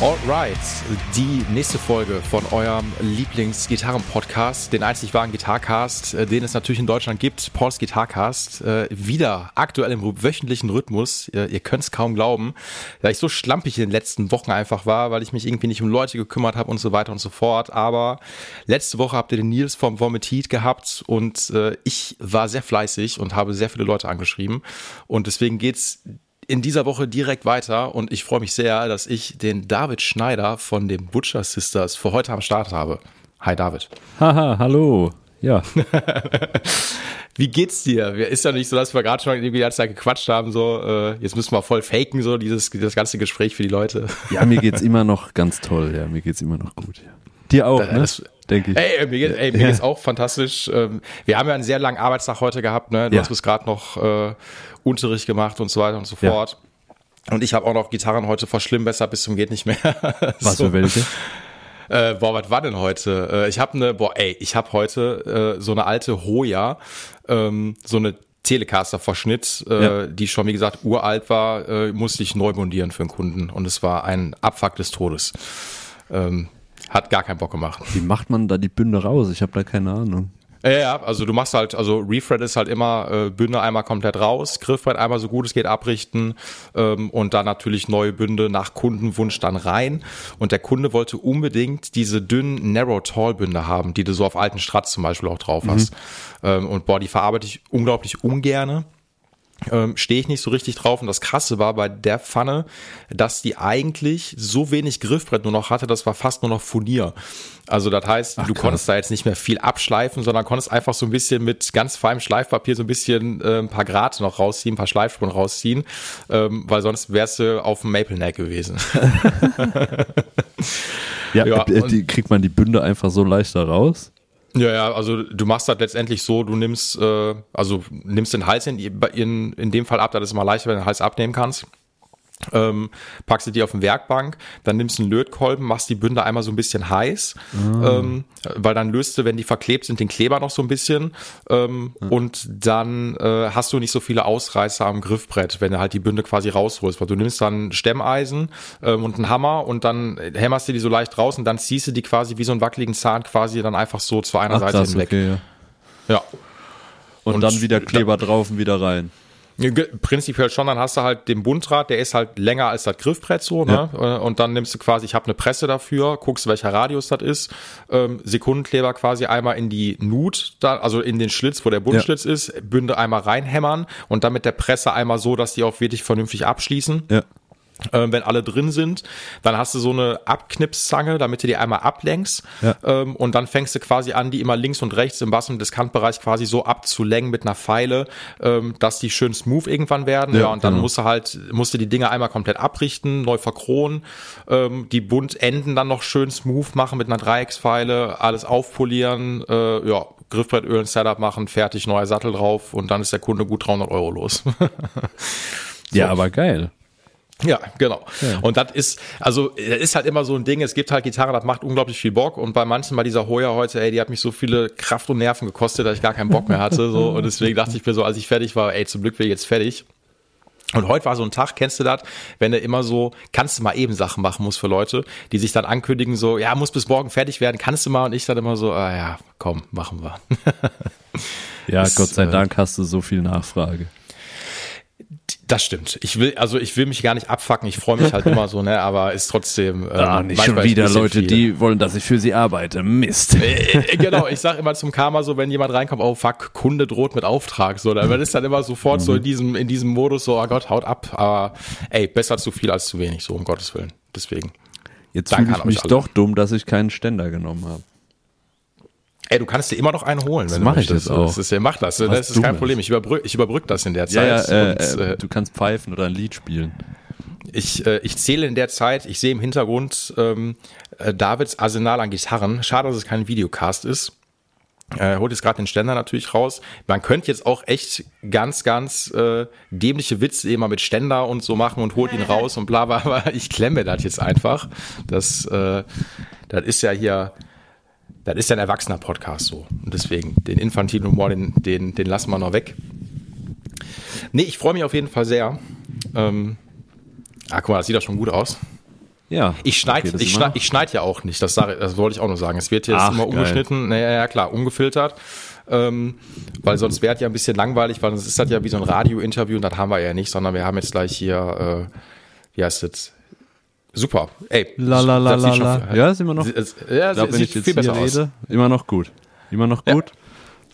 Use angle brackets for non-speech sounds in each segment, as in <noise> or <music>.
Alright, die nächste Folge von eurem Lieblings-Gitarren-Podcast, den einzig wahren Gitarcast, äh, den es natürlich in Deutschland gibt, Pauls Gitarcast, äh, wieder aktuell im wöchentlichen Rhythmus. Ihr könnt es kaum glauben, da ich so schlampig in den letzten Wochen einfach war, weil ich mich irgendwie nicht um Leute gekümmert habe und so weiter und so fort. Aber letzte Woche habt ihr den Nils vom Vomit Heat gehabt und äh, ich war sehr fleißig und habe sehr viele Leute angeschrieben. Und deswegen geht's in dieser Woche direkt weiter und ich freue mich sehr, dass ich den David Schneider von den Butcher Sisters für heute am Start habe. Hi David. Haha, hallo. Ja. <laughs> Wie geht's dir? Ist ja nicht so, dass wir gerade schon irgendwie die ganze Zeit gequatscht haben, so, äh, jetzt müssen wir voll faken, so, dieses, dieses ganze Gespräch für die Leute. Ja, mir geht's immer noch ganz toll, ja, mir geht's immer noch gut, ja. Dir auch, ne? Das, denke ich. Ey, mir, geht, ey, mir ja. geht's auch fantastisch. Ähm, wir haben ja einen sehr langen Arbeitstag heute gehabt, ne? Du ja. hast bis gerade noch äh, Unterricht gemacht und so weiter und so fort. Ja. Und ich habe auch noch Gitarren heute verschlimmbessert bis zum geht nicht mehr. <laughs> Was so. für welche? Äh, boah, was war denn heute? Äh, ich habe eine, boah, ey, ich habe heute äh, so eine alte Hoya, ähm, so eine Telecaster-Verschnitt, äh, ja. die schon, wie gesagt, uralt war, äh, musste ich neu montieren für einen Kunden. Und es war ein Abfuck des Todes. Ähm, hat gar keinen Bock gemacht. Wie macht man da die Bünde raus? Ich habe da keine Ahnung. Ja, also du machst halt, also Refret ist halt immer äh, Bünde einmal komplett raus, Griffbrett einmal so gut es geht abrichten ähm, und dann natürlich neue Bünde nach Kundenwunsch dann rein. Und der Kunde wollte unbedingt diese dünnen Narrow Tall Bünde haben, die du so auf alten Stratz zum Beispiel auch drauf hast. Mhm. Ähm, und boah, die verarbeite ich unglaublich ungerne ähm, stehe ich nicht so richtig drauf. Und das Krasse war bei der Pfanne, dass die eigentlich so wenig Griffbrett nur noch hatte, das war fast nur noch Furnier. Also das heißt, Ach, du krass. konntest da jetzt nicht mehr viel abschleifen, sondern konntest einfach so ein bisschen mit ganz feinem Schleifpapier so ein bisschen äh, ein paar Grad noch rausziehen, ein paar Schleifspuren rausziehen, ähm, weil sonst wärst du auf dem Maple Neck gewesen. <laughs> ja, <laughs> ja äh, die, kriegt man die Bünde einfach so leichter raus? Ja, ja, also du machst das letztendlich so, du nimmst, äh, also nimmst den Hals in, in, in dem Fall ab, da ist es immer leichter, wenn du den Hals abnehmen kannst ähm, packst du die auf den Werkbank, dann nimmst du einen Lötkolben, machst die Bünde einmal so ein bisschen heiß, mm. ähm, weil dann löst du, wenn die verklebt sind, den Kleber noch so ein bisschen ähm, mm. und dann äh, hast du nicht so viele Ausreißer am Griffbrett, wenn du halt die Bünde quasi rausholst, weil du nimmst dann Stemmeisen ähm, und einen Hammer und dann hämmerst du die so leicht raus und dann ziehst du die quasi wie so einen wackeligen Zahn quasi dann einfach so zu einer Ach, Seite krass, hinweg. Okay, ja. ja. Und, und, dann wieder Kleber da, drauf und wieder rein. Prinzipiell schon, dann hast du halt den Bundrad, der ist halt länger als das Griffbrett so, ne? Ja. Äh, und dann nimmst du quasi, ich habe eine Presse dafür, guckst, welcher Radius das ist, ähm, Sekundenkleber quasi einmal in die Nut, da, also in den Schlitz, wo der Bundschlitz ja. ist, Bünde einmal reinhämmern und dann mit der Presse einmal so, dass die auch wirklich vernünftig abschließen. Ja äh, wenn alle drin sind. Dann hast du so eine Abknipszange, damit du die einmal ablenkst. Ja. Ähm, und dann fängst du quasi an, die immer links und rechts im Bass- und Diskantbereich quasi so abzulenken mit einer Pfeile, ähm, dass die schön smooth irgendwann werden. Ja, ja und dann genau. musst du halt, musst du die Dinge einmal komplett abrichten, neu verkronen, ähm, die Buntenden dann noch schön smooth machen mit einer Dreieckspfeile, alles aufpolieren, äh, ja, Griffbrettöl, ein Setup machen, fertig, neuer Sattel drauf und dann ist der Kunde gut 300 Euro los. <laughs> so. Ja, aber geil. Ja, genau. Ja. Und das ist, also, das ist halt immer so ein Ding. Es gibt halt Gitarren, das macht unglaublich viel Bock. Und bei manchen, bei dieser Hoya heute, ey, die hat mich so viele Kraft und Nerven gekostet, dass ich gar keinen Bock mehr hatte. So. Und deswegen dachte ich mir so, als ich fertig war, ey, zum Glück bin ich jetzt fertig. Und heute war so ein Tag, kennst du das, wenn du immer so, kannst du mal eben Sachen machen musst für Leute, die sich dann ankündigen, so, ja, muss bis morgen fertig werden, kannst du mal? Und ich dann immer so, ah ja, komm, machen wir. ja, <laughs> das, Gott sei äh, Dank hast du so viel Nachfrage. Das stimmt. Ich will, also ich will mich gar nicht abfacken. Ich freue mich halt immer so, ne, aber ist trotzdem. Ähm, ah, nicht schon wieder Leute, viel. die wollen, dass ich für sie arbeite. Mist. Äh, äh, genau. Ich sag immer zum Karma so, wenn jemand reinkommt, oh fuck, Kunde droht mit Auftrag, so, dann ist dann immer sofort mhm. so in diesem, in diesem Modus so, oh Gott, haut ab. Aber ey, besser zu viel als zu wenig, so um Gottes Willen. Deswegen. Jetzt fühle ich mich doch dumm, dass ich keinen Ständer genommen habe. Ey, du kannst dir immer noch einen holen, das wenn mache ich das auch. Das ist, ja, mach das. Was das ist kein Problem. Ich überbrück, ich überbrück das in der Zeit. Ja, ja, äh, und, äh, du kannst pfeifen oder ein Lied spielen. Ich, äh, ich zähle in der Zeit, ich sehe im Hintergrund ähm, äh, Davids Arsenal an Gitarren. Schade, dass es kein Videocast ist. Äh, holt jetzt gerade den Ständer natürlich raus. Man könnte jetzt auch echt ganz, ganz äh, dämliche Witze immer mit Ständer und so machen und holt ihn raus und bla bla, aber ich klemme das jetzt einfach. Das, äh, das ist ja hier, das ist ja ein erwachsener Podcast so. Und deswegen, den infantilen Humor, den, den, den lassen wir noch weg. Nee, ich freue mich auf jeden Fall sehr. Ähm, ah, guck mal, das sieht doch schon gut aus. Ja. Ich schneide Okay, ich schneid, ich schneid ja auch nicht, das, sag, das wollte ich auch nur sagen. Es wird jetzt Ach, immer umgeschnitten, naja, ja klar, umgefiltert. Ähm, weil sonst wäre es ja ein bisschen langweilig, weil sonst ist das ja wie so ein Radio-Interview und das haben wir ja nicht, sondern wir haben jetzt gleich hier, äh, wie heißt das? Super. Ey, La la la la la. Ja, ist immer noch. Sie- es- Ja, Ich glaube, wenn sieht ich jetzt viel hier besser aus. rede, immer noch gut. Immer noch Ja. gut.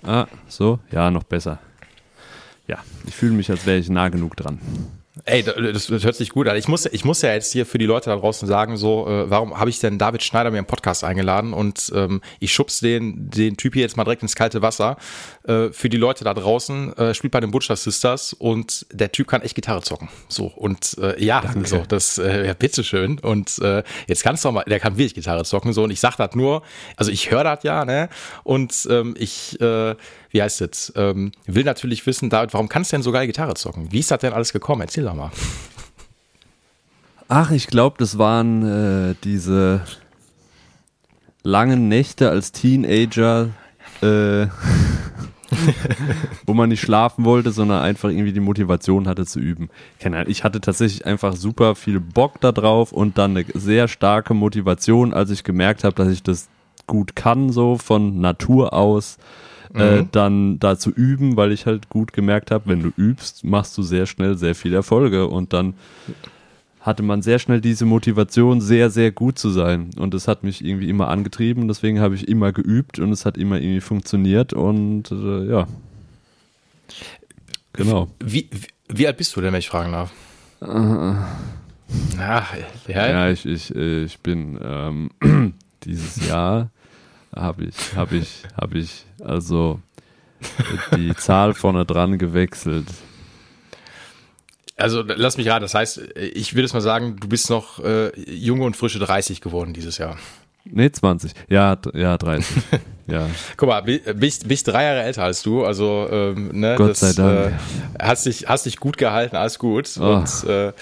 Ah, so, ja, noch besser. Ja, ich fühle mich, als wäre ich nah genug dran. Ey, das, das hört sich gut an. Ich muss, ich muss ja jetzt hier für die Leute da draußen sagen, so, äh, warum habe ich denn David Schneider mir im Podcast eingeladen und ähm, ich schubs den, den Typ hier jetzt mal direkt ins kalte Wasser. Äh, für die Leute da draußen, äh, spielt bei den Butcher Sisters und der Typ kann echt Gitarre zocken. So, und äh, ja, so, das, äh, ja, bitteschön. Und äh, jetzt kannst du auch mal, der kann wirklich Gitarre zocken, so, und ich sag das nur, also ich höre das ja, ne? Und ähm, ich, äh, wie heißt es, ähm, will natürlich wissen, David, warum kannst du denn so geil Gitarre zocken? Wie ist das denn alles gekommen? Erzähl doch mal. Ach, ich glaube, das waren äh, diese langen Nächte als Teenager, äh, <laughs> wo man nicht schlafen wollte, sondern einfach irgendwie die Motivation hatte zu üben. Ich hatte tatsächlich einfach super viel Bock da drauf und dann eine sehr starke Motivation, als ich gemerkt habe, dass ich das gut kann, so von Natur aus. Äh, dann da zu üben, weil ich halt gut gemerkt habe, wenn du übst, machst du sehr schnell sehr viele Erfolge und dann hatte man sehr schnell diese Motivation, sehr, sehr gut zu sein. Und das hat mich irgendwie immer angetrieben. Deswegen habe ich immer geübt und es hat immer irgendwie funktioniert. Und äh, ja. Genau. Wie, wie, wie alt bist du denn, wenn ich fragen darf? Ach, ja, Ja, ich, ich, äh, ich bin ähm, <clears throat> dieses Jahr habe ich, habe ich, habe ich also die Zahl vorne dran gewechselt. Also lass mich raten, das heißt, ich würde es mal sagen, du bist noch äh, junge und frische 30 geworden dieses Jahr. Nee, 20. Ja, ja, 30. <laughs> ja. Guck mal, bi- bist, bist drei Jahre älter als du, also ähm, ne, Gott sei Dank. Äh, hast, dich, hast dich gut gehalten, alles gut. Oh. Und äh,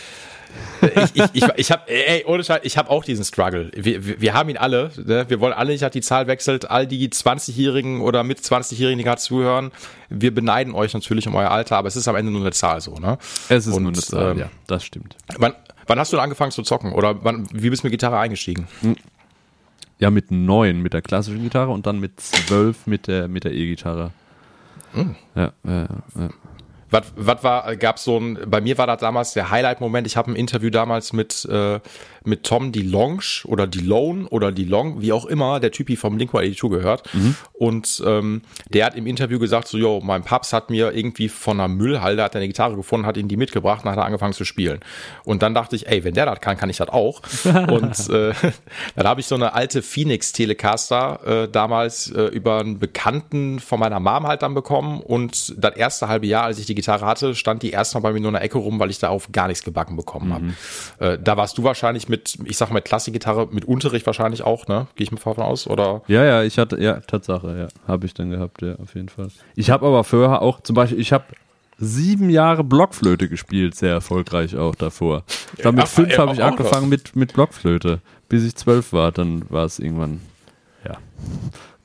ich, ich, ich, ich habe, ey, ohne Scheiß, ich habe auch diesen Struggle. Wir, wir, haben ihn alle. Ne? Wir wollen alle nicht, dass die Zahl wechselt. All die 20-Jährigen oder mit 20-Jährigen, die gerade zuhören, wir beneiden euch natürlich um euer Alter, aber es ist am Ende nur eine Zahl so. Ne? Es ist Und, nur eine Zahl, ähm, ja, das stimmt. Wann, wann hast du angefangen zu zocken? Oder wann, wie bist du mit Gitarre eingestiegen? Ja, mit neun mit der klassischen Gitarre und dann mit zwölf mit der mit der E-Gitarre. Hm. Ja, ja, ja. Was, was war, gab so ein, bei mir war das damals der Highlight-Moment. Ich habe ein Interview damals mit, äh, mit Tom DeLonge oder DeLone oder DeLong, wie auch immer, der Typi vom Blink-182 gehört. Und ähm, der hat im Interview gesagt, so, yo, mein Paps hat mir irgendwie von einer Müllhalde, hat er eine Gitarre gefunden, hat ihn die mitgebracht und hat er angefangen zu spielen. Und dann dachte ich, ey, wenn der das kann, kann ich das auch. <laughs> und äh, <laughs> dann habe ich so eine alte Phoenix Telecaster äh, damals äh, über einen Bekannten von meiner Mom halt dann bekommen und das erste halbe Jahr, als ich die Gitarre hatte, stand die erstmal bei mir nur in der Ecke rum, weil ich da auf gar nichts gebacken bekommen habe. Äh, da warst du wahrscheinlich mit, ich sag mal, Klassikgitarre, mit Unterricht wahrscheinlich auch, ne? Gehe ich mal davon aus, oder? Ja, ja, ich hatte, ja, Tatsache, ja, habe ich dann gehabt, ja, auf jeden Fall. Ich habe aber vorher auch, zum Beispiel, ich habe sieben Jahre Blockflöte gespielt, sehr erfolgreich auch davor. Ich mit Ja, fünf ja, habe ich angefangen mit, mit Blockflöte, bis ich zwölf war, dann war es irgendwann, ja,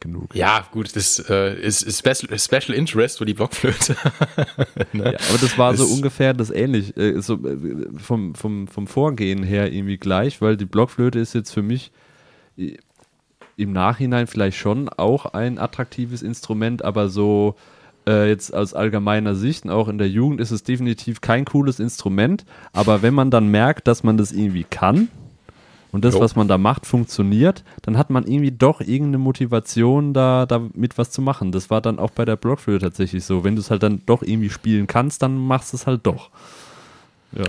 genug. Ja, gut, das äh, ist, ist Special, Special Interest für die Blockflöte. <laughs> ne? Ja, aber das war so Es- ungefähr das ähnlich, äh, so äh, vom, vom, vom Vorgehen her irgendwie gleich, weil die Blockflöte ist jetzt für mich i- im Nachhinein vielleicht schon auch ein attraktives Instrument, aber so äh, jetzt aus allgemeiner Sicht und auch in der Jugend ist es definitiv kein cooles Instrument, aber wenn man dann merkt, dass man das irgendwie kann und das, Jo. was man da macht, funktioniert, dann hat man irgendwie doch irgendeine Motivation, da damit was zu machen. Das war dann auch bei der Blockflöte tatsächlich so. Wenn du es halt dann doch irgendwie spielen kannst, dann machst du es halt doch. Ja.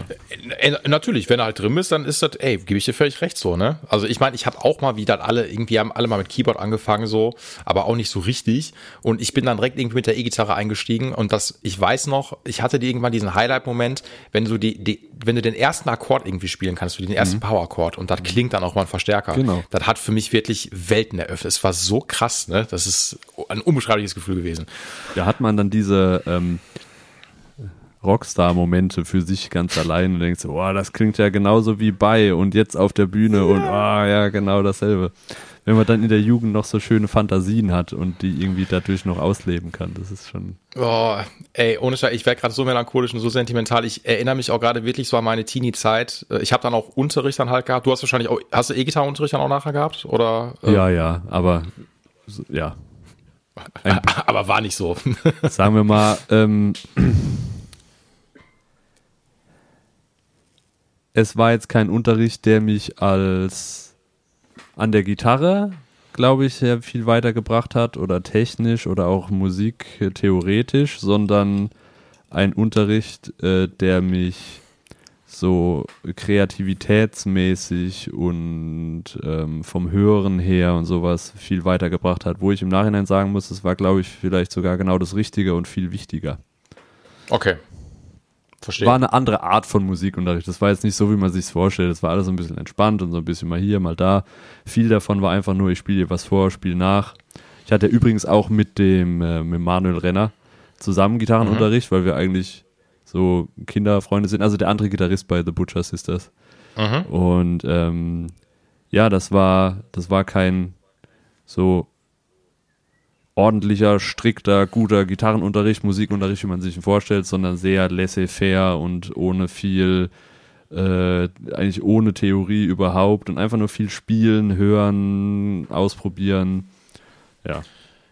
Äh, äh, natürlich, wenn er halt drin ist, dann ist das, ey, gebe ich dir völlig recht so, ne? Also ich meine, ich habe auch mal, wie dann alle, irgendwie haben alle mal mit Keyboard angefangen so, aber auch nicht so richtig. Und ich bin dann direkt irgendwie mit der E-Gitarre eingestiegen und das, ich weiß noch, ich hatte irgendwann diesen Highlight-Moment, wenn du die, die, wenn du den ersten Akkord irgendwie spielen kannst, den ersten mhm. Power-Akkord und das klingt dann auch mal ein Verstärker. Genau. Das hat für mich wirklich Welten eröffnet. Es war so krass, ne? Das ist ein unbeschreibliches Gefühl gewesen. Da hat man dann diese, ähm, Rockstar-Momente für sich ganz allein und denkst, boah, das klingt ja genauso wie bei und jetzt auf der Bühne ja. und ah, ja, genau dasselbe. Wenn man dann in der Jugend noch so schöne Fantasien hat und die irgendwie dadurch noch ausleben kann, das ist schon. Oh, ey, ohne Scheiß, ich werde gerade so melancholisch und so sentimental. Ich erinnere mich auch gerade wirklich so an meine Teenie-Zeit. Ich habe dann auch Unterricht dann halt gehabt. Du hast wahrscheinlich auch, hast du E-Gitarre-Unterricht dann auch nachher gehabt? Oder? Äh? Ja, ja, aber ja. <laughs> Ein, aber war nicht so. sagen wir mal, ähm, es war jetzt kein Unterricht, der mich als an der Gitarre, glaube ich, sehr viel weitergebracht hat oder technisch oder auch Musik theoretisch, sondern ein Unterricht, äh, der mich so kreativitätsmäßig und ähm, vom Hören her und sowas viel weitergebracht hat, wo ich im Nachhinein sagen muss, es war, glaube ich, vielleicht sogar genau das Richtige und viel wichtiger. Okay. Verstehe. War eine andere Art von Musikunterricht. Das war jetzt nicht so, wie man sich vorstellt. Das war alles so ein bisschen entspannt und so ein bisschen mal hier, mal da. Viel davon war einfach nur, ich spiele dir was vor, spiele nach. Ich hatte übrigens auch mit dem äh, mit Manuel Renner zusammen Gitarrenunterricht, mhm. weil wir eigentlich so Kinderfreunde sind. Also der andere Gitarrist bei The Butcher Sisters. Mhm. Und ähm, ja, das war, das war kein so ordentlicher, strikter, guter Gitarrenunterricht, Musikunterricht, wie man sich ihn vorstellt, sondern sehr laissez-faire und ohne viel, äh, eigentlich ohne Theorie überhaupt und einfach nur viel spielen, hören, ausprobieren. Ja.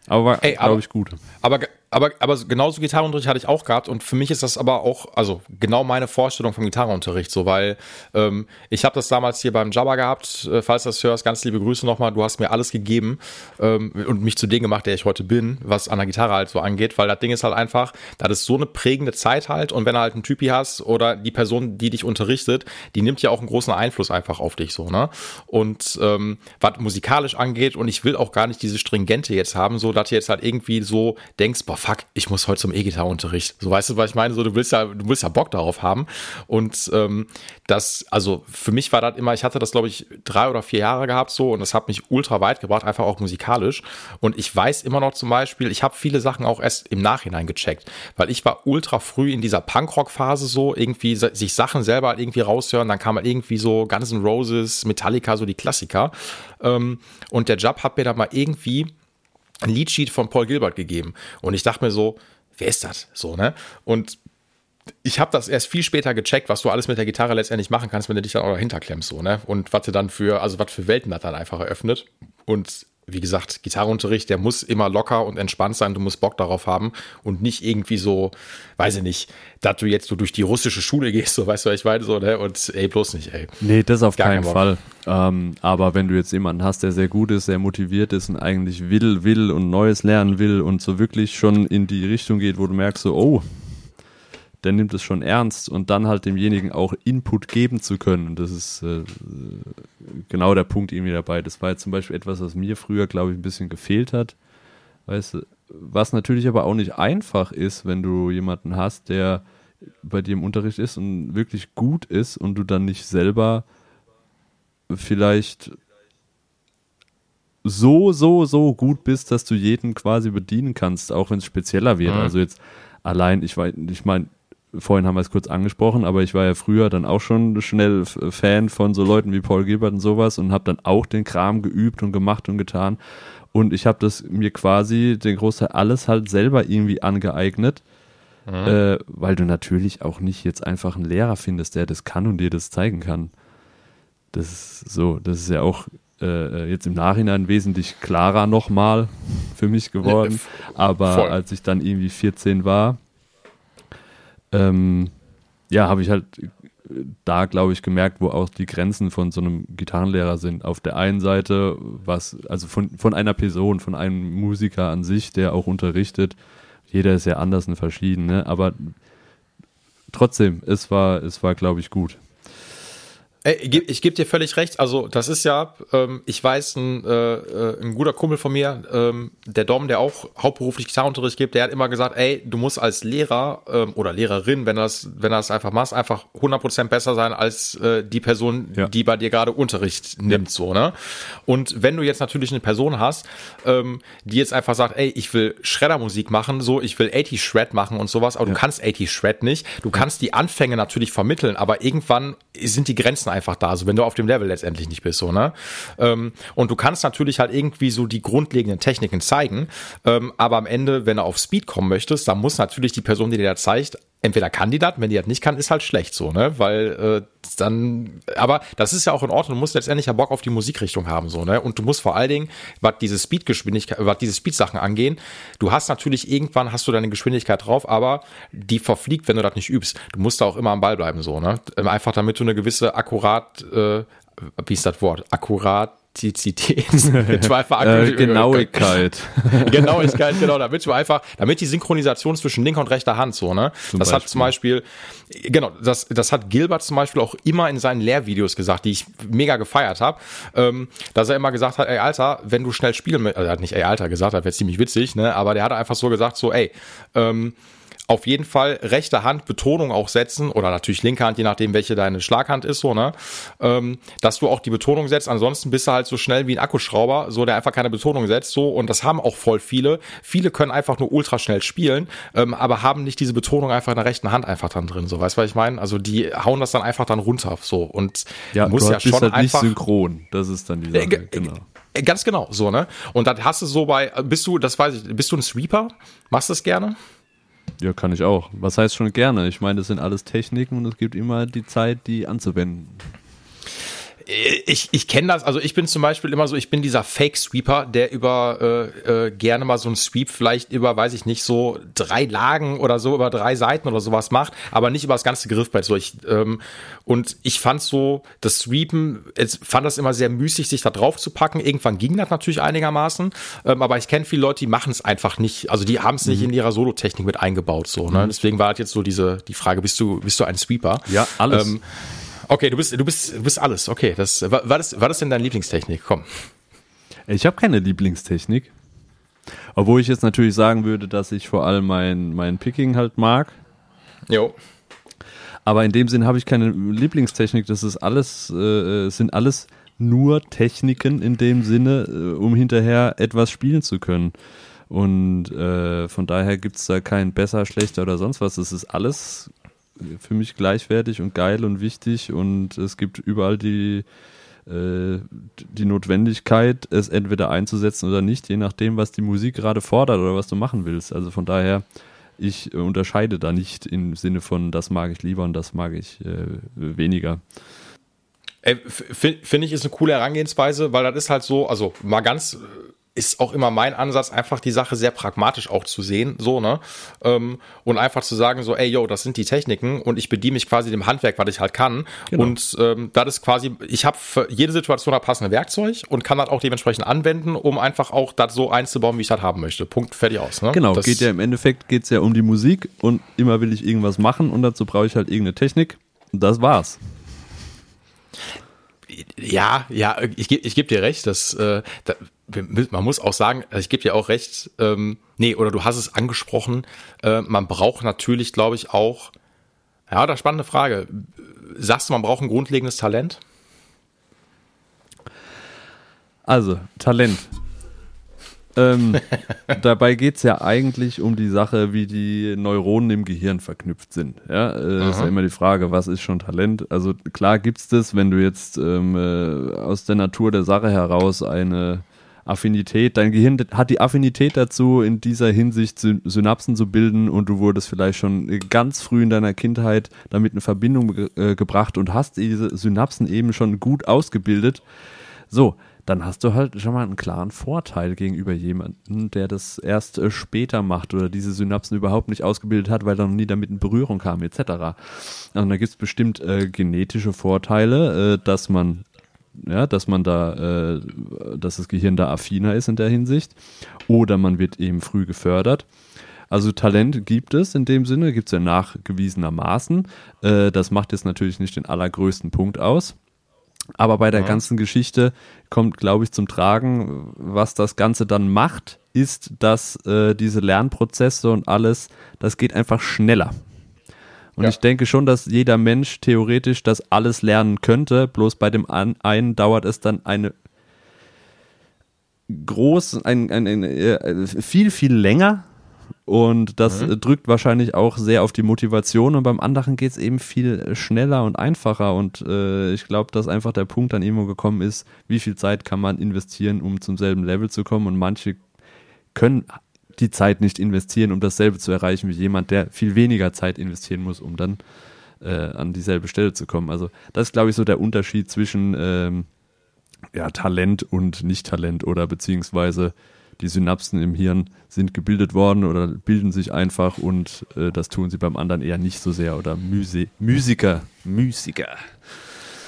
Aber war, glaube ich, gut. Aber aber, aber genauso Gitarrenunterricht hatte ich auch gehabt und für mich ist das aber auch, also genau meine Vorstellung vom Gitarrenunterricht, so weil ähm, ich habe das damals hier beim Jabba gehabt, äh, falls du das hörst, ganz liebe Grüße nochmal, du hast mir alles gegeben ähm, und mich zu dem gemacht, der ich heute bin, was an der Gitarre halt so angeht, weil das Ding ist halt einfach, das ist so eine prägende Zeit halt und wenn du halt einen Typi hast oder die Person, die dich unterrichtet, die nimmt ja auch einen großen Einfluss einfach auf dich so, ne? Und ähm, was musikalisch angeht und ich will auch gar nicht diese Stringente jetzt haben, so dass du jetzt halt irgendwie so denkst, boah, fuck, ich muss heute zum E-Gitarre-Unterricht. So weißt du, was ich meine? So, du willst ja, du willst ja Bock darauf haben. Und ähm, das, also für mich war das immer, ich hatte das, glaube ich, drei oder vier Jahre gehabt so und das hat mich ultra weit gebracht, einfach auch musikalisch. Und ich weiß immer noch zum Beispiel, ich habe viele Sachen auch erst im Nachhinein gecheckt, weil ich war ultra früh in dieser Punkrock-Phase so, irgendwie sich Sachen selber halt irgendwie raushören, dann kam halt irgendwie so Guns N' Roses, Metallica, so die Klassiker. Ähm, und der Job hat mir da mal irgendwie ein Leadsheet von Paul Gilbert gegeben. Und ich dachte mir so, wer ist das? So, ne? Und ich habe das erst viel später gecheckt, was du alles mit der Gitarre letztendlich machen kannst, wenn du dich dann auch dahinter klemmst, so, ne? Und was du dann für, also was für Welten das dann einfach eröffnet. Und wie gesagt, Gitarrenunterricht, der muss immer locker und entspannt sein. Du musst Bock darauf haben und nicht irgendwie so, weiß ich nicht, dass du jetzt so durch die russische Schule gehst, so weißt du, was ich meine, so, ne? Und ey, bloß nicht, ey. Nee, das auf Gar keinen kein Fall. Ähm, aber wenn du jetzt jemanden hast, der sehr gut ist, sehr motiviert ist und eigentlich will, will und Neues lernen will und so wirklich schon in die Richtung geht, wo du merkst, so, oh, der nimmt es schon ernst und dann halt demjenigen auch Input geben zu können. Das ist äh, genau der Punkt irgendwie dabei. Das war jetzt zum Beispiel etwas, was mir früher, glaube ich, ein bisschen gefehlt hat. Weißt du, was natürlich aber auch nicht einfach ist, wenn du jemanden hast, der bei dir im Unterricht ist und wirklich gut ist und du dann nicht selber vielleicht so, so, so gut bist, dass du jeden quasi bedienen kannst, auch wenn es spezieller wird. Mhm. Also jetzt allein, ich, ich meine, vorhin haben wir es kurz angesprochen, aber ich war ja früher dann auch schon schnell Fan von so Leuten wie Paul Gilbert und sowas und habe dann auch den Kram geübt und gemacht und getan. Und ich habe das mir quasi den Großteil alles halt selber irgendwie angeeignet, mhm. äh, weil du natürlich auch nicht jetzt einfach einen Lehrer findest, der das kann und dir das zeigen kann. Das ist so, das ist ja auch äh, jetzt im Nachhinein wesentlich klarer nochmal für mich geworden. Aber als ich dann irgendwie 14 war, ähm, ja, habe ich halt da, glaube ich, gemerkt, wo auch die Grenzen von so einem Gitarrenlehrer sind. Auf der einen Seite, was, also von, von einer Person, von einem Musiker an sich, der auch unterrichtet. Jeder ist ja anders und verschieden, ne? aber trotzdem, es war, es war, glaube ich, gut. Ey, ich, ich gebe dir völlig recht. Also das ist ja, ähm, ich weiß, ein, äh, äh, ein guter Kumpel von mir, ähm, der Dom, der auch hauptberuflich Gitarrenunterricht gibt, der hat immer gesagt, ey, du musst als Lehrer ähm, oder Lehrerin, wenn das, wenn das einfach machst, einfach 100% besser sein als äh, die Person, ja. die bei dir gerade Unterricht nimmt, ja. so ne. Und wenn du jetzt natürlich eine Person hast, ähm, die jetzt einfach sagt, ey, ich will Shredder-Musik machen, so, ich will 80 Shred machen und sowas, aber ja. du kannst 80 Shred nicht. Du kannst die Anfänge natürlich vermitteln, aber irgendwann sind die Grenzen einfach da, so wenn du auf dem Level letztendlich nicht bist, so, ne? Ähm, und du kannst natürlich halt irgendwie so die grundlegenden Techniken zeigen, ähm, aber am Ende, wenn du auf Speed kommen möchtest, dann muss natürlich die Person, die dir das zeigt, entweder kann die das, wenn die das nicht kann, ist halt schlecht so, ne? Weil äh, dann, aber das ist ja auch in Ordnung, du musst letztendlich ja Bock auf die Musikrichtung haben, so, ne? Und du musst vor allen Dingen, was diese Speedgeschwindigkeit, was diese Speed-Sachen angehen, du hast natürlich irgendwann hast du deine Geschwindigkeit drauf, aber die verfliegt, wenn du das nicht übst. Du musst da auch immer am Ball bleiben, so, ne? Einfach damit du eine gewisse akkurat, äh, wie ist das Wort? Akkurat Authentizität, <laughs> äh, Genauigkeit. <laughs> Genauigkeit, genau, damit du einfach, damit die Synchronisation zwischen linker und rechter Hand so, ne? Zum das Beispiel. hat zum Beispiel, genau, das, das hat Gilbert zum Beispiel auch immer in seinen Lehrvideos gesagt, die ich mega gefeiert habe, ähm, dass er immer gesagt hat, ey Alter, wenn du schnell spielen, also er hat nicht ey Alter gesagt, das wäre ziemlich witzig, ne? Aber der hat einfach so gesagt, so, ey, ähm, auf jeden Fall rechte Hand Betonung auch setzen oder natürlich linke Hand, je nachdem, welche deine Schlaghand ist, so, ne? Ähm, dass du auch die Betonung setzt. Ansonsten bist du halt so schnell wie ein Akkuschrauber, so der einfach keine Betonung setzt, so. Und das haben auch voll viele. Viele können einfach nur ultra schnell spielen, ähm, aber haben nicht diese Betonung einfach in der rechten Hand einfach dann drin, so. Weißt du, was ich meine? Also die hauen das dann einfach dann runter, so. Und ja, muss ja schon halt einfach. Nicht synchron. Das ist dann die Sache, äh, genau. Ganz genau, so, ne? Und dann hast du so bei, bist du, das weiß ich, bist du ein Sweeper? Machst du das gerne? Ja, kann ich auch. Was heißt schon gerne? Ich meine, das sind alles Techniken und es gibt immer die Zeit, die anzuwenden ich, ich kenne das, also ich bin zum Beispiel immer so, ich bin dieser Fake-Sweeper, der über äh, äh, gerne mal so ein Sweep vielleicht über, weiß ich nicht, so drei Lagen oder so, über drei Seiten oder sowas macht, aber nicht über das ganze Griffbrett. So ich, ähm, und ich fand so, das Sweepen, ich fand das immer sehr müßig, sich da drauf zu packen. Irgendwann ging das natürlich einigermaßen, ähm, aber ich kenne viele Leute, die machen es einfach nicht, also die haben es nicht mhm. in ihrer Solo-Technik mit eingebaut. So, ne? Mhm. Deswegen war halt jetzt so diese die Frage, bist du, bist du ein Sweeper? Ja, alles. Ähm, Okay, du bist, du bist, du bist alles. Okay, das war, war das, war das denn deine Lieblingstechnik? Komm. Ich habe keine Lieblingstechnik. Obwohl ich jetzt natürlich sagen würde, dass ich vor allem mein, mein Picking halt mag. Jo. Aber in dem Sinn habe ich keine Lieblingstechnik. Das ist alles, äh, sind alles nur Techniken in dem Sinne, äh, um hinterher etwas spielen zu können. Und äh, von daher gibt es da kein besser, schlechter oder sonst was. Es ist alles für mich gleichwertig und geil und wichtig und es gibt überall die, äh, die Notwendigkeit, es entweder einzusetzen oder nicht, je nachdem, was die Musik gerade fordert oder was du machen willst. Also von daher, ich unterscheide da nicht im Sinne von, das mag ich lieber und das mag ich äh, weniger. Finde ich ist eine coole Herangehensweise, weil das ist halt so, also mal ganz ist auch immer mein Ansatz, einfach die Sache sehr pragmatisch auch zu sehen, so, ne? Ähm, und einfach zu sagen, so, ey, yo, das sind die Techniken und ich bediene mich quasi dem Handwerk, was ich halt kann. Genau. Und ähm, das ist quasi, ich habe für jede Situation das passende Werkzeug und kann das auch dementsprechend anwenden, um einfach auch das so einzubauen, wie ich das haben möchte. Punkt, fertig aus. Ne? Genau, das geht ja im Endeffekt geht's ja um die Musik und immer will ich irgendwas machen und dazu brauche ich halt irgendeine Technik. Und das war's. Ja, ja, ich, ich gebe dir recht, dass äh, man muss auch sagen, also ich gebe dir auch recht, ähm, nee, oder du hast es angesprochen, äh, man braucht natürlich, glaube ich, auch, ja, da spannende Frage. Sagst du, man braucht ein grundlegendes Talent? Also, Talent. ähm, <laughs> dabei geht es ja eigentlich um die Sache, wie die Neuronen im Gehirn verknüpft sind. Ja, äh, ist ja immer die Frage, was ist schon Talent? Also klar gibt es das, wenn du jetzt ähm, äh, aus der Natur der Sache heraus eine Affinität, dein Gehirn hat die Affinität dazu, in dieser Hinsicht Synapsen zu bilden und du wurdest vielleicht schon ganz früh in deiner Kindheit damit in Verbindung ge äh, gebracht und hast diese Synapsen eben schon gut ausgebildet. So, dann hast du halt schon mal einen klaren Vorteil gegenüber jemandem, der das erst äh, später macht oder diese Synapsen überhaupt nicht ausgebildet hat, weil er noch nie damit in Berührung kam, etc. Also da gibt es bestimmt äh, genetische Vorteile, äh, dass man ja, dass man da, äh, dass das Gehirn da affiner ist in der Hinsicht. Oder man wird eben früh gefördert. Also Talent gibt es in dem Sinne, gibt es ja nachgewiesenermaßen. Äh, das macht jetzt natürlich nicht den allergrößten Punkt aus. Aber bei der ja. ganzen Geschichte kommt, glaube ich, zum Tragen, was das Ganze dann macht, ist, dass äh, diese Lernprozesse und alles, das geht einfach schneller. Und ja. ich denke schon, dass jeder Mensch theoretisch das alles lernen könnte, bloß bei dem einen dauert es dann eine groß, ein, ein, ein, äh, viel, viel länger. Und das mhm. drückt wahrscheinlich auch sehr auf die Motivation. Und beim anderen geht es eben viel schneller und einfacher. Und äh, ich glaube, dass einfach der Punkt dann irgendwo gekommen ist, wie viel Zeit kann man investieren, um zum selben Level zu kommen. Und manche können die Zeit nicht investieren, um dasselbe zu erreichen wie jemand, der viel weniger Zeit investieren muss, um dann äh, an dieselbe Stelle zu kommen. Also das ist, glaube ich, so der Unterschied zwischen ähm, ja, Talent und Nicht-Talent oder beziehungsweise die Synapsen im Hirn sind gebildet worden oder bilden sich einfach und äh, das tun sie beim anderen eher nicht so sehr oder Müsi Musiker, Musiker.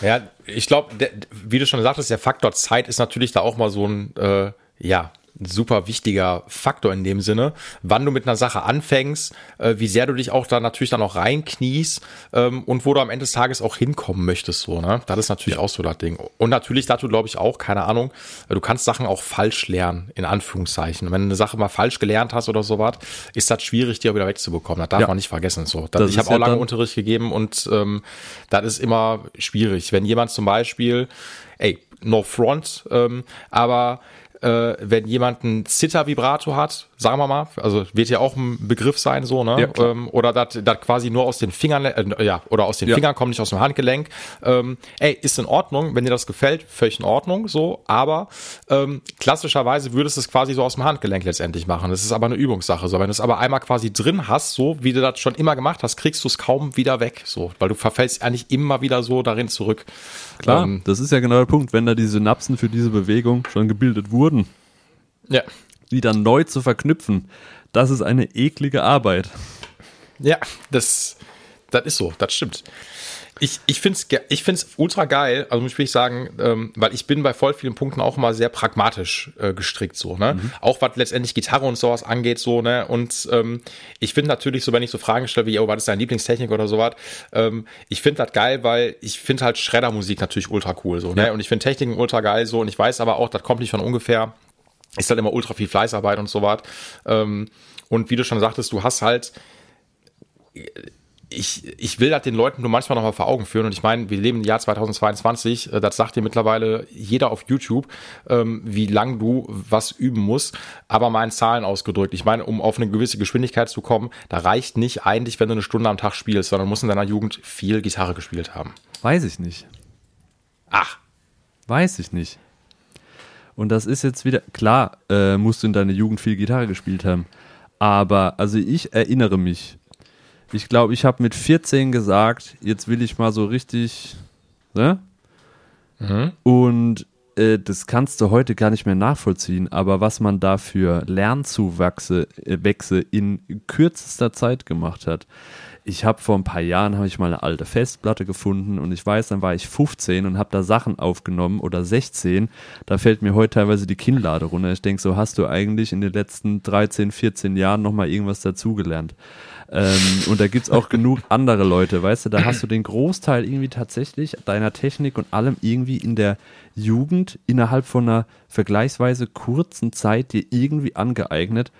Ja, ich glaube, wie du schon sagtest, der Faktor Zeit ist natürlich da auch mal so ein, äh, ja, ein super wichtiger Faktor in dem Sinne, wann du mit einer Sache anfängst, äh, wie sehr du dich auch da natürlich dann auch reinkniest ähm, und wo du am Ende des Tages auch hinkommen möchtest, so, ne? Das ist natürlich ja. auch so das Ding. Und natürlich dazu glaube ich auch, keine Ahnung, du kannst Sachen auch falsch lernen, in Anführungszeichen. Wenn du eine Sache mal falsch gelernt hast oder sowas, ist das schwierig, die auch wieder wegzubekommen. Das darf ja. man nicht vergessen, so. Das, ich habe auch lange Unterricht gegeben und ähm, das ist immer schwierig. Wenn jemand zum Beispiel, ey, no front, ähm, aber äh, wenn jemand ein Zittervibrato hat, sagen wir mal, also wird ja auch ein Begriff sein, so, ne? Ja, ähm, oder das quasi nur aus den Fingern, äh, ja, oder aus den ja. Fingern kommt, nicht aus dem Handgelenk. Ähm, ey, ist in Ordnung, wenn dir das gefällt, völlig in Ordnung, so, aber ähm, klassischerweise würdest du es quasi so aus dem Handgelenk letztendlich machen. Das ist aber eine Übungssache. So, wenn du es aber einmal quasi drin hast, so wie du das schon immer gemacht hast, kriegst du es kaum wieder weg, so, weil du verfällst eigentlich immer wieder so darin zurück. Klar, ähm, das ist ja genau der Punkt, wenn da die Synapsen für diese Bewegung schon gebildet wurden. Ja. Die dann neu zu verknüpfen, das ist eine eklige Arbeit. Ja, das, das ist so, das stimmt. Ich, ich finde es ich find's ultra geil, also muss ich sagen, ähm, weil ich bin bei voll vielen Punkten auch mal sehr pragmatisch äh, gestrickt, so, ne? Mhm. Auch was letztendlich Gitarre und sowas angeht, so, ne? Und ähm, ich finde natürlich so, wenn ich so Fragen stelle wie, oh, was ist deine Lieblingstechnik oder sowas, ähm, ich finde das geil, weil ich finde halt Schreddermusik natürlich ultra cool, so, ne? Und ich finde Techniken ultra geil, so, und ich weiß aber auch, das kommt nicht von ungefähr, ist halt immer ultra viel Fleißarbeit und so was. Ähm, und wie du schon sagtest, du hast halt ich, ich will das den Leuten nur manchmal noch mal vor Augen führen. Und ich meine, wir leben im Jahr 2022. Äh, das sagt dir mittlerweile jeder auf YouTube, ähm, wie lang du was üben musst. Aber mal in Zahlen ausgedrückt. Ich meine, um auf eine gewisse Geschwindigkeit zu kommen, da reicht nicht eigentlich, wenn du eine Stunde am Tag spielst, sondern musst in deiner Jugend viel Gitarre gespielt haben. Weiß ich nicht. Ach. Weiß ich nicht. Und das ist jetzt wieder, klar, äh, musst du in deiner Jugend viel Gitarre gespielt haben. Aber, also ich erinnere mich, ich glaube, ich habe mit 14 gesagt, jetzt will ich mal so richtig, ne? Mhm. Und äh, das kannst du heute gar nicht mehr nachvollziehen, aber was man da für Lernzuwachse äh, Wechsel in kürzester Zeit gemacht hat. Ich habe vor ein paar Jahren habe ich mal eine alte Festplatte gefunden und ich weiß, dann war ich 15 und habe da Sachen aufgenommen oder 16. Da fällt mir heute teilweise die Kinnlade runter. Ich denke, so hast du eigentlich in den letzten 13, 14 Jahren nochmal irgendwas dazugelernt. Ähm, und da gibt es auch genug andere Leute, weißt du, da hast du den Großteil irgendwie tatsächlich deiner Technik und allem irgendwie in der Jugend innerhalb von einer vergleichsweise kurzen Zeit dir irgendwie angeeignet.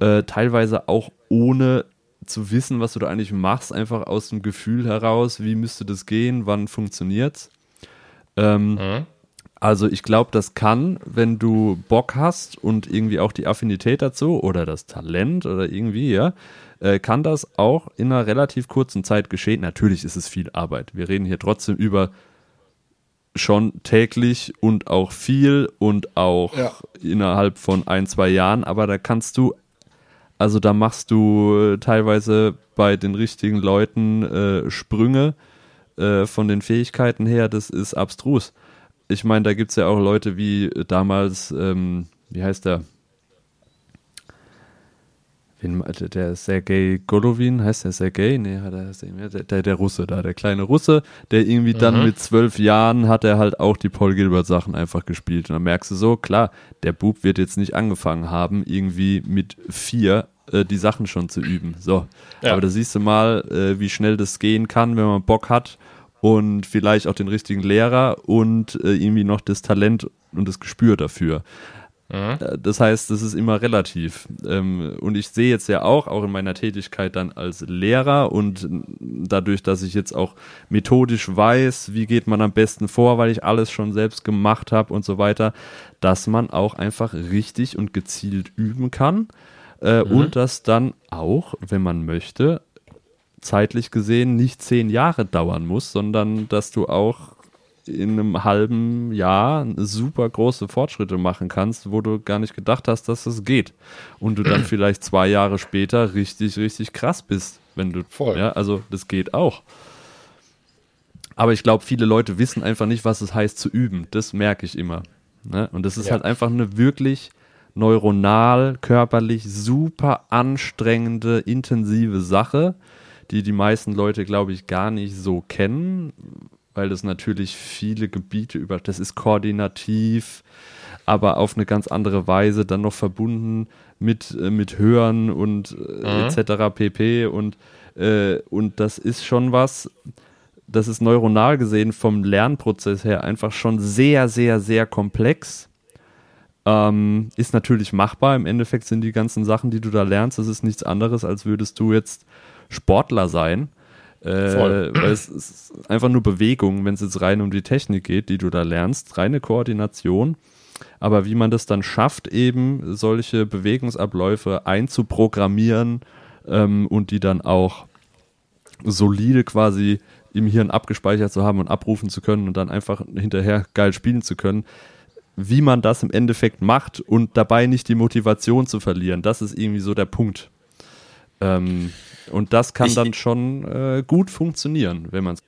Äh, teilweise auch ohne zu wissen, was du da eigentlich machst, einfach aus dem Gefühl heraus, wie müsste das gehen, wann funktioniert's. Ähm, mhm. Also ich glaube, das kann, wenn du Bock hast und irgendwie auch die Affinität dazu oder das Talent oder irgendwie, ja, äh, kann das auch in einer relativ kurzen Zeit geschehen. Natürlich ist es viel Arbeit. Wir reden hier trotzdem über schon täglich und auch viel und auch ja. innerhalb von ein, zwei Jahren, aber da kannst du, also da machst du teilweise bei den richtigen Leuten äh, Sprünge äh, von den Fähigkeiten her, das ist abstrus ich meine, da gibt es ja auch Leute wie damals, ähm, wie heißt der? Wen, der Sergei Golovin, heißt der Sergei? Nee, hat er, der, der, der Russe da, der kleine Russe, der irgendwie dann mhm. mit zwölf Jahren hat er halt auch die Paul Gilbert Sachen einfach gespielt. Und dann merkst du so, klar, der Bub wird jetzt nicht angefangen haben, irgendwie mit vier äh, die Sachen schon zu üben. So. Ja. Aber da siehst du mal, äh, wie schnell das gehen kann, wenn man Bock hat und vielleicht auch den richtigen Lehrer und äh, irgendwie noch das Talent und das Gespür dafür. Mhm. Äh, das heißt, das ist immer relativ. Ähm, und ich sehe jetzt ja auch, auch in meiner Tätigkeit dann als Lehrer und dadurch, dass ich jetzt auch methodisch weiß, wie geht man am besten vor, weil ich alles schon selbst gemacht habe und so weiter, dass man auch einfach richtig und gezielt üben kann. Äh, mhm. Und das dann auch, wenn man möchte, zeitlich gesehen nicht zehn Jahre dauern muss, sondern dass du auch in einem halben Jahr super große Fortschritte machen kannst, wo du gar nicht gedacht hast, dass das geht. Und du dann <clears throat> vielleicht zwei Jahre später richtig, richtig krass bist, wenn du. Voll. Ja, also das geht auch. Aber ich glaube, viele Leute wissen einfach nicht, was es heißt zu üben. Das merke ich immer. Ne? Und das ist ja. halt einfach eine wirklich neuronal, körperlich super anstrengende, intensive Sache, die die meisten Leute, glaube ich, gar nicht so kennen, weil das natürlich viele Gebiete über, das ist koordinativ, aber auf eine ganz andere Weise dann noch verbunden mit, äh, mit Hören und äh, mhm. etc. pp. Und, äh, und das ist schon was, das ist neuronal gesehen vom Lernprozess her einfach schon sehr, sehr, sehr komplex. Ähm, ist natürlich machbar. Im Endeffekt sind die ganzen Sachen, die du da lernst, das ist nichts anderes, als würdest du jetzt Sportler sein äh, weil es ist einfach nur Bewegung, wenn es jetzt rein um die Technik geht, die du da lernst, reine Koordination. Aber wie man das dann schafft, eben solche Bewegungsabläufe einzuprogrammieren ähm, und die dann auch solide quasi im Hirn abgespeichert zu haben und abrufen zu können und dann einfach hinterher geil spielen zu können, wie man das im Endeffekt macht und dabei nicht die Motivation zu verlieren, das ist irgendwie so der Punkt. Ähm, und das kann ich, dann schon äh, gut funktionieren, wenn man es.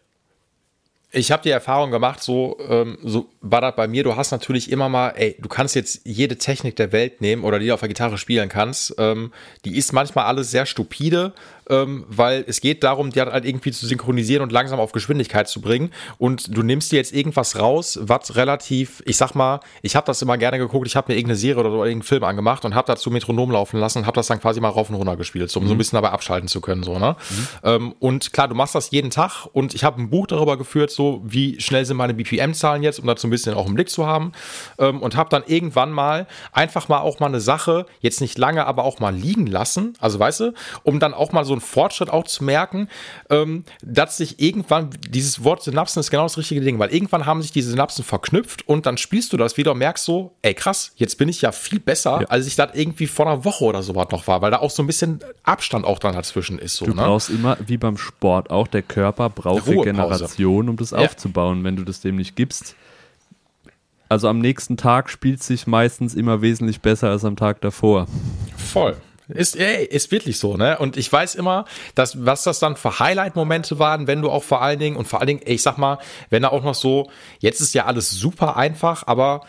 Ich habe die Erfahrung gemacht, so, ähm, so war das bei mir. Du hast natürlich immer mal, ey, du kannst jetzt jede Technik der Welt nehmen oder die du auf der Gitarre spielen kannst. Ähm, die ist manchmal alles sehr stupide ähm, weil es geht darum, die halt irgendwie zu synchronisieren und langsam auf Geschwindigkeit zu bringen. Und du nimmst dir jetzt irgendwas raus, was relativ, ich sag mal, ich habe das immer gerne geguckt, ich habe mir irgendeine Serie oder so, irgendeinen Film angemacht und habe dazu Metronom laufen lassen und habe das dann quasi mal rauf und runter gespielt, so, um mhm. so ein mhm. bisschen dabei abschalten zu können. So, ne? Mhm. Ähm, und klar, du machst das jeden Tag und ich habe ein Buch darüber geführt, so wie schnell sind meine BPM-Zahlen jetzt, um so ein bisschen auch im Blick zu haben. Ähm, und habe dann irgendwann mal einfach mal auch mal eine Sache, jetzt nicht lange, aber auch mal liegen lassen, also weißt du, um dann auch mal so ein Fortschritt auch zu merken, ähm, dass sich irgendwann, dieses Wort Synapsen ist genau das richtige Ding, weil irgendwann haben sich diese Synapsen verknüpft und dann spielst du das wieder und merkst so, ey krass, jetzt bin ich ja viel besser, ja. als ich das irgendwie vor einer Woche oder so was noch war, weil da auch so ein bisschen Abstand auch dann dazwischen ist. So, du ne? brauchst immer, wie beim Sport auch, der Körper braucht Regeneration, um das ja. aufzubauen. Wenn du das dem nicht gibst, also am nächsten Tag spielt sich meistens immer wesentlich besser als am Tag davor. Voll. Ist, ey, ist wirklich so, ne? Und ich weiß immer, dass, was das dann für Highlight-Momente waren, wenn du auch vor allen Dingen, und vor allen Dingen, ich sag mal, wenn da auch noch so, jetzt ist ja alles super einfach, aber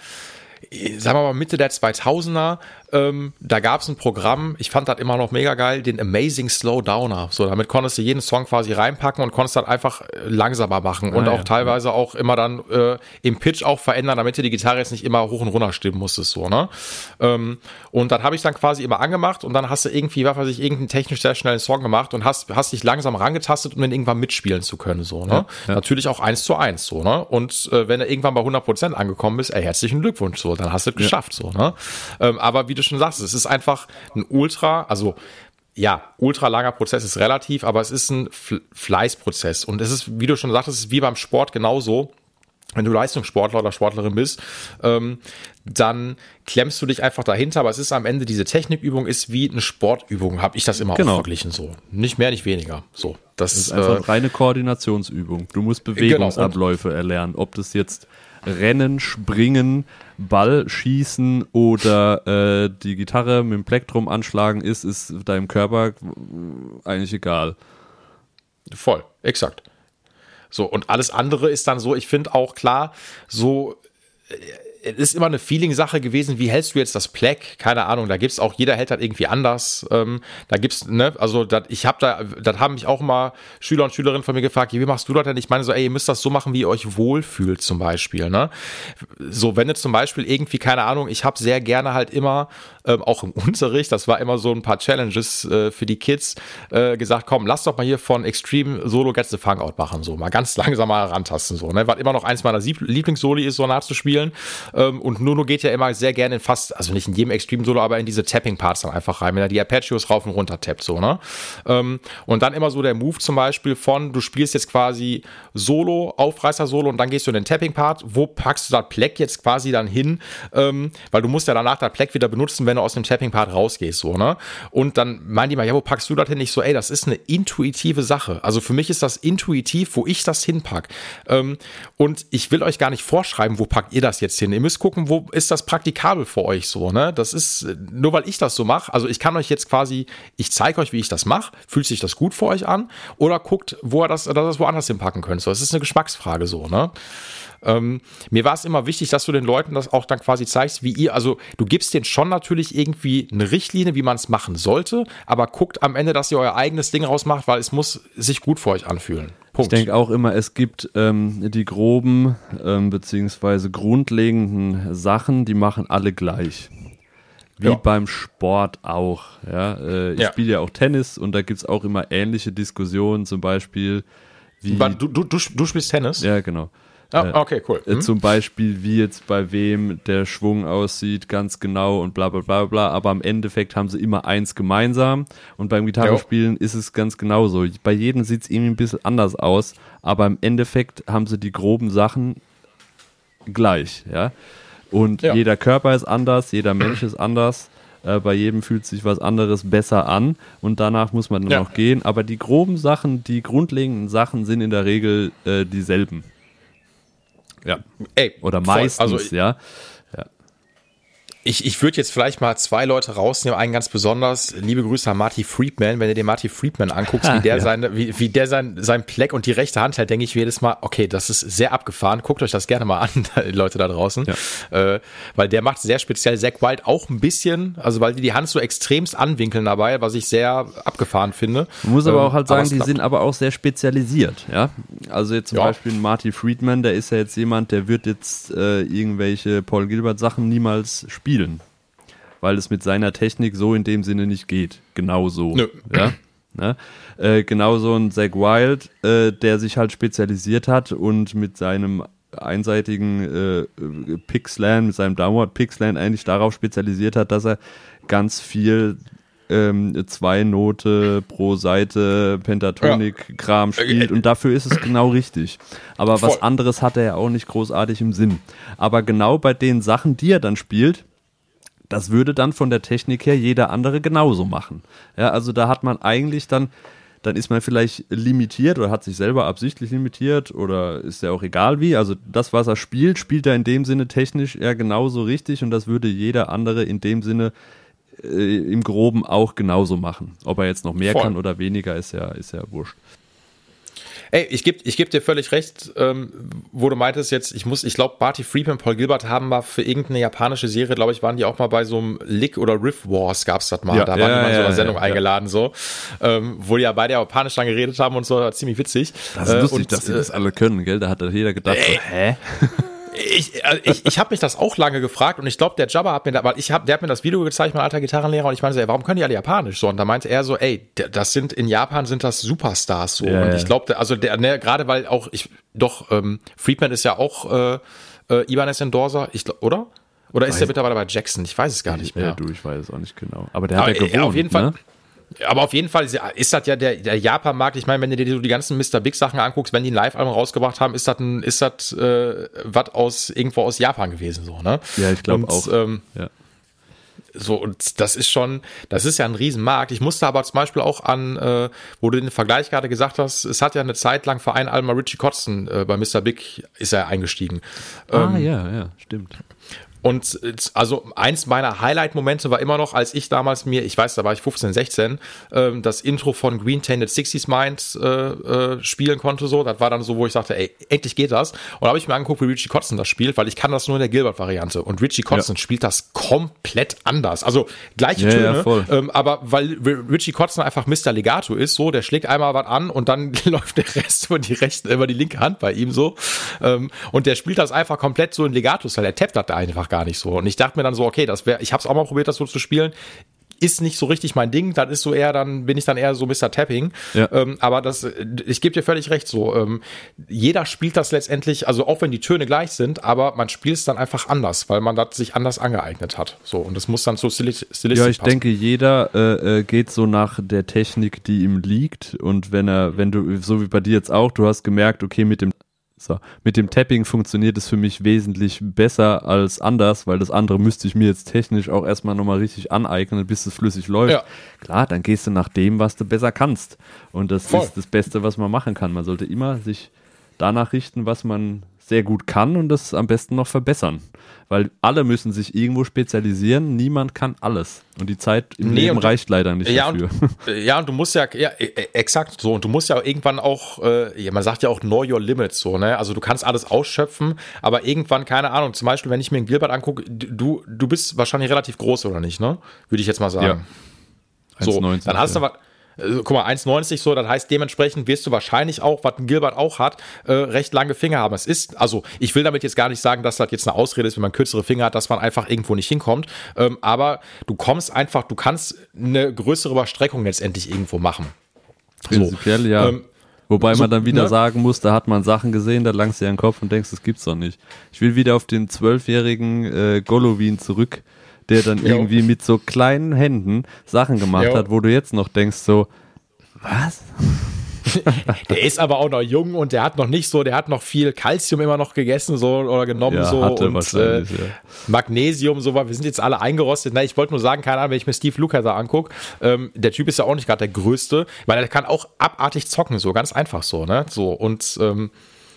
sagen wir mal Mitte der 2000er, ähm, da gab es ein Programm, ich fand das immer noch mega geil, den Amazing Slowdowner. So, damit konntest du jeden Song quasi reinpacken und konntest dann einfach äh, langsamer machen ah, und auch ja. teilweise auch immer dann äh, im Pitch auch verändern, damit du die Gitarre jetzt nicht immer hoch und runter stimmen musstest, so, ne? Ähm, und dann habe ich dann quasi immer angemacht und dann hast du irgendwie, was weiß ich, irgendeinen technisch sehr schnellen Song gemacht und hast, hast dich langsam rangetastet, um den irgendwann mitspielen zu können, so, ne? Ja, ja. Natürlich auch eins zu eins, so, ne? Und äh, wenn du irgendwann bei 100 Prozent angekommen bist, ey, herzlichen Glückwunsch, so, dann hast du es geschafft, so, ne? Ähm, aber wie du schon sagst, es ist einfach ein ultra, also ja, ultra langer Prozess ist relativ, aber es ist ein Fleißprozess. Und es ist, wie du schon sagtest, es ist wie beim Sport genauso. Wenn du Leistungssportler oder Sportlerin bist, ähm, dann klemmst du dich einfach dahinter, aber es ist am Ende, diese Technikübung ist wie eine Sportübung, habe ich das immer genau. verglichen so. Nicht mehr, nicht weniger. So, das, das ist einfach äh, reine Koordinationsübung. Du musst genau. Bewegungsabläufe genau. erlernen, ob das jetzt Rennen, Springen, Ball schießen oder äh, die Gitarre mit dem Plektrum anschlagen ist, ist deinem Körper eigentlich egal. Voll, exakt. So, und alles andere ist dann so, ich finde auch klar, so, es ist immer eine Feeling-Sache gewesen, wie hältst du jetzt das Pleck? Keine Ahnung, da gibt's auch, jeder hält das irgendwie anders. Ähm, da gibt's, ne, also dat, ich habe da, das haben mich auch immer Schüler und Schülerinnen von mir gefragt, wie machst du das denn? Ich meine so, ey, ihr müsst das so machen, wie ihr euch wohlfühlt zum Beispiel, ne? So, wenn jetzt zum Beispiel irgendwie, keine Ahnung, ich habe sehr gerne halt immer, ähm, auch im <laughs> Unterricht, das war immer so ein paar Challenges äh, für die Kids, äh, gesagt, komm, lass doch mal hier von Extreme Solo Get the Funk Out machen, so mal ganz <laughs> langsam mal rantasten, so, ne? Was immer noch eins meiner Lieblingssoli ist, so nachzuspielen. Ähm, und Nuno geht ja immer sehr gerne in fast, also nicht in jedem Extreme-Solo, aber in diese Tapping-Parts dann einfach rein, wenn er die Apacheos rauf und runter tappt, so, ne? Ähm, und dann immer so der Move zum Beispiel von, du spielst jetzt quasi Solo, Aufreißer-Solo und dann gehst du in den Tapping-Part, wo packst du das Pleck jetzt quasi dann hin, ähm, weil du musst ja danach das Pleck wieder benutzen, wenn du aus dem Tapping-Part rausgehst, so, ne? Und dann meinen die mal, ja, wo packst du das denn nicht so, ey, das ist eine intuitive Sache. Also für mich ist das intuitiv, wo ich das hinpack. Ähm, und ich will euch gar nicht vorschreiben, wo packt ihr das jetzt hin. Ihr müsst gucken, wo ist das praktikabel für euch so, ne? Das ist, nur weil ich das so mache, also ich kann euch jetzt quasi, ich zeige euch, wie ich das mache, fühlt sich das gut für euch an oder guckt, wo ihr das, dass ihr das woanders hinpacken könnt. So, das ist eine Geschmacksfrage so, ne? Ähm, mir war es immer wichtig, dass du den Leuten das auch dann quasi zeigst, wie ihr, also du gibst denen schon natürlich irgendwie eine Richtlinie, wie man es machen sollte, aber guckt am Ende, dass ihr euer eigenes Ding rausmacht, weil es muss sich gut für euch anfühlen. Punkt. Ich denke auch immer, es gibt ähm, die groben ähm, beziehungsweise grundlegenden Sachen, die machen alle gleich. Wie ja. beim Sport auch. Ja? Äh, ich ja. spiele ja auch Tennis und da gibt es auch immer ähnliche Diskussionen, zum Beispiel wie. Du, du, du, du spielst Tennis? Ja, genau. Ah, äh, okay, cool. Äh, mhm. Zum Beispiel, wie jetzt bei wem der Schwung aussieht, ganz genau und bla bla bla bla. Aber im Endeffekt haben sie immer eins gemeinsam. Und beim Gitarrespielen jo. ist es ganz genauso. Bei jedem sieht es irgendwie ein bisschen anders aus, aber im Endeffekt haben sie die groben Sachen gleich, ja. Und ja. jeder Körper ist anders, jeder Mensch ist anders. Äh, bei jedem fühlt sich was anderes besser an und danach muss man nur ja. noch gehen. Aber die groben Sachen, die grundlegenden Sachen sind in der Regel äh, dieselben. Ja. Ey, Oder meistens, also, ja. Ich, ich würde jetzt vielleicht mal zwei Leute rausnehmen, einen ganz besonders. Liebe Grüße an Marty Friedman. Wenn du dir Marty Friedman anguckst, wie der, ja. seine, wie, wie der sein, sein Pleck und die rechte Hand hält, denke ich jedes Mal, okay, das ist sehr abgefahren. Guckt euch das gerne mal an, <laughs> Leute da draußen. Ja. Äh, weil der macht sehr speziell Zack Wild auch ein bisschen, also weil die die Hand so extremst anwinkeln dabei, was ich sehr abgefahren finde. Man muss aber ähm, auch halt sagen, die sind aber auch sehr spezialisiert, ja. Also jetzt zum ja. Beispiel Marty Friedman, der ist ja jetzt jemand, der wird jetzt äh, irgendwelche Paul Gilbert Sachen niemals spielen spielen. Weil es mit seiner Technik so in dem Sinne nicht geht. Genau so. Nö. Ja? Ne? Äh, genauso ein Zack Wild, äh, der sich halt spezialisiert hat und mit seinem einseitigen äh, Pixlan, mit seinem Downward Pixlan eigentlich darauf spezialisiert hat, dass er ganz viel ähm, zwei Note pro Seite Pentatonik-Kram ja. spielt und dafür ist es genau richtig. Aber Voll. was anderes hat er ja auch nicht großartig im Sinn. Aber genau bei den Sachen, die er dann spielt, das würde dann von der Technik her jeder andere genauso machen. Ja, also da hat man eigentlich dann, dann ist man vielleicht limitiert oder hat sich selber absichtlich limitiert oder ist ja auch egal wie. Also das, was er spielt, spielt er in dem Sinne technisch ja genauso richtig und das würde jeder andere in dem Sinne äh, im Groben auch genauso machen. Ob er jetzt noch mehr Voll. kann oder weniger, ist ja, ist ja wurscht. Ey, ich gebe ich geb dir völlig recht, ähm, wo du meintest jetzt, ich muss, ich glaube, Barty Friedman, Paul Gilbert haben mal für irgendeine japanische Serie, glaube ich, waren die auch mal bei so einem Lick oder Riff Wars, gab's das mal. Ja, da waren ja, die mal in so einer Sendung eingeladen, so, ähm, wo die ja beide japanisch dann geredet haben und so, ziemlich witzig. Das ist lustig, und, dass sie das alle können, gell? Da hat jeder gedacht, so, hä? <laughs> ich, also ich, ich habe mich das auch lange gefragt und ich glaube, der Jabba hat mir da, weil ich hab, der hat mir das Video gezeigt, mein alter Gitarrenlehrer, und ich meinte so, ey, warum können die alle Japanisch so? Und da meinte er so, ey, das sind in Japan sind das Superstars so. Ja, und ich glaube, also der, ne, gerade weil auch ich, doch, ähm, Friedman ist ja auch äh, äh, Ibanez Endorser, ich oder? Oder ist der mittlerweile bei Jackson? Ich weiß es gar nicht mehr. Ja, du, ich weiß es auch nicht genau. Aber der hat ja gewohnt, auf jeden Fall. Ne? Aber auf jeden Fall ist das ja der, der Japan-Markt. Ich meine, wenn du dir so die ganzen Mr. Big-Sachen anguckst, wenn die ein Live-Album rausgebracht haben, ist das ein, ist das äh, was aus irgendwo aus Japan gewesen, so, ne? Ja, ich glaube auch. Ähm, ja. So, und das ist schon, das ist ja ein Riesenmarkt. Ich musste aber zum Beispiel auch an, äh, wo du den Vergleich gerade gesagt hast, es hat ja eine Zeit lang für ein Album Richie Kotzen äh, bei Mr. Big ist er eingestiegen. Ah, ähm, ja, ja, stimmt. Und also eins meiner Highlight-Momente war immer noch, als ich damals mir, ich weiß, da war ich 15, 16, ähm, das Intro von Green Tainted 60s Mind äh, äh, spielen konnte. So, das war dann so, wo ich sagte, ey, endlich geht das. Und da habe ich mir angeguckt, wie Richie Kotzen das spielt, weil ich kann das nur in der Gilbert-Variante. Und Richie Kotzen ja. spielt das komplett anders. Also gleiche ja, Töne, ja, ähm, aber weil Richie Kotzen einfach Mr. Legato ist, so, der schlägt einmal was an und dann <laughs> läuft der Rest über die rechte, über die linke Hand bei ihm so. Ähm, und der spielt das einfach komplett so in Legato-Style. Der tappt das da einfach gar nicht so. Und ich dachte mir dann so, okay, das wäre, ich habe es auch mal probiert, das so zu spielen ist nicht so richtig mein Ding. Das ist so eher, dann bin ich dann eher so Mr. Tapping. Ja. Ähm, aber das, ich gebe dir völlig recht. So, ähm, jeder spielt das letztendlich, also auch wenn die Töne gleich sind, aber man spielt es dann einfach anders, weil man das sich anders angeeignet hat. So und das muss dann so stilistisch Ja, ich passen. denke, jeder äh, äh, geht so nach der Technik, die ihm liegt. Und wenn er, wenn du, so wie bei dir jetzt auch, du hast gemerkt, okay, mit dem so, mit dem Tapping funktioniert es für mich wesentlich besser als anders, weil das andere müsste ich mir jetzt technisch auch erstmal nochmal richtig aneignen, bis es flüssig läuft. Ja. Klar, dann gehst du nach dem, was du besser kannst. Und das Voll. ist das Beste, was man machen kann. Man sollte immer sich danach richten, was man sehr gut kann und das am besten noch verbessern. Weil alle müssen sich irgendwo spezialisieren, niemand kann alles. Und die Zeit im nee, Leben reicht leider nicht ja, dafür. Und, <laughs> ja, und du musst ja, ja, e, e, exakt so. Und du musst ja irgendwann auch, äh, ja, man sagt ja auch know your limits so, ne? Also du kannst alles ausschöpfen, aber irgendwann, keine Ahnung, zum Beispiel, wenn ich mir ein Gilbert angucke, du, du bist wahrscheinlich relativ groß, oder nicht, ne? Würde ich jetzt mal sagen. Ja. So, dann hast du ja. Also, guck mal, 1,90 so, das heißt, dementsprechend wirst du wahrscheinlich auch, was ein Gilbert auch hat, äh, recht lange Finger haben. Es ist, also ich will damit jetzt gar nicht sagen, dass das jetzt eine Ausrede ist, wenn man kürzere Finger hat, dass man einfach irgendwo nicht hinkommt. Ähm, aber du kommst einfach, du kannst eine größere Überstreckung letztendlich irgendwo machen. Prinzipiell so. ja. Ähm, Wobei so, man dann wieder ne? sagen muss, da hat man Sachen gesehen, da langst du dir den Kopf und denkst, das gibt's doch nicht. Ich will wieder auf den zwölfjährigen äh, Golovin zurück der dann jo. irgendwie mit so kleinen Händen Sachen gemacht jo. hat, wo du jetzt noch denkst so, was? <laughs> der ist aber auch noch jung und der hat noch nicht so, der hat noch viel Kalzium immer noch gegessen so oder genommen ja, so und äh, ja. Magnesium so, weil wir sind jetzt alle eingerostet. Na, ich wollte nur sagen, keine Ahnung, wenn ich mir Steve Lukather angucke, ähm, der Typ ist ja auch nicht gerade der größte, weil er kann auch abartig zocken, so ganz einfach so, ne? So und ähm,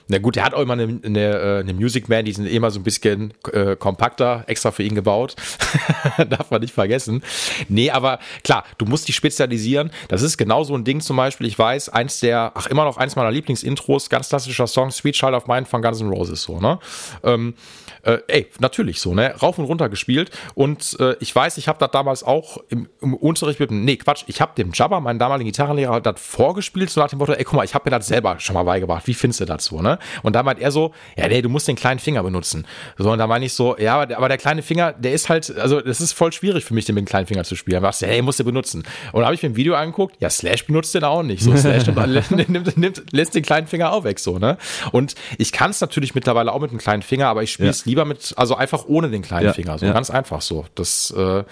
na gut, der hat auch immer eine, eine, äh, eine Music Man, die sind immer so ein bisschen äh, kompakter, extra für ihn gebaut. <laughs> Darf man nicht vergessen. Nee, aber klar, du musst dich spezialisieren. Das ist genau so ein Ding zum Beispiel. Ich weiß, eins der, ach, immer noch eins meiner Lieblingsintros, ganz klassischer Song, Sweet Child of Mine von Guns N' Roses, so, ne? Ähm, äh, ey, natürlich so, ne? Rauf und runter gespielt. Und äh, ich weiß, ich habe das damals auch im, im Unterricht mit, nee, Quatsch, ich habe dem Jabba, meinen damaligen Gitarrenlehrer, das vorgespielt, so nach dem Motto, ey, guck mal, ich habe mir das selber schon mal beigebracht. Wie findest du das so, ne? Und da meint er so, ja, nee, du musst den kleinen Finger benutzen. So, und da meine ich so, ja, aber, der kleine Finger, der ist halt, also das ist voll schwierig für mich, den mit dem kleinen Finger zu spielen. Da du, hey, musst du benutzen. Und da habe ich mir ein Video angeguckt, ja, Slash benutzt den auch nicht. So, Slash nimmt, <laughs> nimmt, lässt den kleinen Finger auch weg, so, ne? Und ich kann es natürlich mittlerweile auch mit dem kleinen Finger, aber ich spiele es ja. lieber mit, also einfach ohne den kleinen ja, Finger, so ja. ganz einfach so. Das, äh,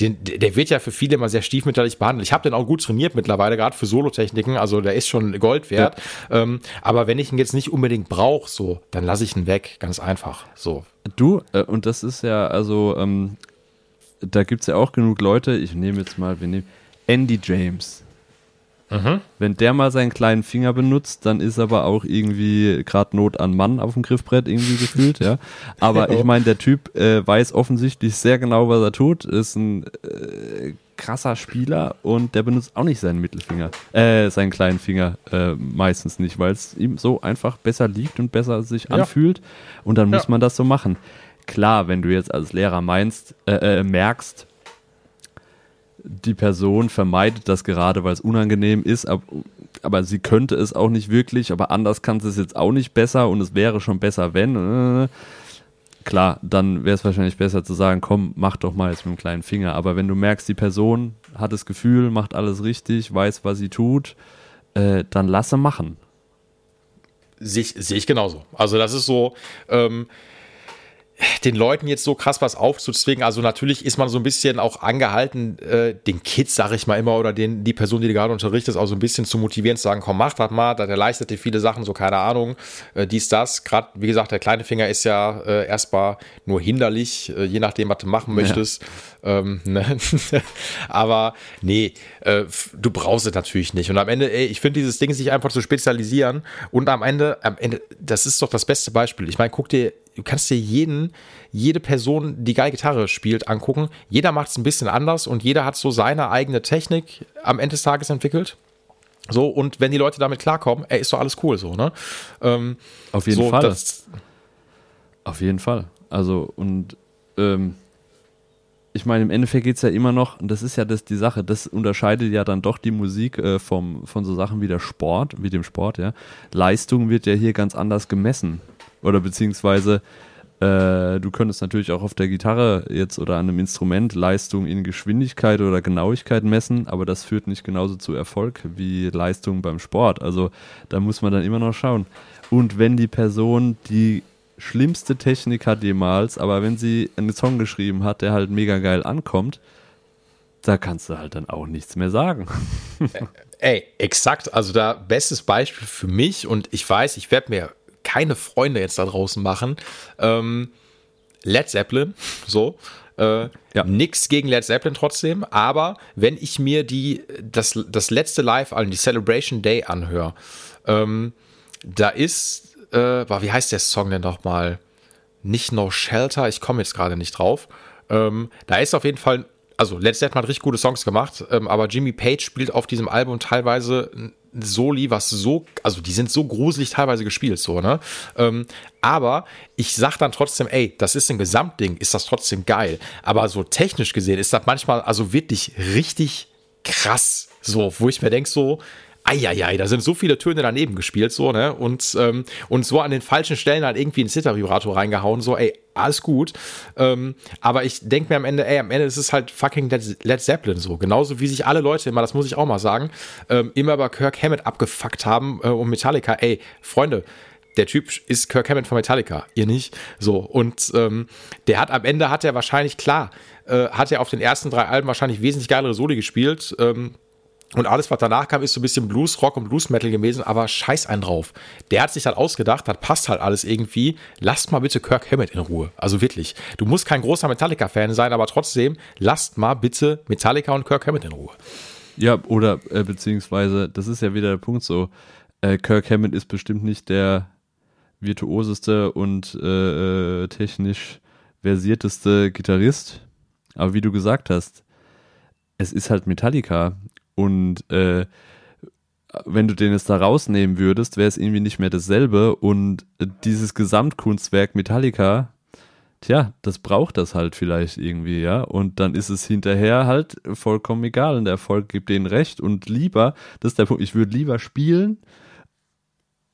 den, der wird ja für viele immer sehr stiefmütterlich behandelt. Ich habe den auch gut trainiert mittlerweile, gerade für Solotechniken, also der ist schon Gold wert. Ja. Ähm, aber wenn ich ihn jetzt nicht unbedingt brauche, so, dann lasse ich ihn weg, ganz einfach. So. Du, äh, und das ist ja, also, ähm, da gibt es ja auch genug Leute, ich nehme jetzt mal, wir nehmen Andy James. Mhm. Wenn der mal seinen kleinen Finger benutzt, dann ist aber auch irgendwie gerade Not an Mann auf dem Griffbrett irgendwie gefühlt, ja. Aber <laughs> ich meine, der Typ äh, weiß offensichtlich sehr genau, was er tut, ist ein äh, krasser Spieler und der benutzt auch nicht seinen Mittelfinger, äh, seinen kleinen Finger äh, meistens nicht, weil es ihm so einfach besser liegt und besser sich ja. anfühlt und dann muss ja. man das so machen. Klar, wenn du jetzt als Lehrer meinst, äh, äh merkst, die Person vermeidet das gerade, weil es unangenehm ist, aber, aber, sie könnte es auch nicht wirklich, aber anders kann sie es jetzt auch nicht besser und es wäre schon besser, wenn. Äh, klar, dann wäre es wahrscheinlich besser zu sagen, komm, mach doch mal jetzt mit dem kleinen Finger. Aber wenn du merkst, die Person hat das Gefühl, macht alles richtig, weiß, was sie tut, äh, dann lasse machen. Sehe ich, seh ich genauso. Also das ist so, ähm, den Leuten jetzt so krass was aufzuzwingen. Also natürlich ist man so ein bisschen auch angehalten, äh, den Kids, sag ich mal immer, oder den, die Person, die du gerade unterrichtest, auch so ein bisschen zu motivieren, zu sagen, komm, mach das mal, der leistet dir viele Sachen, so keine Ahnung, äh, dies, das. Gerade, wie gesagt, der kleine Finger ist ja äh, erstmal nur hinderlich, äh, je nachdem, was du machen möchtest. Ja. Ähm, ne? <laughs> Aber nee, äh, du brauchst es natürlich nicht. Und am Ende, ey, ich finde dieses Ding, sich einfach zu spezialisieren und am Ende, am Ende, das ist doch das beste Beispiel. Ich meine, guck dir du kannst dir jeden, jede Person, die geil Gitarre spielt, angucken. Jeder macht es ein bisschen anders und jeder hat so seine eigene Technik am Ende des Tages entwickelt. So, und wenn die Leute damit klarkommen, ey, ist doch alles cool so, ne? Ähm, Auf jeden so, Fall. Das, Auf jeden Fall. Also, und ähm, ich meine, im Endeffekt geht es ja immer noch, und das ist ja das, die Sache, das unterscheidet ja dann doch die Musik äh, vom, von so Sachen wie der Sport, wie dem Sport, ja. Leistung wird ja hier ganz anders gemessen. Oder beziehungsweise äh, du könntest natürlich auch auf der Gitarre jetzt oder an einem Instrument Leistung in Geschwindigkeit oder Genauigkeit messen, aber das führt nicht genauso zu Erfolg wie Leistung beim Sport. Also da muss man dann immer noch schauen. Und wenn die Person die schlimmste Technik hat jemals, aber wenn sie einen Song geschrieben hat, der halt mega geil ankommt, da kannst du halt dann auch nichts mehr sagen. <laughs> Ey, exakt. Also da bestes Beispiel für mich und ich weiß, ich werde mir keine Freunde jetzt da draußen machen. Ähm, Led Zeppelin, <laughs> so. Äh, Ja. Nix gegen Led Zeppelin trotzdem, aber wenn ich mir die, das, das letzte Live-Album, die Celebration Day anhöre, ähm, da ist, äh, wie heißt der Song denn nochmal? Nicht No Shelter, ich komme jetzt gerade nicht drauf. Ähm, da ist auf jeden Fall, also Led Zeppelin hat richtig gute Songs gemacht, ähm, aber Jimmy Page spielt auf diesem Album teilweise Soli, was so, also die sind so gruselig teilweise gespielt, so, ne? Ähm, aber ich sag dann trotzdem, ey, das ist ein Gesamtding, ist das trotzdem geil. Aber so technisch gesehen ist das manchmal also wirklich richtig krass, so, wo ich mir denke, so, Eieiei, da sind so viele Töne daneben gespielt, so, ne? Und, ähm, und so an den falschen Stellen halt irgendwie einen Zittervibrator reingehauen, so, ey, alles gut. Ähm, aber ich denke mir am Ende, ey, am Ende ist es halt fucking Led, Zeppelin so. Genauso wie sich alle Leute immer, das muss ich auch mal sagen, ähm, immer über Kirk Hammett abgefuckt haben äh, und Metallica. Ey, Freunde, der Typ ist Kirk Hammett von Metallica, ihr nicht. So, und ähm, der hat am Ende hat er wahrscheinlich, klar, äh, hat er auf den ersten drei Alben wahrscheinlich wesentlich geilere Soli gespielt. Ähm, und alles, was danach kam, ist so ein bisschen Blues, Rock und Blues Metal gewesen, aber scheiß einen drauf. Der hat sich halt ausgedacht, das passt halt alles irgendwie. Lasst mal bitte Kirk Hammett in Ruhe. Also wirklich. Du musst kein großer Metallica-Fan sein, aber trotzdem, lasst mal bitte Metallica und Kirk Hammett in Ruhe. Ja, oder äh, beziehungsweise, das ist ja wieder der Punkt so, äh, Kirk Hammett ist bestimmt nicht der virtuoseste und äh, äh, technisch versierteste Gitarrist, aber wie du gesagt hast, es ist halt Metallica und äh, wenn du den jetzt da rausnehmen würdest, wäre es irgendwie nicht mehr dasselbe. Und äh, dieses Gesamtkunstwerk Metallica, tja, das braucht das halt vielleicht irgendwie, ja. Und dann ist es hinterher halt vollkommen egal und der Erfolg gibt denen recht. Und lieber, das ist der Punkt, ich würde lieber spielen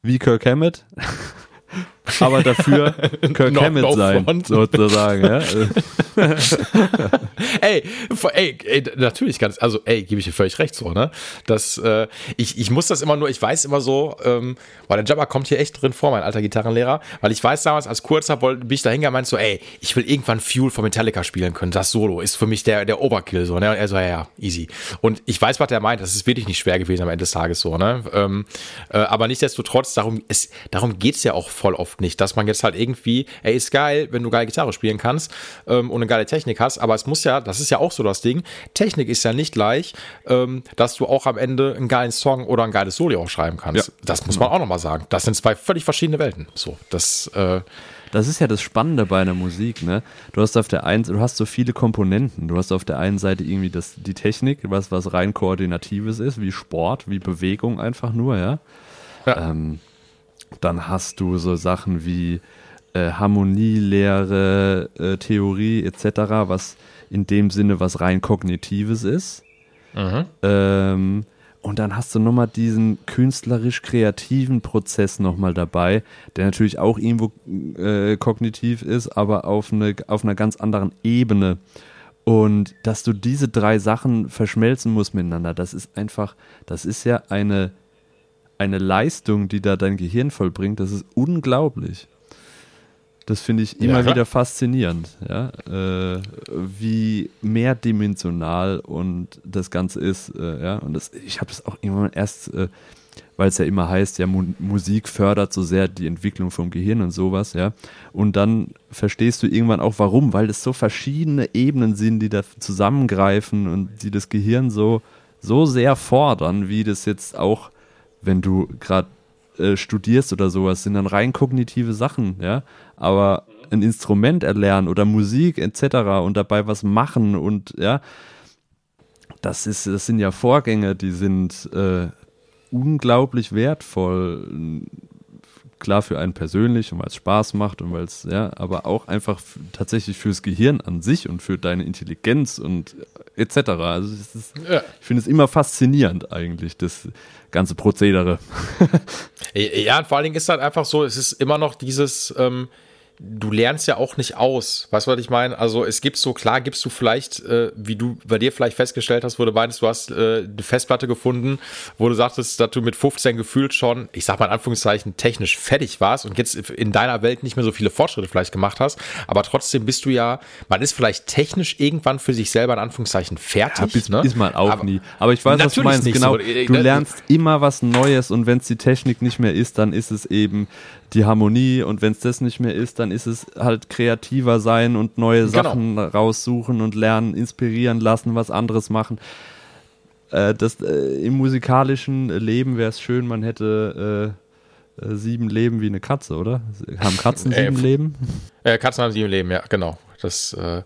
wie Kirk Hammett, <laughs> aber dafür <laughs> Kirk Hammett no sein, front. sozusagen, ja. <laughs> ey, ey, ey, natürlich ganz, also ey, gebe ich dir völlig recht so, ne? Das, äh, ich, ich muss das immer nur, ich weiß immer so, ähm, weil der Jabba kommt hier echt drin vor, mein alter Gitarrenlehrer, weil ich weiß damals, als kurzer wollte, bin ich da hingegangen, so, ey, ich will irgendwann Fuel von Metallica spielen können, das Solo ist für mich der, der Oberkill, so, ne? Und er so, ja, ja, easy. Und ich weiß, was der meint, das ist wirklich nicht schwer gewesen am Ende des Tages so, ne? Ähm, äh, aber nichtsdestotrotz, darum, es, darum geht's ja auch voll oft nicht, dass man jetzt halt irgendwie, ey, ist geil, wenn du geil Gitarre spielen kannst ähm, und eine geile Technik hast, aber es muss ja, das ist ja auch so das Ding, Technik ist ja nicht gleich, ähm, dass du auch am Ende einen geilen Song oder ein geiles Soli auch schreiben kannst. Ja. Das muss man auch nochmal sagen. Das sind zwei völlig verschiedene Welten. So, das, äh, Das ist ja das Spannende bei einer Musik, ne? Du hast auf der einen, du hast so viele Komponenten. Du hast auf der einen Seite irgendwie das, die Technik, was, was rein Koordinatives ist, wie Sport, wie Bewegung einfach nur, ja. Ja. Ähm, dann hast du so Sachen wie äh, Harmonielehre, äh, Theorie etc., was in dem Sinne was rein Kognitives ist. Ähm, und dann hast du nochmal diesen künstlerisch-kreativen Prozess nochmal dabei, der natürlich auch irgendwo äh, kognitiv ist, aber auf, eine, auf einer ganz anderen Ebene. Und dass du diese drei Sachen verschmelzen musst miteinander, das ist einfach, das ist ja eine, eine Leistung, die da dein Gehirn vollbringt, das ist unglaublich. Das finde ich immer klar. wieder faszinierend, ja, äh, wie mehrdimensional und das Ganze ist, äh, ja. Und das, ich habe es auch irgendwann erst, äh, weil es ja immer heißt, ja, Mu Musik fördert so sehr die Entwicklung vom Gehirn und sowas, ja. Und dann verstehst du irgendwann auch, warum, weil es so verschiedene Ebenen sind, die da zusammengreifen und die das Gehirn so, so sehr fordern, wie das jetzt auch, wenn du gerade äh, studierst oder sowas, sind dann rein kognitive Sachen, ja. Aber ein Instrument erlernen oder Musik etc. und dabei was machen und ja, das ist, das sind ja Vorgänge, die sind äh, unglaublich wertvoll. Klar für einen persönlich und weil es Spaß macht und weil es, ja, aber auch einfach tatsächlich fürs Gehirn an sich und für deine Intelligenz und etc. Also ist, ja. ich finde es immer faszinierend eigentlich, das ganze Prozedere. <laughs> ja, und vor allen Dingen ist halt einfach so, es ist immer noch dieses, ähm, du lernst ja auch nicht aus. Weißt du, was ich meine? Also es gibt so, klar gibst du vielleicht, äh, wie du bei dir vielleicht festgestellt hast, wo du meinst, du hast äh, eine Festplatte gefunden, wo du sagtest, dass du mit 15 gefühlt schon, ich sag mal in Anführungszeichen, technisch fertig warst und jetzt in deiner Welt nicht mehr so viele Fortschritte vielleicht gemacht hast, aber trotzdem bist du ja, man ist vielleicht technisch irgendwann für sich selber in Anführungszeichen fertig. Ja, bis, ne? Ist man auch aber, nie. Aber ich weiß, was du meinst. Genau, so. du lernst immer was Neues und wenn es die Technik nicht mehr ist, dann ist es eben die Harmonie und wenn es das nicht mehr ist, dann ist es halt kreativer sein und neue genau. Sachen raussuchen und lernen, inspirieren lassen, was anderes machen. Äh, das, äh, Im musikalischen Leben wäre es schön, man hätte äh, äh, sieben Leben wie eine Katze, oder? Haben Katzen äh, sieben Leben? Katzen haben sieben Leben, ja, genau. Das, äh,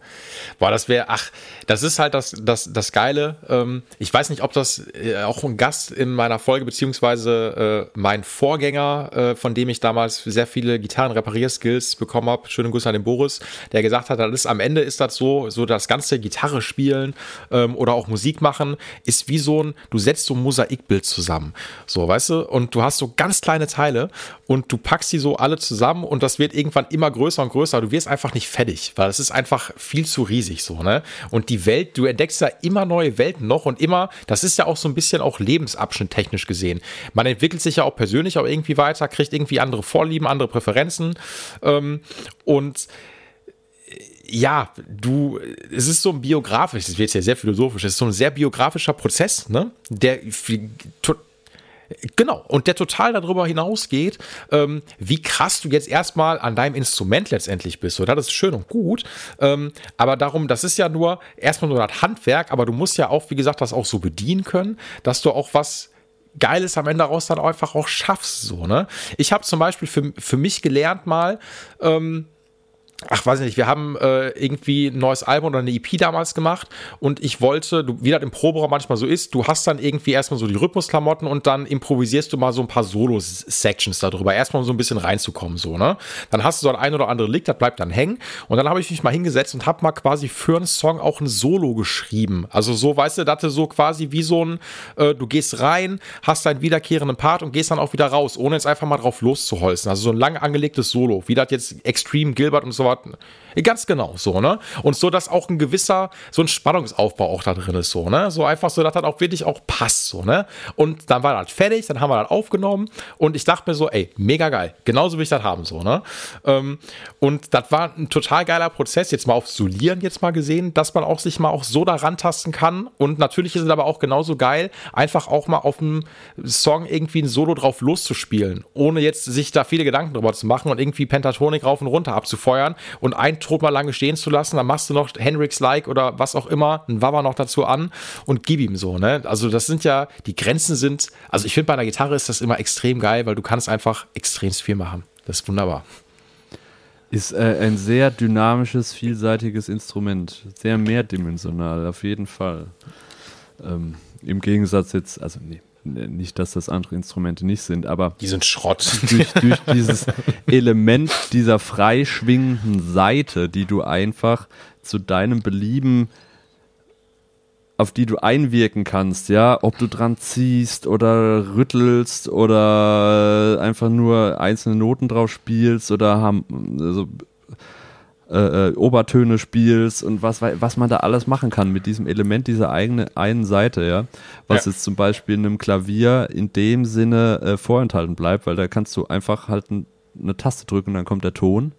boah, das wäre, ach, das ist halt das, das, das Geile. Ähm, ich weiß nicht, ob das äh, auch ein Gast in meiner Folge, beziehungsweise äh, mein Vorgänger, äh, von dem ich damals sehr viele Gitarrenreparierskills bekommen habe, schönen Gruß an den Boris, der gesagt hat, das ist, am Ende ist das so, so das ganze Gitarre spielen ähm, oder auch Musik machen, ist wie so ein, du setzt so ein Mosaikbild zusammen. So, weißt du, und du hast so ganz kleine Teile und du packst die so alle zusammen und das wird irgendwann immer größer und größer. Du wirst einfach nicht fertig, weil es ist einfach viel zu riesig so, ne? Und die Welt, du entdeckst ja immer neue Welten noch und immer, das ist ja auch so ein bisschen auch Lebensabschnitt technisch gesehen. Man entwickelt sich ja auch persönlich auch irgendwie weiter, kriegt irgendwie andere Vorlieben, andere Präferenzen ähm, und ja, du, es ist so ein biografisch, das wird ja sehr philosophisch, es ist so ein sehr biografischer Prozess, ne? Der Genau, und der total darüber hinausgeht, ähm, wie krass du jetzt erstmal an deinem Instrument letztendlich bist. So, das ist schön und gut, ähm, aber darum, das ist ja nur erstmal nur das Handwerk, aber du musst ja auch, wie gesagt, das auch so bedienen können, dass du auch was Geiles am Ende raus dann einfach auch schaffst. So, ne? Ich habe zum Beispiel für, für mich gelernt mal, ähm, ach weiß ich nicht, wir haben äh, irgendwie ein neues Album oder eine EP damals gemacht und ich wollte, du, wie das im Proberaum manchmal so ist, du hast dann irgendwie erstmal so die Rhythmusklamotten und dann improvisierst du mal so ein paar Solo-Sections darüber, erstmal um so ein bisschen reinzukommen, so, ne? Dann hast du so ein ein oder andere Lick, das bleibt dann hängen und dann habe ich mich mal hingesetzt und habe mal quasi für einen Song auch ein Solo geschrieben. Also so, weißt du, du so quasi wie so ein, äh, du gehst rein, hast deinen wiederkehrenden Part und gehst dann auch wieder raus, ohne jetzt einfach mal drauf loszuholzen. Also so ein lang angelegtes Solo, wie das jetzt Extreme Gilbert und so weiter Ganz genau, so, ne? Und so, dass auch ein gewisser, so ein Spannungsaufbau auch da drin ist, so, ne? So einfach so, dass das auch wirklich auch passt, so, ne? Und dann war das fertig, dann haben wir das aufgenommen und ich dachte mir so, ey, mega geil. Genauso will ich das haben, so, ne? Ähm, und das war ein total geiler Prozess, jetzt mal auf Solieren jetzt mal gesehen, dass man auch sich mal auch so daran tasten kann. Und natürlich ist es aber auch genauso geil, einfach auch mal auf einem Song irgendwie ein Solo drauf loszuspielen, ohne jetzt sich da viele Gedanken drüber zu machen und irgendwie Pentatonik rauf und runter abzufeuern und ein Tod mal lange stehen zu lassen, dann machst du noch Hendrix-like oder was auch immer, ein Wawa noch dazu an und gib ihm so, ne? Also das sind ja, die Grenzen sind, also ich finde bei einer Gitarre ist das immer extrem geil, weil du kannst einfach extrem viel machen. Das ist wunderbar. Ist äh, ein sehr dynamisches, vielseitiges Instrument. Sehr mehrdimensional, auf jeden Fall. Ähm, Im Gegensatz jetzt, also nee, nicht, dass das andere Instrumente nicht sind, aber. Die sind Schrott. <laughs> Durch, durch dieses Element dieser freischwingenden Seite, die du einfach zu deinem Belieben auf die du einwirken kannst, ja, ob du dran ziehst oder rüttelst oder einfach nur einzelne Noten drauf spielst oder haben, also äh, äh, Obertöne spielst und was, was man da alles machen kann mit diesem Element dieser eigenen einen Seite, ja. Was ja. jetzt zum Beispiel in einem Klavier in dem Sinne äh, vorenthalten bleibt, weil da kannst du einfach halt ein, eine Taste drücken und dann kommt der Ton.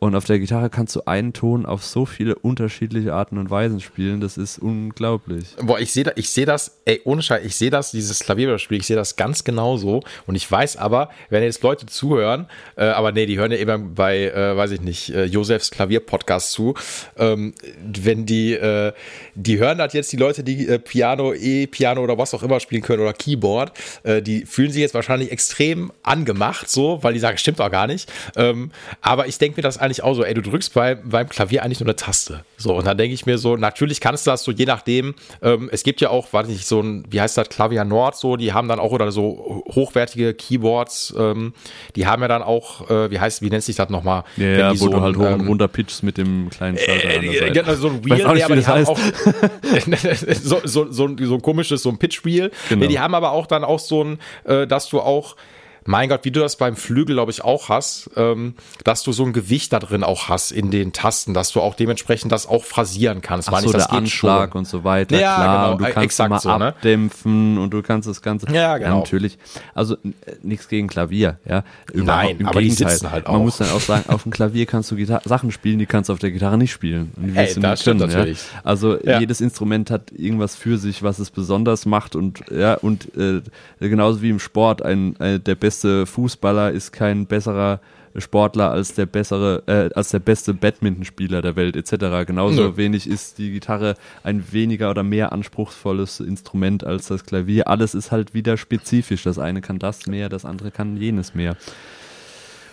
Und auf der Gitarre kannst du einen Ton auf so viele unterschiedliche Arten und Weisen spielen. Das ist unglaublich. Boah, ich sehe da, sehe das, ey, ohne Scheiß, ich sehe das, dieses Klavierspiel, ich sehe das ganz genauso. Und ich weiß aber, wenn jetzt Leute zuhören, äh, aber nee, die hören ja immer bei, äh, weiß ich nicht, äh, Josefs Klavier-Podcast zu, ähm, wenn die, äh, die hören halt jetzt die Leute, die äh, Piano, E-Piano oder was auch immer spielen können oder Keyboard, äh, die fühlen sich jetzt wahrscheinlich extrem angemacht, so, weil die sagen, stimmt auch gar nicht. Ähm, aber ich denke mir das eigentlich auch so, ey, du drückst bei, beim Klavier eigentlich nur eine Taste. So, und dann denke ich mir so, natürlich kannst du das so, je nachdem, ähm, es gibt ja auch, weiß nicht, so ein, wie heißt das, Klavier Nord, so, die haben dann auch, oder so hochwertige Keyboards, ähm, die haben ja dann auch, äh, wie heißt, wie nennt sich das nochmal? Ja, ja wo so du halt hoch und ähm, runter pitchst mit dem kleinen Schalter an der äh, genau, so ein Wheel, nicht, nee, aber die haben heißt. auch <laughs> so, so, so, so ein komisches, so ein Pitch-Wheel. Genau. Nee, die haben aber auch dann auch so ein, äh, dass du auch mein Gott, wie du das beim Flügel, glaube ich, auch hast, ähm, dass du so ein Gewicht da drin auch hast in den Tasten, dass du auch dementsprechend das auch phrasieren kannst. Ach Meine so, ich, das der Anschlag schon. und so weiter, Ja, klar. genau, und du äh, kannst mal so, ne? abdämpfen und du kannst das Ganze. Ja, genau. natürlich. Also äh, nichts gegen Klavier, ja. Nein, aber die sitzen halt Man auch. muss dann auch sagen, auf dem Klavier kannst du Gitar Sachen spielen, die kannst du auf der Gitarre nicht spielen. Und Ey, das stimmt können, natürlich. Ja? Also Ja. jedes Instrument hat irgendwas für sich, was es besonders macht und ja und äh, genauso wie im Sport ein äh, der beste Fußballer ist kein besserer Sportler als der bessere, äh, als der beste Badmintonspieler der Welt etc. Genauso Nö. wenig ist die Gitarre ein weniger oder mehr anspruchsvolles Instrument als das Klavier. Alles ist halt wieder spezifisch. Das eine kann das mehr, das andere kann jenes mehr.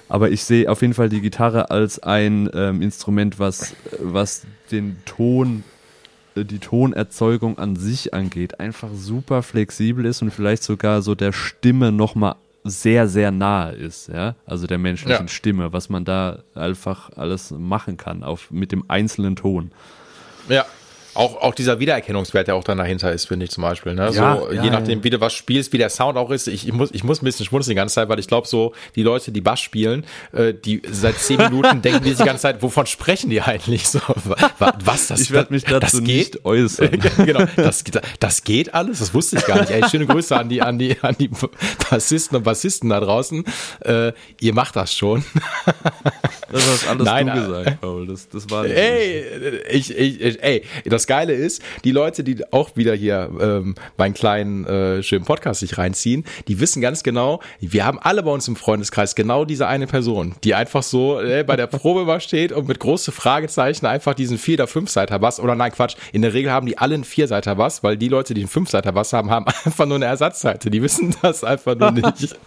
Aber ich sehe auf jeden Fall die Gitarre als ein ähm, Instrument, was, was den Ton, äh, die Tonerzeugung an sich angeht, einfach super flexibel ist und vielleicht sogar so der Stimme nochmal sehr, sehr nahe ist, ja. Also der menschlichen Ja. Stimme, was man da einfach alles machen kann, auf, mit dem einzelnen Ton. Ja. Auch, auch dieser Wiedererkennungswert, der auch dann dahinter ist, finde ich zum Beispiel. Ne? Ja, so, ja, je nachdem, wie du was spielst, wie der Sound auch ist. Ich, ich, muss, ich muss ein bisschen schmunzeln die ganze Zeit, weil ich glaube, so die Leute, die Bass spielen, äh, die seit zehn Minuten <laughs> denken die die ganze Zeit, wovon sprechen die eigentlich so? Wa- wa- Was das Ich werde mich dazu das geht? nicht äußern. <laughs> genau, das, das geht alles, das wusste ich gar nicht. Ey, schöne Grüße an die, an die, an die Bassisten und Bassisten da draußen. Äh, ihr macht das schon. Das hast alles Nein, du äh, gesagt, Paul. Das, das war nicht Ey, ich, ich, ich, ey, das Geile ist, die Leute, die auch wieder hier ähm, meinen kleinen äh, schönen Podcast sich reinziehen, die wissen ganz genau, wir haben alle bei uns im Freundeskreis genau diese eine Person, die einfach so äh, bei der Probe mal steht und mit große Fragezeichen einfach diesen vier oder fünf Seiter Bass oder nein Quatsch, in der Regel haben die alle einen vier Seiter Bass, weil die Leute, die einen fünf Seiter Bass haben, haben <laughs> einfach nur eine Ersatzseite. Die wissen das einfach nur nicht. <laughs>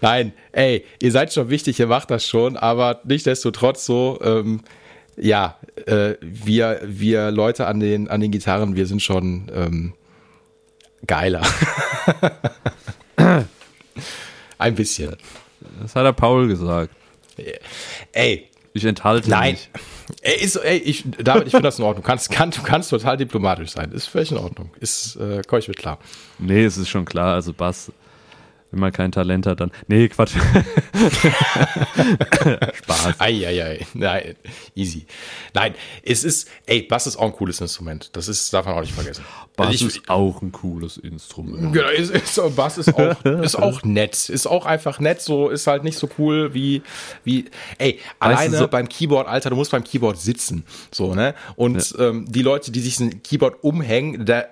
Nein, ey, ihr seid schon wichtig, ihr macht das schon, aber nichtsdestotrotz so, ähm, ja, äh, wir, wir Leute an den, an den Gitarren, wir sind schon ähm, geiler. <laughs> Ein bisschen. Das hat der Paul gesagt. Ey, Ich enthalte nein. mich. Ey, ist, ey, ich, David, ich finde das in Ordnung. Du kannst, kann, du kannst total diplomatisch sein. Ist völlig in Ordnung. Ist, äh, komm ich mit klar. Nee, es ist schon klar. Also Bass, wenn man kein Talent hat, dann. Nee, Quatsch. <laughs> Spaß. Eieiei. Nein, easy. Nein, es ist, ey, Bass ist auch ein cooles Instrument. Das ist, darf man auch nicht vergessen. Bass Also ich, ist auch ein cooles Instrument. Genau, ist, ist, Bass ist auch, <laughs> ist auch nett. Ist auch einfach nett, so ist halt nicht so cool wie, wie, ey, alleine so- beim Keyboard, Alter, du musst beim Keyboard sitzen. So, ne? Und ähm, die Leute, die sich ein Keyboard umhängen, da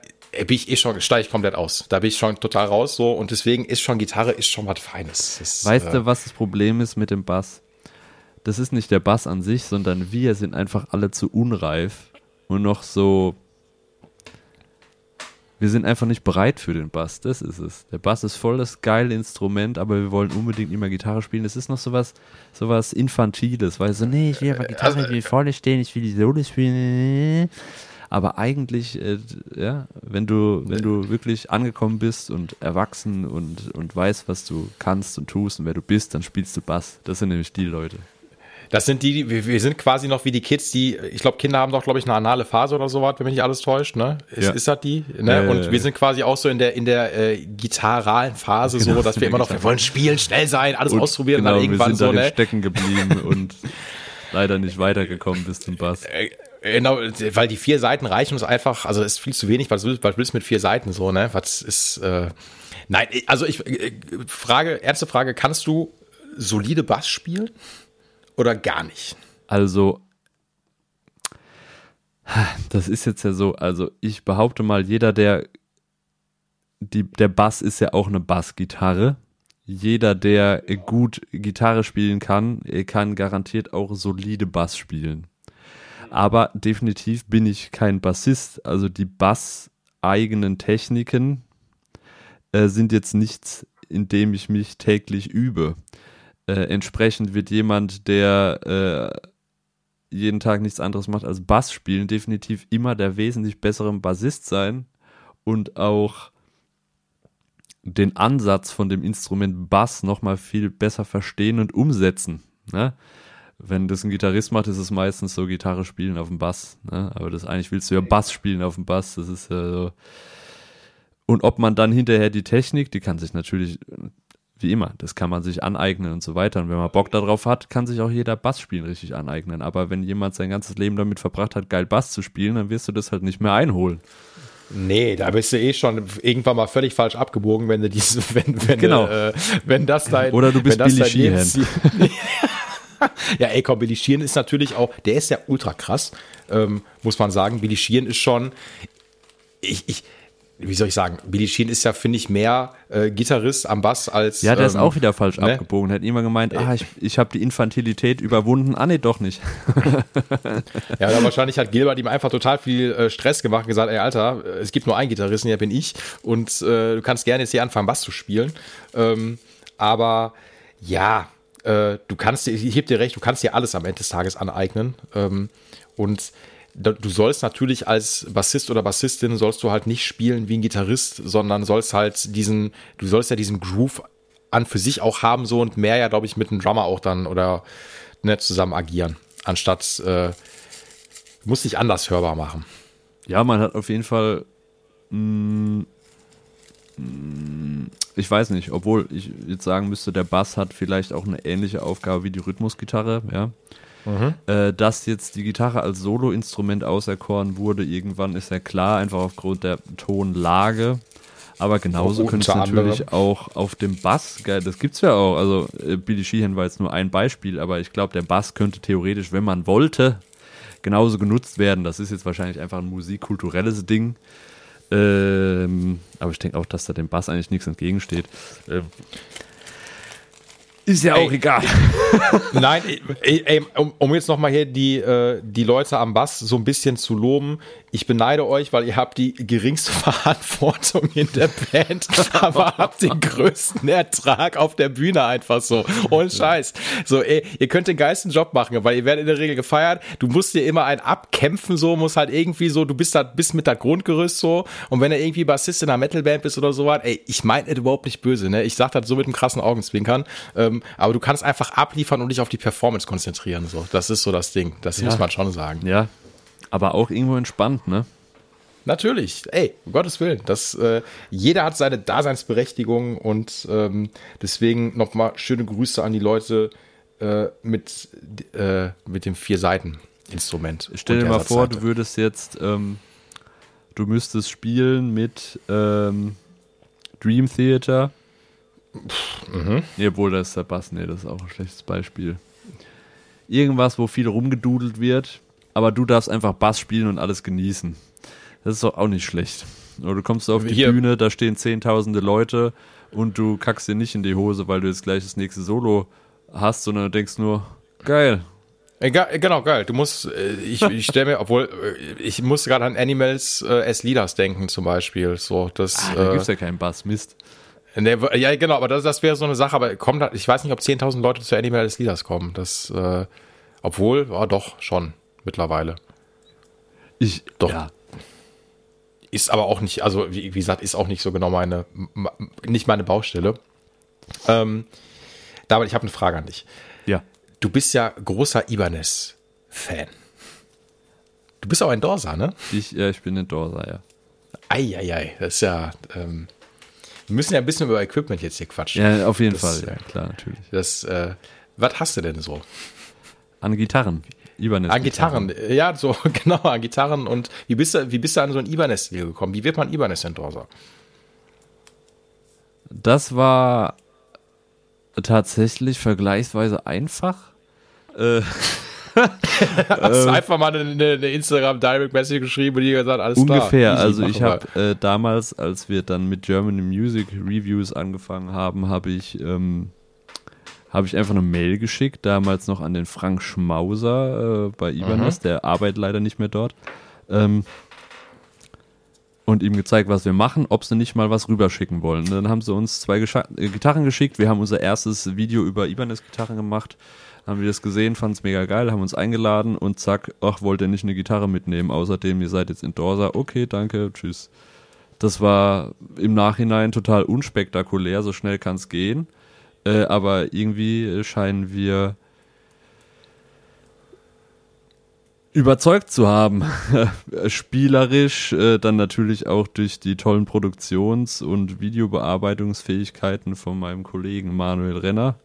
bin ich eh schon, steige ich komplett aus. Da bin ich schon total raus, so, und deswegen ist schon Gitarre, ist schon was Feines. Das, Weißt äh, du, was das Problem ist mit dem Bass? Das ist nicht der Bass an sich, sondern wir sind einfach alle zu unreif und noch so. Wir sind einfach nicht bereit für den Bass, das ist es. Der Bass ist voll das geile Instrument, aber wir wollen unbedingt immer Gitarre spielen. Es ist noch sowas, sowas Infantiles, weil so, nee, ich will aber Gitarre, ich will vorne stehen, ich will die Solo spielen. Aber eigentlich, äh, ja, wenn du, wenn du wirklich angekommen bist und erwachsen und, und weißt, was du kannst und tust und wer du bist, dann spielst du Bass. Das sind nämlich die Leute. Das sind die, die wir, sind quasi noch wie die Kids, die, ich glaube, Kinder haben doch, glaube ich, eine anale Phase oder sowas, wenn mich nicht alles täuscht, ne? Ist, Ja. ist das die? Ne? Ja, und wir sind quasi auch so in der, in der äh, gitarralen Phase, so, Genau, dass in wir immer noch, wir wollen spielen, schnell sein, alles ausprobieren genau, und dann irgendwann wir sind so, ne? stecken geblieben und <laughs> leider nicht weitergekommen bis zum Bass. Äh, Genau, weil die vier Seiten reichen uns einfach, also ist viel zu wenig, was was willst du mit vier Seiten so, ne? Was ist, äh, nein, also ich, äh, Frage, ernste Frage, kannst du solide Bass spielen? oder gar nicht? Also, das ist jetzt ja so, also ich behaupte mal, jeder, der die, der Bass ist ja auch eine Bassgitarre. Jeder, der gut Gitarre spielen kann, kann garantiert auch solide Bass spielen. Aber definitiv bin ich kein Bassist. Also die Bass-eigenen Techniken äh, sind jetzt nichts, in dem ich mich täglich übe. Äh, entsprechend wird jemand, der äh, jeden Tag nichts anderes macht als Bass spielen, definitiv immer der wesentlich bessere Bassist sein und auch den Ansatz von dem Instrument Bass nochmal viel besser verstehen und umsetzen. Ne? Wenn das ein Gitarrist macht, ist es meistens so Gitarre spielen auf dem Bass. Ne? Aber das eigentlich willst du ja Bass spielen auf dem Bass. Das ist ja so. Und ob man dann hinterher die Technik, die kann sich natürlich, wie immer, das kann man sich aneignen und so weiter. Und wenn man Bock darauf hat, kann sich auch jeder Bass spielen richtig aneignen. Aber wenn jemand sein ganzes Leben damit verbracht hat, geil Bass zu spielen, dann wirst du das halt nicht mehr einholen. Nee, da bist du eh schon irgendwann mal völlig falsch abgebogen, wenn du diese, <laughs> wenn, wenn, Genau. äh, wenn das dein, Oder du bist wenn das Billy dein Sheehan. <laughs> <laughs> Ja, ey, komm, Billy Sheehan ist natürlich auch, der ist ja ultra krass, ähm, muss man sagen. Billy Sheehan ist schon, ich, ich, wie soll ich sagen, Billy Sheehan ist ja, finde ich, mehr äh, Gitarrist am Bass als. Ja, der ist ähm, auch wieder falsch ne? abgebogen. Hat immer gemeint, ah, ich, ich habe die Infantilität überwunden. Ah, nee, doch nicht. <laughs> Ja, aber wahrscheinlich hat Gilbert ihm einfach total viel äh, Stress gemacht und gesagt, ey Alter, äh, es gibt nur einen Gitarristen, der bin ich und äh, du kannst gerne jetzt hier anfangen, Bass zu spielen. Ähm, aber ja, äh, du kannst dir, ich heb dir recht, du kannst dir alles am Ende des Tages aneignen. Ähm, und du sollst natürlich als Bassist oder Bassistin sollst du halt nicht spielen wie ein Gitarrist, sondern sollst halt diesen, du sollst ja diesen Groove an für sich auch haben so und mehr ja, glaube ich, mit einem Drummer auch dann oder ne, zusammen agieren, anstatt äh, muss dich anders hörbar machen. Ja, man hat auf jeden Fall. mm, mm, ich weiß nicht, obwohl ich jetzt sagen müsste, der Bass hat vielleicht auch eine ähnliche Aufgabe wie die Rhythmusgitarre, ja. Äh, dass jetzt die Gitarre als Soloinstrument auserkoren wurde, irgendwann ist ja klar, einfach aufgrund der Tonlage. Aber genauso Unter könnte es natürlich anderem. auch auf dem Bass, das gibt's ja auch. Also äh, Billy Sheehan war jetzt nur ein Beispiel, aber ich glaube, der Bass könnte theoretisch, wenn man wollte, genauso genutzt werden. Das ist jetzt wahrscheinlich einfach ein musikkulturelles Ding. Ähm, aber ich denke auch, dass da dem Bass eigentlich nichts entgegensteht. Ähm, ist ja Ey. auch egal. <laughs> Nein, ey, ey, um, um jetzt nochmal hier die, äh, die Leute am Bass so ein bisschen zu loben. Ich beneide euch, weil ihr habt die geringste <laughs> Verantwortung in der Band, aber habt den größten Ertrag auf der Bühne einfach so. Ohne Scheiß. So, ey, ihr könnt den geilsten Job machen, weil ihr werdet in der Regel gefeiert. Du musst dir immer einen abkämpfen, so, musst halt irgendwie so, du bist da, bist mit der Grundgerüst so. Und wenn du irgendwie Bassist in einer Metalband bist oder so was, ey, ich meine das überhaupt nicht böse, ne? Ich sag das so mit einem krassen Augenzwinkern. Ähm, aber du kannst einfach abliefern und dich auf die Performance konzentrieren, so. Das ist so das Ding. Das muss man schon sagen. Ja, aber auch irgendwo entspannt, ne? Natürlich, ey, um Gottes Willen. Das, äh, jeder hat seine Daseinsberechtigung und ähm, deswegen nochmal schöne Grüße an die Leute äh, mit, äh, mit dem Vier-Seiten-Instrument. Stell dir mal vor, du würdest jetzt, ähm, du müsstest spielen mit ähm, Dream Theater. Mhm. Nee, obwohl das ist der Bass, nee, das ist auch ein schlechtes Beispiel. Irgendwas, wo viel rumgedudelt wird, aber du darfst einfach Bass spielen und alles genießen. Das ist doch auch nicht schlecht. Oder du kommst auf die Hier- Bühne, da stehen zehntausende Leute und du kackst dir nicht in die Hose, weil du jetzt gleich das nächste Solo hast, sondern du denkst nur, geil, Egal, genau, geil. Du musst, äh, ich, <laughs> ich stelle mir, obwohl, äh, ich muss gerade an Animals äh, as Leaders denken zum Beispiel. So, das, ah, da äh, gibt's ja keinen Bass, Mist. Ne, w- ja, genau, aber das, das wäre so eine Sache, aber kommt, ich weiß nicht, ob 10.000 Leute zu Animal as Leaders kommen. Das, äh, obwohl, ja, doch, schon, mittlerweile. Ich, Doch. ja, Ist aber auch nicht, also, wie, wie gesagt, ist auch nicht so genau meine, nicht meine Baustelle. Ähm, David, ich habe eine Frage an dich. ja. Du bist ja großer Ibanez-Fan. Du bist auch ein Dorsa, ne? Ich, ja, ich bin ein Dorsa, ja. Eieiei, das ist ja, ähm, wir müssen ja ein bisschen über Equipment jetzt hier quatschen. Ja, auf jeden Das, Fall, äh, ja, klar, natürlich. Das, äh, was hast du denn so? An Gitarren. Ibanez An Gitarren, ja, so <laughs> genau, an Gitarren. Und wie bist du, wie bist du an so ein Ibanez-Stil gekommen? Wie wird man Ibanez-Endorser? Das war tatsächlich vergleichsweise einfach. Äh, <laughs> <laughs> Hast du einfach mal eine, eine Instagram Direct Message geschrieben und die gesagt, alles ungefähr. klar. also ich habe äh, damals, als wir dann mit German Music Reviews angefangen haben, habe ich ähm, habe ich einfach eine Mail geschickt, damals noch an den Frank Schmauser äh, bei Ibanez, mhm. der arbeitet leider nicht mehr dort. Ähm, und ihm gezeigt, was wir machen, ob sie nicht mal was rüberschicken wollen. Und dann haben sie uns zwei Gescha äh, Gitarren geschickt. Wir haben unser erstes Video über Ibanez-Gitarren gemacht. Haben wir das gesehen, fanden es mega geil, haben uns eingeladen und zack, ach, wollt ihr nicht eine Gitarre mitnehmen? Außerdem, ihr seid jetzt in Dorsa. Okay, danke, tschüss. Das war im Nachhinein total unspektakulär, so schnell kann es gehen. Äh, aber irgendwie scheinen wir überzeugt zu haben. <laughs> Spielerisch, äh, dann natürlich auch durch die tollen Produktions- und Videobearbeitungsfähigkeiten von meinem Kollegen Manuel Renner.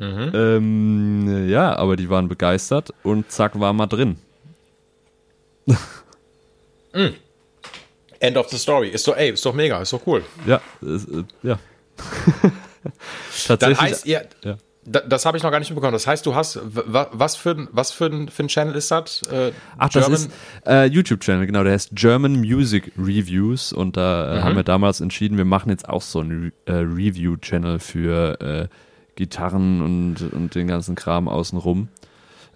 Mhm. Ähm, ja, aber die waren begeistert und zack, war mal drin. mm. End of the story. Ist doch, ey, ist doch mega, ist doch cool. Ja, ist, äh, ja. <laughs> Tatsächlich. Dann heißt ihr, ja das habe ich noch gar nicht mitbekommen. Das heißt, du hast, was für, was für, ein, für ein Channel ist das? Äh, Ach, German? das ist äh, YouTube-Channel, genau. Der heißt German Music Reviews. Und da äh, mhm. haben wir damals entschieden, wir machen jetzt auch so einen äh, Review-Channel für äh, Gitarren und, und den ganzen Kram außenrum.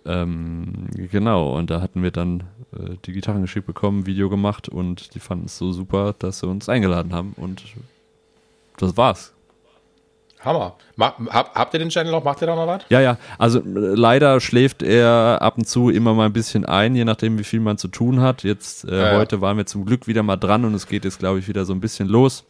Ähm, genau, und da hatten wir dann äh, die Gitarren geschickt bekommen, Video gemacht und die fanden es so super, dass sie uns eingeladen haben. Und das war's. Hammer. Hab, habt ihr den Channel noch? Macht ihr da noch was? Ja, ja. Also leider schläft er ab und zu immer mal ein bisschen ein, je nachdem, wie viel man zu tun hat. Jetzt äh, ja, heute waren wir zum Glück wieder mal dran und es geht jetzt, glaube ich, wieder so ein bisschen los.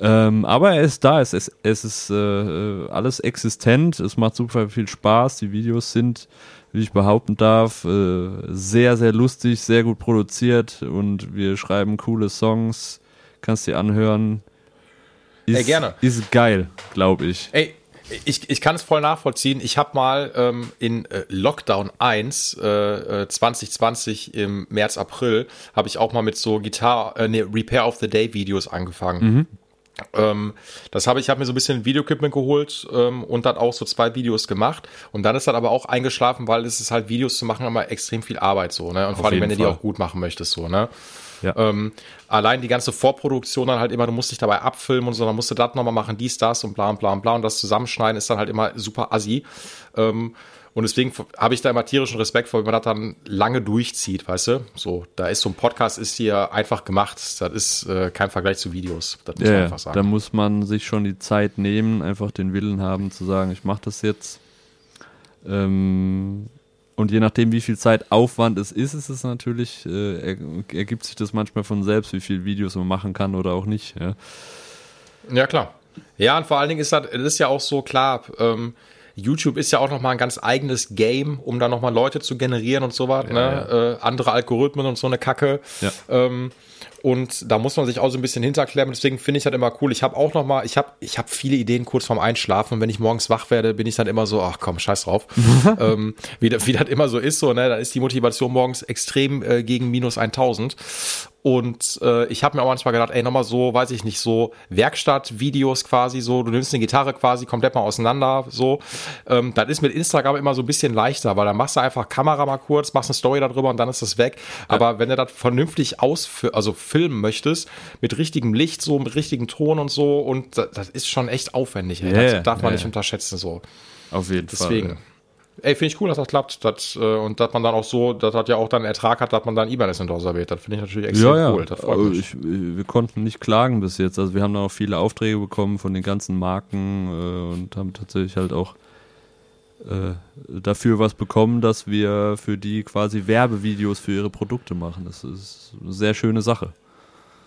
Ähm, aber er ist da, es, es, es ist äh, alles existent, es macht super viel Spaß, die Videos sind, wie ich behaupten darf, äh, sehr, sehr lustig, sehr gut produziert und wir schreiben coole Songs, kannst dir anhören. Ist, Ey, gerne. Ist geil, glaube ich. Ey, ich, ich kann es voll nachvollziehen. Ich habe mal ähm, in äh, Lockdown 1 äh, 2020 äh, im März, April, habe ich auch mal mit so Gitarre, äh, nee, Repair of the Day Videos angefangen. Mhm. Ähm, das habe ich, habe mir so ein bisschen Videoequipment geholt ähm, und dann auch so zwei Videos gemacht. Und dann ist dann aber auch eingeschlafen, weil es ist halt Videos zu machen immer extrem viel Arbeit so, ne? Und Auf vor allem, wenn du die auch gut machen möchtest, so, ne? Ja. Ähm, allein die ganze Vorproduktion dann halt immer, du musst dich dabei abfilmen und so, dann musst du das nochmal machen, dies, das und bla und bla und bla und das zusammenschneiden ist dann halt immer super assi. Ähm, und deswegen habe ich da immer tierischen Respekt vor, wenn man das dann lange durchzieht, weißt du? So, da ist so ein Podcast ist hier einfach gemacht. Das ist äh, kein Vergleich zu Videos. Das muss ja, man einfach sagen. Da muss man sich schon die Zeit nehmen, einfach den Willen haben zu sagen, ich mache das jetzt. Ähm, und je nachdem, wie viel Zeitaufwand es ist, ist es natürlich, äh, ergibt sich das manchmal von selbst, wie viele Videos man machen kann oder auch nicht. Ja, ja klar. Ja, und vor allen Dingen ist das, das ist ja auch so klar, ähm, YouTube ist ja auch nochmal ein ganz eigenes Game, um da nochmal Leute zu generieren und so was, ja, ne? Ja. Äh, andere Algorithmen und so eine Kacke. Ja. Ähm, und da muss man sich auch so ein bisschen hinterklemmen. Deswegen finde ich das immer cool. Ich habe auch noch mal, ich habe ich hab viele Ideen kurz vorm Einschlafen. Und wenn ich morgens wach werde, bin ich dann immer so, ach komm, scheiß drauf. <laughs> ähm, wie, wie das immer so ist, so, ne, da ist die Motivation morgens extrem äh, gegen minus 1000. Und äh, ich habe mir auch manchmal gedacht, ey, nochmal so, weiß ich nicht, so Werkstattvideos quasi so, du nimmst eine Gitarre quasi komplett mal auseinander, so. Ähm, das ist mit Instagram immer so ein bisschen leichter, weil dann machst du einfach Kamera mal kurz, machst eine Story darüber und dann ist das weg. Ja. Aber wenn du das vernünftig aus, also filmen möchtest, mit richtigem Licht, so, mit richtigem Ton und so, und das, das ist schon echt aufwendig, ey. Yeah, das darf man yeah. nicht unterschätzen, so. Auf jeden Deswegen. Fall. Ja. Ey, finde ich cool, dass das klappt. Das, äh, und dass man dann auch so, dass das ja auch dann Ertrag hat, dass man dann Ibanez in Dorsa wählt. Das finde ich natürlich extrem ja, ja. cool. Das freut mich. Ich, wir konnten nicht klagen bis jetzt. Also wir haben da auch viele Aufträge bekommen von den ganzen Marken äh, und haben tatsächlich halt auch äh, dafür was bekommen, dass wir für die quasi Werbevideos für ihre Produkte machen. Das ist eine sehr schöne Sache.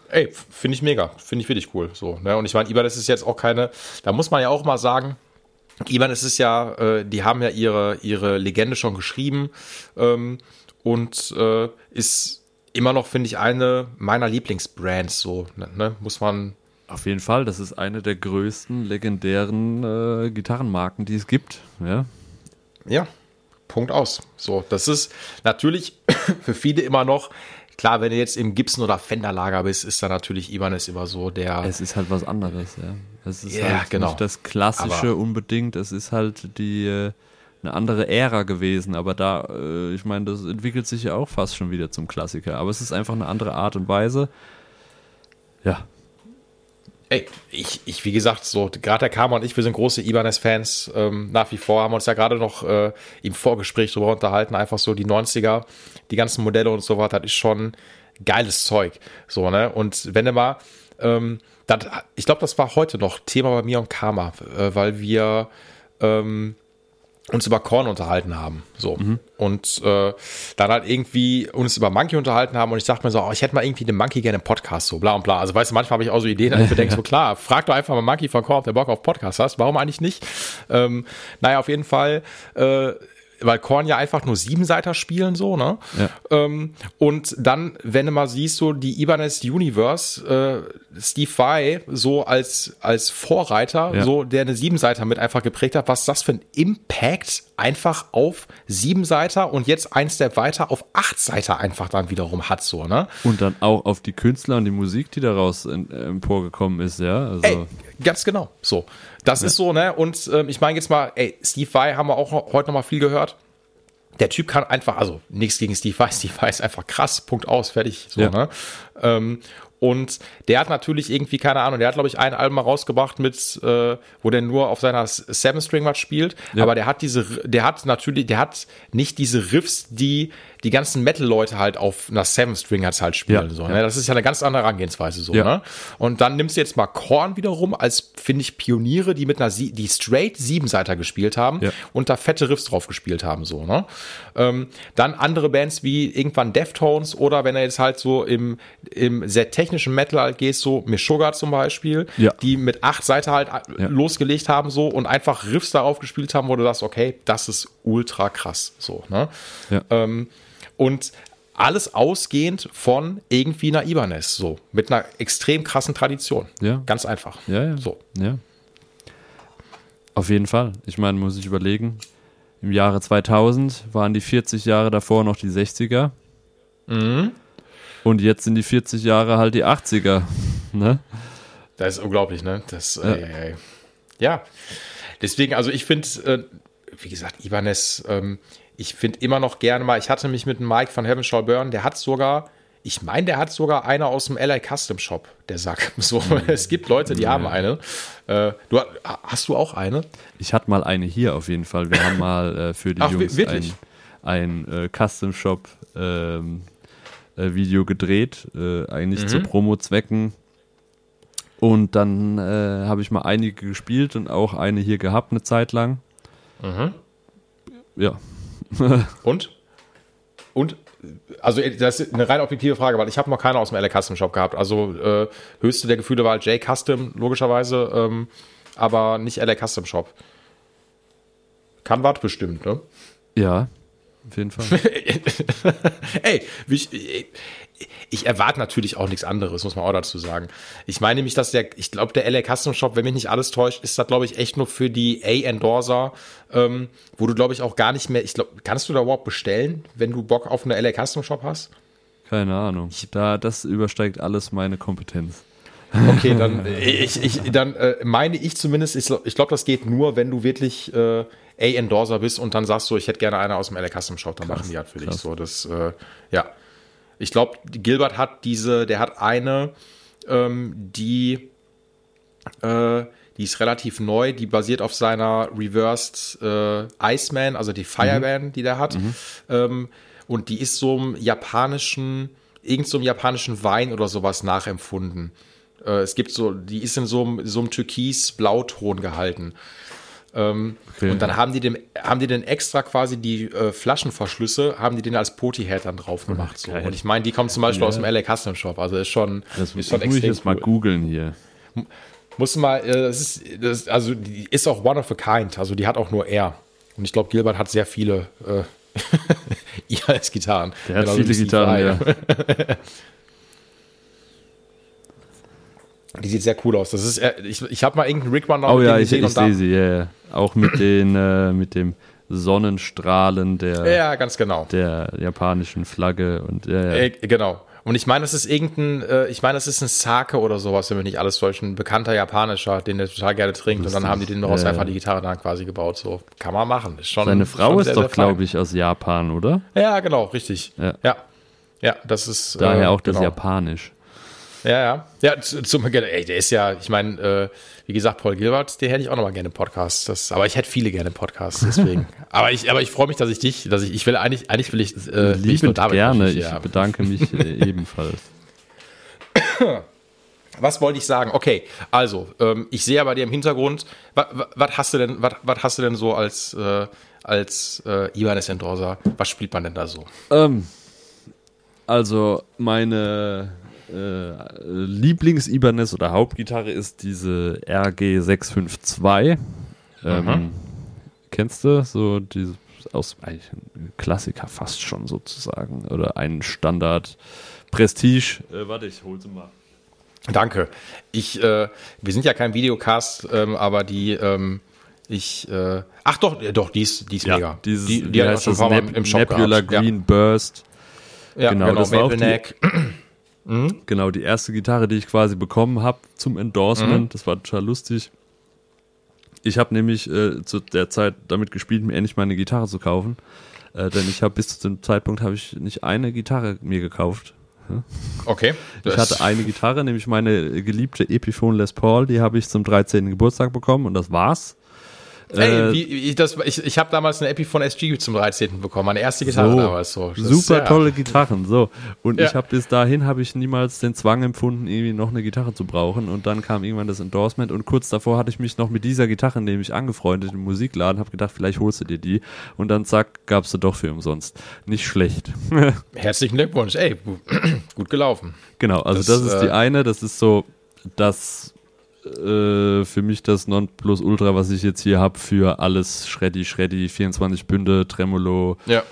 Ey, finde ich mega. Finde ich wirklich cool. So, ne? Und ich meine, Ibanez ist jetzt auch keine, da muss man ja auch mal sagen, Ivan, es ist ja, äh, die haben ja ihre, ihre Legende schon geschrieben ähm, und äh, ist immer noch, finde ich, eine meiner Lieblingsbrands. So, ne, ne? muss man. Auf jeden Fall, das ist eine der größten legendären äh, Gitarrenmarken, die es gibt. Ja. ja, Punkt aus. So, das ist natürlich <coughs> für viele immer noch Klar, wenn du jetzt im Gibson oder Fender Lager bist, ist da natürlich Ibanez immer so der. Es ist halt was anderes, ja. Es ist ja, halt genau. nicht das Klassische Aber unbedingt. Es ist halt die, äh, eine andere Ära gewesen, aber da, äh, ich meine, das entwickelt sich ja auch fast schon wieder zum Klassiker, aber es ist einfach eine andere Art und Weise. Ja. Ey, ich, ich, wie gesagt, so, gerade der Karma und ich, wir sind große Ibanez-Fans, ähm, nach wie vor, haben uns ja gerade noch äh, im Vorgespräch darüber unterhalten, einfach so die 90er, die ganzen Modelle und so weiter, das ist schon geiles Zeug. So, ne? Und wenn du mal, ähm, das, ich glaube, das war heute noch Thema bei mir und Karma, äh, weil wir ähm, uns über Korn unterhalten haben. So. Mhm. Und äh, dann halt irgendwie uns über Monkey unterhalten haben und ich dachte mir so, oh, ich hätte mal irgendwie den Monkey gerne Podcast, so bla und bla. Also weißt du, manchmal habe ich auch so Ideen, dass ich mir <laughs> denke, so klar, frag doch einfach mal Monkey von Korn, ob der Bock auf Podcast hast. Warum eigentlich nicht? Ähm, naja, auf jeden Fall äh, weil Korn ja einfach nur Siebenseiter spielen, so, ne? Ja. Ähm, und dann, wenn du mal siehst, so die Ibanez Universe, äh, Steve Vai so als, als Vorreiter, ja. so, der eine Siebenseiter mit einfach geprägt hat, was das für ein Impact einfach auf Siebenseiter und jetzt ein Step weiter auf Achtseiter einfach dann wiederum hat, so, ne? Und dann auch auf die Künstler und die Musik, die daraus emporgekommen ist, ja? Also. Ey, ganz genau, so. Das ja. ist so, ne? Und ähm, ich meine jetzt mal, ey, Steve Vai haben wir auch heute noch mal viel gehört. Der Typ kann einfach, also nichts gegen Steve Vai, <laughs> Steve Vai ist einfach krass, Punkt aus, fertig, so, ja. ne? Ähm, und der hat natürlich irgendwie, keine Ahnung, der hat, glaube ich, ein Album mal rausgebracht mit, äh, wo der nur auf seiner Seven String was spielt. Ja. Aber der hat diese, der hat natürlich, der hat nicht diese Riffs, die die ganzen Metal-Leute halt auf einer Seven String halt, spielen. Ja. So, ne? Das ist ja eine ganz andere Herangehensweise so. Ja. Ne? Und dann nimmst du jetzt mal Korn wiederum als, finde ich, Pioniere, die mit einer, die straight Siebenseiter gespielt haben ja. und da fette Riffs drauf gespielt haben. So, ne? Ähm, dann andere Bands wie irgendwann Deftones oder wenn er jetzt halt so im, im sehr technischen Metal halt gehst, so Meshuggah zum Beispiel, die mit acht Seiten halt losgelegt haben so und einfach Riffs darauf gespielt haben, wo du sagst, okay, das ist ultra krass. So, ne? Ähm, und alles ausgehend von irgendwie einer Ibanez, so mit einer extrem krassen Tradition. Ja. Ganz einfach. Ja, ja. So. Ja. Auf jeden Fall. Ich meine, muss ich überlegen. Im Jahre 2000 waren die 40 Jahre davor noch die 60er. Mhm. Und jetzt sind die 40 Jahre halt die 80er. <laughs> Ne? Das ist unglaublich, ne? Das, ja. Äh, ja. Deswegen, also ich finde, äh, wie gesagt, Ibanez, ähm, ich finde immer noch gerne mal, ich hatte mich mit Mike von Heaven Shall Burn, der hat sogar, ich meine, der hat sogar eine aus dem LA Custom Shop, der Sack. <laughs> So, es gibt Leute, die ja. haben eine. Äh, du, hast du auch eine? Ich hatte mal eine hier auf jeden Fall. Wir haben mal äh, für die Ach, Jungs wirklich? ein, ein äh, Custom Shop ähm, äh, Video gedreht, äh, eigentlich mhm. zu Promo-Zwecken. Und dann äh, habe ich mal einige gespielt und auch eine hier gehabt eine Zeit lang. Mhm. Ja, <laughs> Und? Und? Also, das ist eine rein objektive Frage, weil ich habe noch keine aus dem LA Custom Shop gehabt. Also, äh, höchste der Gefühle war halt J Custom, logischerweise, ähm, aber nicht LA Custom Shop. Kann was bestimmt, ne? Ja, auf jeden Fall. <laughs> Ey, ich, ich erwarte natürlich auch nichts anderes, muss man auch dazu sagen. Ich meine nämlich, dass der, ich glaube, der LA Custom Shop, wenn mich nicht alles täuscht, ist das, glaube ich, echt nur für die A-Endorser, ähm, wo du, glaube ich, auch gar nicht mehr, ich glaube, kannst du da überhaupt bestellen, wenn du Bock auf eine LA Custom Shop hast? Keine Ahnung. Da, das übersteigt alles meine Kompetenz. Okay, dann, <laughs> ich, ich, dann äh, meine ich zumindest, ich, ich glaube, das geht nur, wenn du wirklich äh, A-Endorser bist und dann sagst du, ich hätte gerne eine aus dem LA Custom Shop, dann krass, machen die halt für krass. dich so. Das, äh, ja. Ich glaube, Gilbert hat diese, der hat eine, ähm, die, äh, die ist relativ neu, die basiert auf seiner Reversed äh, Iceman, also die Fireman, mhm. die der hat. Mhm. Ähm, und die ist so einem japanischen, irgend so einem japanischen Wein oder sowas nachempfunden. Äh, es gibt so, die ist in so einem, so einem türkis-blauton gehalten. Ähm, okay. Und dann haben die, dem, haben die dann extra quasi die äh, Flaschenverschlüsse, haben die den als Poti-Head dann drauf gemacht. So. Und ich meine, die kommen zum Beispiel ja. aus dem LA Custom Shop. Also ist schon, das ist schon muss ich jetzt cool. mal googeln hier. Muss mal, äh, das ist, das, also die ist auch one of a kind. Also die hat auch nur er. Und ich glaube, Gilbert hat sehr viele äh, <laughs> IHS-Gitarren. Der hat genau, viele Gitarren, ja. <laughs> Die sieht sehr cool aus. Das ist, ich, ich habe mal irgendeinen Rick Runner oh, ja, gesehen. Ich, ich sehe sie, ja, ja. Auch mit, <clears throat> den, äh, mit dem Sonnenstrahlen der, ja, ganz genau. der japanischen Flagge. Und, ja, ja. Äh, genau. Und ich meine, das ist irgendein, äh, ich meine, das ist ein Sake oder sowas, wenn mich nicht alles täuscht, ein bekannter japanischer, den der total gerne trinkt. Und dann haben die den daraus Ja, einfach die Gitarre dann quasi gebaut. So kann man machen. Ist schon, Seine Frau schon ist sehr, doch, glaube ich, aus Japan, oder? Ja, genau, richtig. Ja. Ja. Ja, das ist. Daher äh, auch das genau. Japanisch. Ja, ja. Ja, zu- zum, ey, der ist ja, ich meine, äh, wie gesagt, Paul Gilbert, den hätte ich auch nochmal gerne im Podcast. Das, aber ich hätte viele gerne im Podcast, deswegen. <laughs> aber ich, aber ich freue mich, dass ich dich, dass ich, ich will eigentlich, eigentlich will ich, äh, will ich nur Liebend David gerne. Ich haben. bedanke mich äh, <laughs> ebenfalls. Was wollte ich sagen? Okay, also, ähm, ich sehe ja bei dir im Hintergrund, was hast du denn, was hast du denn so als, äh, als äh, Ibanez Endorser? Was spielt man denn da so? Ähm, also meine äh, Lieblings-Ibanez oder Hauptgitarre ist diese RG652. Ähm, Kennst du so diese aus eigentlich ein Klassiker fast schon sozusagen oder ein Standard Prestige. Äh, warte, ich hol sie mal. Danke. Ich, äh, wir sind ja kein Videocast, ähm, aber die, ähm, ich, äh, ach doch, äh, doch, die ist, die ist mega. dieses, die, die hat schon ein das? paar Mal im Shop Nebula gehabt. Green Burst. Ja, ja genau, genau, das war auch Maple die- Neck. Genau, die erste Gitarre, die ich quasi bekommen habe zum Endorsement. Mhm. Das war total lustig. Ich habe nämlich äh, zu der Zeit damit gespielt, mir endlich mal eine Gitarre zu kaufen. Äh, denn ich habe bis zu dem Zeitpunkt habe ich nicht eine Gitarre mir gekauft. Okay. Ich hatte eine Gitarre, nämlich meine geliebte Epiphone Les Paul, die habe ich zum 13. Geburtstag bekommen und das war's. Ey, Äh, wie, ich, das, ich, ich habe damals eine Epiphone SG zum 13. bekommen, meine erste Gitarre So, damals so. Das ist Super ja- tolle Gitarren, so. Und Ja. ich habe bis dahin habe ich niemals den Zwang empfunden, irgendwie noch eine Gitarre zu brauchen. Und dann kam irgendwann das Endorsement und kurz davor hatte ich mich noch mit dieser Gitarre nämlich angefreundet im Musikladen, habe gedacht, vielleicht holst du dir die. Und dann zack, gab's sie doch für umsonst. Nicht schlecht. <laughs> Herzlichen Glückwunsch, ey, gut, <clears throat> gut gelaufen. genau, also Das, das, ist äh, die eine, das ist so das äh, für mich das Nonplusultra, was ich jetzt hier habe für alles Shreddy, Shreddy, 24 Bünde, Tremolo, Ja.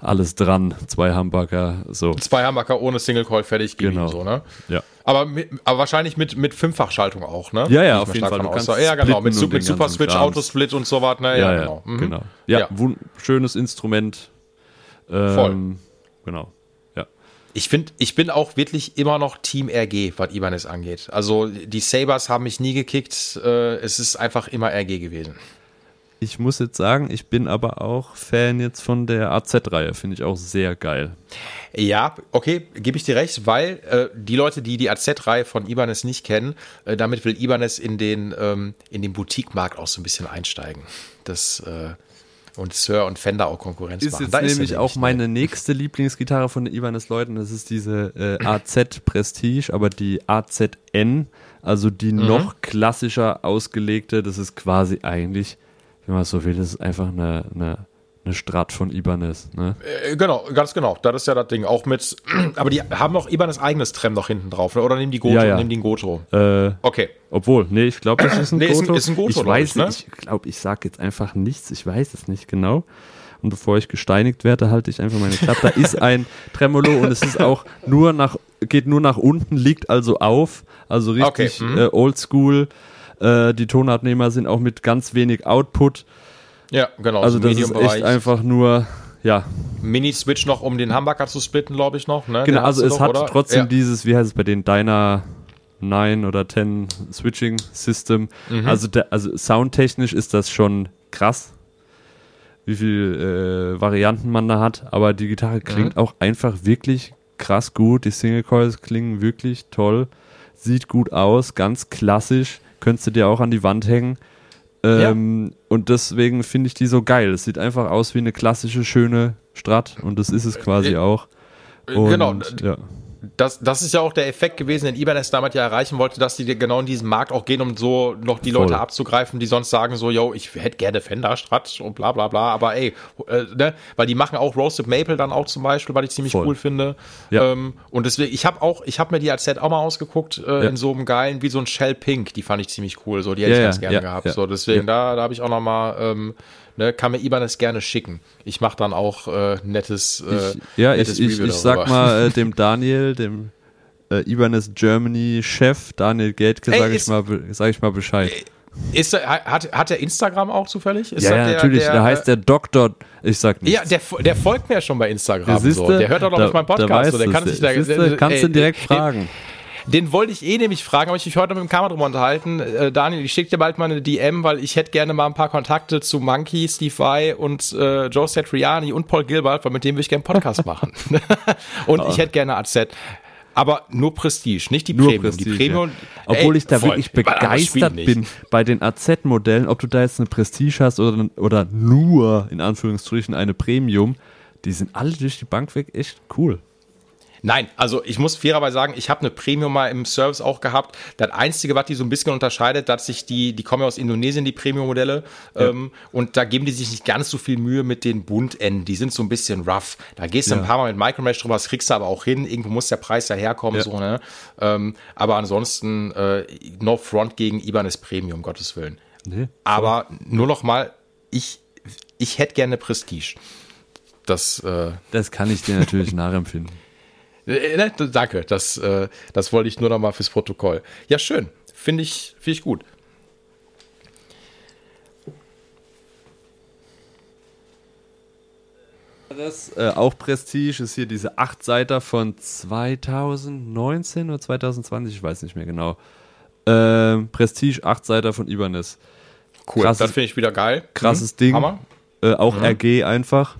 alles dran, zwei Humbucker, so. Zwei Hamburger ohne Single Coil fertig ihm Genau. so, ne? Ja. Aber, mit, aber wahrscheinlich mit, mit Fünffachschaltung auch, ne? Ja, ja, auf jeden Fall. Du kannst Ja, genau, mit, mit Super Switch. Autosplit und so was, ne? Ja, ja, genau. Mhm. genau. Ja, Ja. schönes Instrument. Ähm, Voll. Genau. Ich finde, ich bin auch wirklich immer noch Team RG, was Ibanez angeht. Also die Sabers haben mich nie gekickt. Äh, es ist einfach immer RG gewesen. Ich muss jetzt sagen, ich bin aber auch Fan jetzt von der AZ-Reihe. Finde ich auch sehr geil. Ja, okay, gebe ich dir recht, weil äh, die Leute, die die AZ-Reihe von Ibanez nicht kennen, äh, damit will Ibanez in den, ähm, in den Boutique-Markt auch so ein bisschen einsteigen. Das, äh, und Sir und Fender auch Konkurrenz Ist machen. jetzt Da er nämlich auch ne? meine nächste Lieblingsgitarre von Ibanez Leuten. Das ist diese äh, AZ Prestige, aber die AZN, also die Mhm. noch klassischer ausgelegte. Das ist quasi eigentlich, wenn man so will, das ist einfach eine, eine, eine Strat von Ibanez. Ne? Äh, Genau, ganz genau. Das ist ja das Ding. Auch mit, <clears throat> aber die haben auch Ibanez eigenes Trem noch hinten drauf, ne? oder nehmen die Goto, Ja, ja. nehmen die einen Goto. Äh, Okay. Obwohl, nee, ich glaube, das ist ein Nee, ist ein- Goto. ist ein Goto, ich weiß ich, ne? nicht, ich glaube, ich sage jetzt einfach nichts, ich weiß es nicht genau. Und bevor ich gesteinigt werde, halte ich einfach meine Klappe. Da ist ein Tremolo und es ist auch nur nach, geht nur nach unten, liegt also auf, also richtig Okay, mhm. äh, oldschool. Äh, die Tonabnehmer sind auch mit ganz wenig Output. Ja, genau. Also so das ist echt einfach nur, ja, Mini-Switch noch, um den Humbucker zu splitten, glaube ich noch. Ne? Genau, Den also es du hat doch, oder? trotzdem ja. dieses, wie heißt es bei den Dyna 9 oder 10 Switching System. Mhm. Also, der, also soundtechnisch ist das schon krass, wie viel äh, Varianten man da hat. Aber die Gitarre klingt Mhm. auch einfach wirklich krass gut. Die Single Coils klingen wirklich toll, sieht gut aus, ganz klassisch. Könntest du dir auch an die Wand hängen. Ähm, Und deswegen finde ich die so geil. Es sieht einfach aus wie eine klassische, schöne Strat und das ist es quasi Äh, auch. äh, Und, genau. Ja. Das, das ist ja auch der Effekt gewesen, den Ibanez damit ja erreichen wollte, dass die genau in diesen Markt auch gehen, um so noch die Voll. Leute abzugreifen, die sonst sagen so, yo, ich hätte gerne Fender, Strat und bla bla bla, aber ey, äh, ne, weil die machen auch Roasted Maple dann auch zum Beispiel, weil ich ziemlich Voll. cool finde. Ja. Ähm, und deswegen, ich habe auch, ich habe mir die als Set auch mal ausgeguckt, äh, Ja. in so einem geilen, wie so ein Shell Pink, die fand ich ziemlich cool, so, die hätte Ja, ich ganz gerne gehabt, so, deswegen, da, da habe ich auch noch mal, ähm, ne, kann mir Ibanez gerne schicken. Ich mache dann auch äh, nettes, äh, Ich, ja, nettes ich, ich, Review ich sag darüber. mal äh, <laughs> dem Daniel, dem äh, Ibanez Germany Chef Daniel Ey, sage ich mal, sag ich mal Bescheid. Ist er, hat, hat er Instagram auch zufällig? Ist ja, ja der, natürlich, der, da heißt der Doktor, ich sag nicht. Ja, der, der folgt mir ja schon bei Instagram. Ja, so. Der hört doch noch da, auf meinen da Podcast. weißt So. Der kann sich da, Siehste, kannst du ey, direkt den- fragen. Den wollte ich eh nämlich fragen, aber ich mich heute mit dem Kamera drüber unterhalten. Äh, Daniel, ich schicke dir bald mal eine DM, weil ich hätte gerne mal ein paar Kontakte zu Monkey, Steve Vai und äh, Joe Satriani und Paul Gilbert, weil mit dem würde ich gerne einen Podcast machen. <laughs> und ich hätte gerne AZ. Aber nur Prestige, nicht die Nur Premium. Prestige. die Premium Obwohl ey, ich da voll. wirklich begeistert bin bei den AZ-Modellen, ob du da jetzt eine Prestige hast oder, oder nur, in Anführungsstrichen, eine Premium, die sind alle durch die Bank weg echt cool. Nein, also ich muss fairerweise sagen, ich habe eine Premium mal im Service auch gehabt. Das Einzige, was die so ein bisschen unterscheidet, dass sich die, die kommen ja aus Indonesien, die Premium-Modelle, ähm, und da geben die sich nicht ganz so viel Mühe mit den Buntenden. Die sind so ein bisschen rough. Da gehst du Ja. ein paar Mal mit Micromesh drüber, das kriegst du aber auch hin. Irgendwo muss der Preis ja herkommen, Ja. so, ne? Ähm, aber ansonsten, äh, no front gegen Ibanez Premium, um Gottes Willen. Nee. Aber nur noch mal, ich, ich hätte gerne Prestige. Das, äh, Das kann ich dir natürlich <laughs> nachempfinden. Äh, ne, Danke, das, äh, das wollte ich nur noch mal fürs Protokoll. Ja, schön. Finde ich, finde ich gut. Das, äh, auch Prestige ist hier diese 8-Seiter von 2019 oder 2020, ich weiß nicht mehr genau. Ähm, Prestige 8-Seiter von Ibanez. Cool. Krasses- das finde ich wieder geil. Krasses Mhm. Ding. Hammer. Äh, auch RG einfach.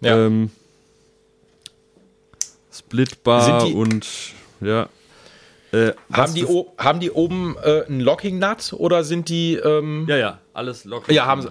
Ja. Ähm, splitbar und ja. Äh, haben, die haben die oben äh, einen Locking Nut oder sind die. Ähm, Ja, ja, alles locker. ja, haben sie.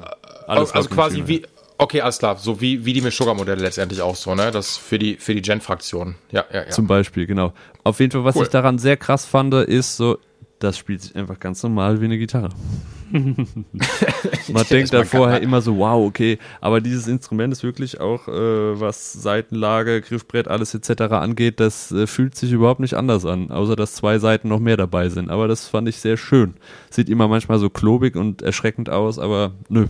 Alles also Locking quasi wie. Okay, alles klar. So wie, wie die Meshuggah-Modelle letztendlich auch so, ne? Das für die, für die Gen-Fraktion. Ja, ja, ja. Zum Beispiel, genau. Auf jeden Fall, was Cool. ich daran sehr krass fand, ist so, das spielt sich einfach ganz normal wie eine Gitarre. <laughs> Man denkt da vorher immer so, wow, okay, aber dieses Instrument ist wirklich auch, äh, was Seitenlage, Griffbrett, alles etc. angeht, das äh, fühlt sich überhaupt nicht anders an, außer dass zwei Seiten noch mehr dabei sind. Aber das fand ich sehr schön. Sieht immer manchmal so klobig und erschreckend aus, aber nö.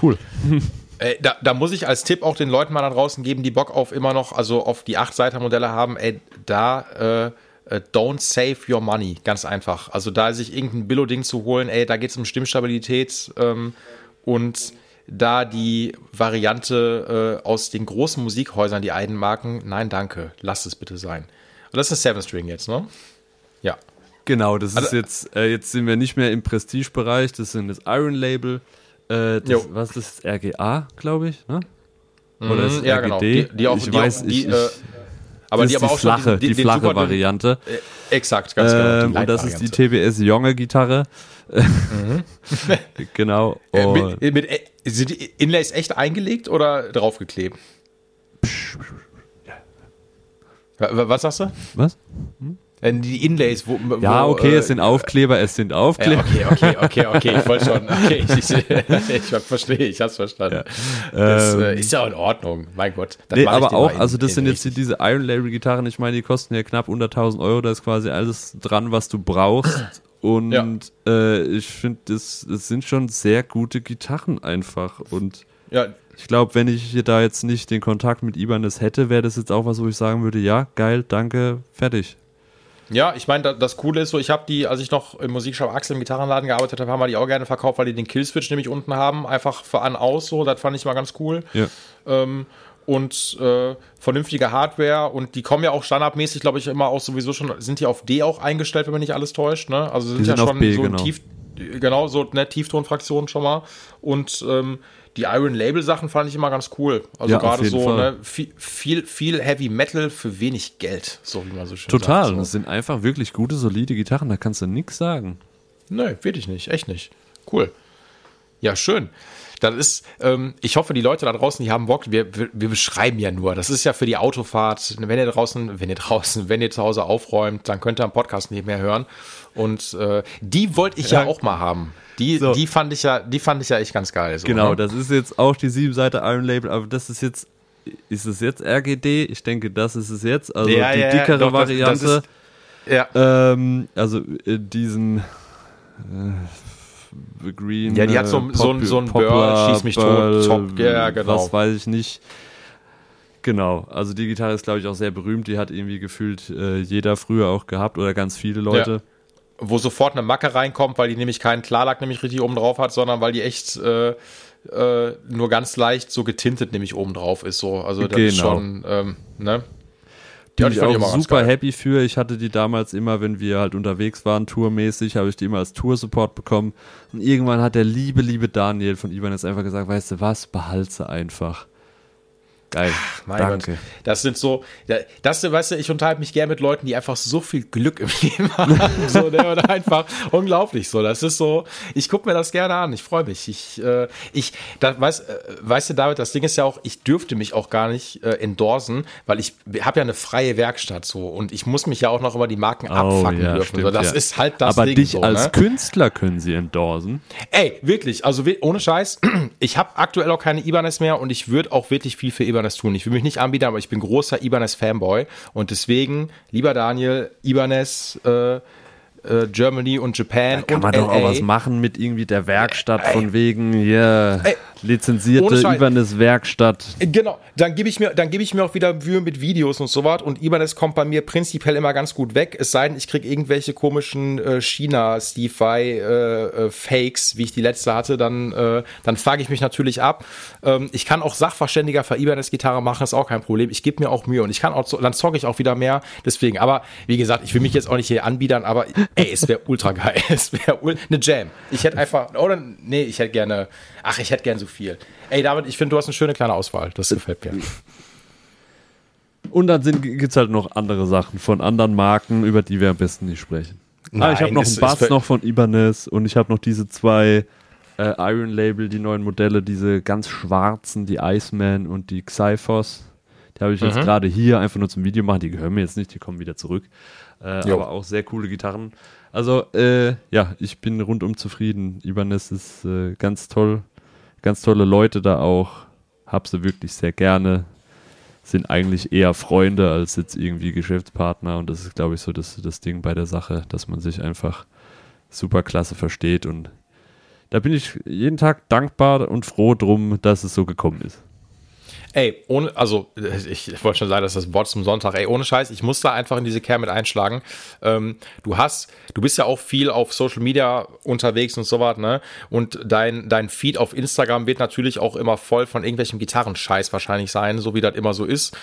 Cool. <laughs> Ey, da, da muss ich als Tipp auch den Leuten mal da draußen geben, die Bock auf immer noch, also auf die 8-Seiter-Modelle haben, ey, da äh, don't save your money, ganz einfach. Also da sich irgendein Billo-Ding zu holen, ey, da geht es um Stimmstabilität ähm, und da die Variante äh, aus den großen Musikhäusern, die Eidenmarken, nein, danke, lasst es bitte sein. Und das ist Seven String jetzt, ne? Ja. Genau, das ist Also- jetzt, äh, jetzt sind wir nicht mehr im Prestige-Bereich, das sind das Iron Label. Äh, das, was ist das? RGA, glaube ich, ne? Oder ist es ja, RGD? genau. Die, die auch, ich die weiß, auch, die, ich, ich, äh, aber das die ist aber die auch schon flache, diesen- die den flache super Variante. Äh, exakt, ganz genau. Ähm, die und das ist die. TBS Jonge Gitarre. <laughs> genau. Äh, mit, mit, äh, sind die Inlays echt eingelegt oder draufgeklebt? Wa- wa- Was sagst du? was? Äh, Die Inlays, wo. wo Ja, okay, äh, es sind Aufkleber, es sind ja, Aufkleber. okay, okay, okay, okay, ich wollte schon. Okay, ich, ich, <laughs> ich verstehe, ich hab's verstanden. Das Ähm, äh, ist ja in Ordnung, mein Gott. Das Nee, ich aber auch, mal in- also das in sind jetzt richtig. diese Iron Label Gitarren, ich meine, die kosten ja knapp unter 1000 Euro, da ist quasi alles dran, was du brauchst. Und Ja. äh, ich finde, das, das sind schon sehr gute Gitarren einfach. Und Ja, ich glaube, wenn ich hier da jetzt nicht den Kontakt mit Ibanez hätte, wäre das jetzt auch was, wo ich sagen würde, ja, geil, danke, fertig. Ja, ich meine, da- das Coole ist so, ich habe die, als ich noch im Musikshop Axel im Gitarrenladen gearbeitet habe, haben wir die auch gerne verkauft, weil die den Killswitch nämlich unten haben, einfach für an aus so, das fand ich mal ganz cool. Ja. Ähm, und äh, vernünftige Hardware und die kommen ja auch standardmäßig, glaube ich, immer auch sowieso schon, sind die auf D auch eingestellt, wenn mich nicht alles täuscht, ne? Also sind, Die sind ja schon B, so genau. tief, genau, so ne, Tieftonfraktionen schon mal. Und ähm, die Iron Label Sachen fand ich immer ganz cool. Also Ja, gerade so, ne, viel, viel, viel Heavy Metal für wenig Geld, so wie man so schön Total. sagt. so. Das sind einfach wirklich gute, solide Gitarren, da kannst du nichts sagen. Nee, wirklich nicht, echt nicht. Cool. Ja, schön. Das ist, ähm, ich hoffe, die Leute da draußen, die haben Bock. Wir, wir, wir beschreiben ja nur. Das ist ja für die Autofahrt. Wenn ihr draußen, wenn ihr draußen, wenn ihr zu Hause aufräumt, dann könnt ihr am Podcast nicht mehr hören. Und äh, die wollte ich ja, Ja. auch mal haben. Die, So. die fand ich ja, die fand ich ja echt ganz geil. So, Genau, ne? das ist jetzt auch die 7 Seite Iron Label, aber das ist jetzt, ist es jetzt RGD? Ich denke, das ist es jetzt, also Ja, die ja, ja, dickere doch, das- das Variante. ist- Ja. ähm, also äh, diesen äh, Green. Ja, die hat so- äh, so ein- so ein Burr, schieß mich tot, Top, ja, genau. Was weiß ich nicht. Genau, also die Gitarre ist, glaube ich, auch sehr berühmt. Die hat irgendwie gefühlt äh, jeder früher auch gehabt oder ganz viele Leute. Wo sofort eine Macke reinkommt, weil die nämlich keinen Klarlack nämlich richtig oben drauf hat, sondern weil die echt äh, äh, nur ganz leicht so getintet nämlich oben drauf ist. So. Also das Genau. ist schon, ähm, ne? Bin Ja, ich die ich auch ganz super happy für. Ich hatte die damals immer, wenn wir halt unterwegs waren, tourmäßig, habe ich die immer als Toursupport bekommen. Und irgendwann hat der liebe, liebe Daniel von Ibanez einfach gesagt, weißt du was, behalte einfach. Geil. Mein Danke. Gott. Das sind so, ja, das, weißt du, ich unterhalte mich gerne mit Leuten, die einfach so viel Glück im <laughs> Leben haben. So, ne, oder einfach unglaublich so. Das ist so, ich gucke mir das gerne an. Ich freue mich. Ich, äh, ich, da, weißt, äh, weißt du, David, das Ding ist ja auch, ich dürfte mich auch gar nicht äh, endorsen, weil ich habe ja eine freie Werkstatt so und ich muss mich ja auch noch über die Marken abfacken dürfen. so, stimmt, das ja. ist halt das Aber Ding. dich so, als ne? Künstler können sie endorsen. Ey, wirklich, also ohne Scheiß, <clears throat> ich habe aktuell auch keine Ibanez mehr und ich würde auch wirklich viel für Ibanez tun. Ich will mich nicht anbieten, aber ich bin großer Ibanez-Fanboy und deswegen, lieber Daniel, Ibanez, äh, äh, Germany und Japan Kann und man doch LA. auch was machen mit irgendwie der Werkstatt Ey. von wegen, ja, Ey. Lizenzierte Ohne Scheiß. Ibanez Werkstatt. Genau, dann gebe ich mir, dann gebe ich mir auch wieder Mühe mit Videos und so was und Ibanez kommt bei mir prinzipiell immer ganz gut weg. Es sei denn, ich kriege irgendwelche komischen äh, China Steve Vai äh, äh, Fakes, wie ich die letzte hatte, dann äh, dann frage ich mich natürlich ab. Ähm, ich kann auch Sachverständiger für Ibanez Gitarre machen, ist auch kein Problem. Ich gebe mir auch Mühe und ich kann auch, dann zocke ich auch wieder mehr. Deswegen, aber wie gesagt, ich will mich jetzt auch nicht hier anbiedern, aber ey, es wäre ultra geil. <laughs> Es wäre eine Jam. Ich hätte einfach, oder nee, ich hätte gerne, ach, ich hätte gerne so viel. Ey, David, ich finde, du hast eine schöne kleine Auswahl. Das gefällt mir. Und dann gibt es halt noch andere Sachen von anderen Marken, über die wir am besten nicht sprechen. ah, ich habe Nein, noch einen Bass noch von Ibanez und ich habe noch diese zwei äh, Iron Label, die neuen Modelle, diese ganz schwarzen, die Iceman und die Xyphos. Die habe ich Mhm. jetzt gerade hier einfach nur zum Video machen. Die gehören mir jetzt nicht, die kommen wieder zurück. Äh, aber auch sehr coole Gitarren. Also, äh, ja, ich bin rundum zufrieden. Ibanez ist äh, ganz toll. Ganz tolle Leute da auch. Hab sie wirklich sehr gerne sind eigentlich eher Freunde als jetzt irgendwie Geschäftspartner und das ist, glaube ich, so das, das Ding bei der Sache, dass man sich einfach super klasse versteht und da bin ich jeden Tag dankbar und froh drum, dass es so gekommen ist. Ey, ohne, also ich, wollte schon sagen, dass das Wort zum Sonntag, ey, ohne Scheiß, ich muss da einfach in diese Kerl mit einschlagen. Ähm, du hast, du bist ja auch viel auf Social Media unterwegs und so was, ne? Und dein, dein Feed auf Instagram wird natürlich auch immer voll von irgendwelchem Gitarrenscheiß wahrscheinlich sein, so wie das immer so ist.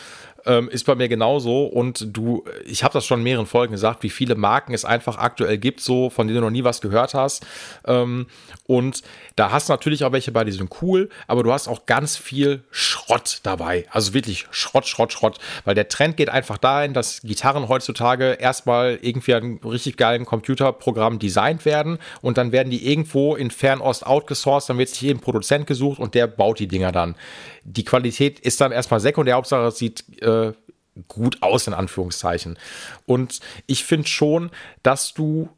Ähm, ist bei mir genauso und du, ich habe das schon in mehreren Folgen gesagt, wie viele Marken es einfach aktuell gibt, so von denen du noch nie was gehört hast. Ähm, und da hast du natürlich auch welche bei, die sind cool, aber du hast auch ganz viel Schrott dabei. Also wirklich Schrott, Schrott, Schrott. Weil der Trend geht einfach dahin, dass Gitarren heutzutage erstmal irgendwie ein richtig geilen Computerprogramm designt werden und dann werden die irgendwo in Fernost outgesourced, dann wird sich eben Produzent gesucht und der baut die Dinger dann. Die Qualität ist dann erstmal sekundär, Hauptsache es sieht äh, gut aus, in Anführungszeichen. Und ich finde schon, dass du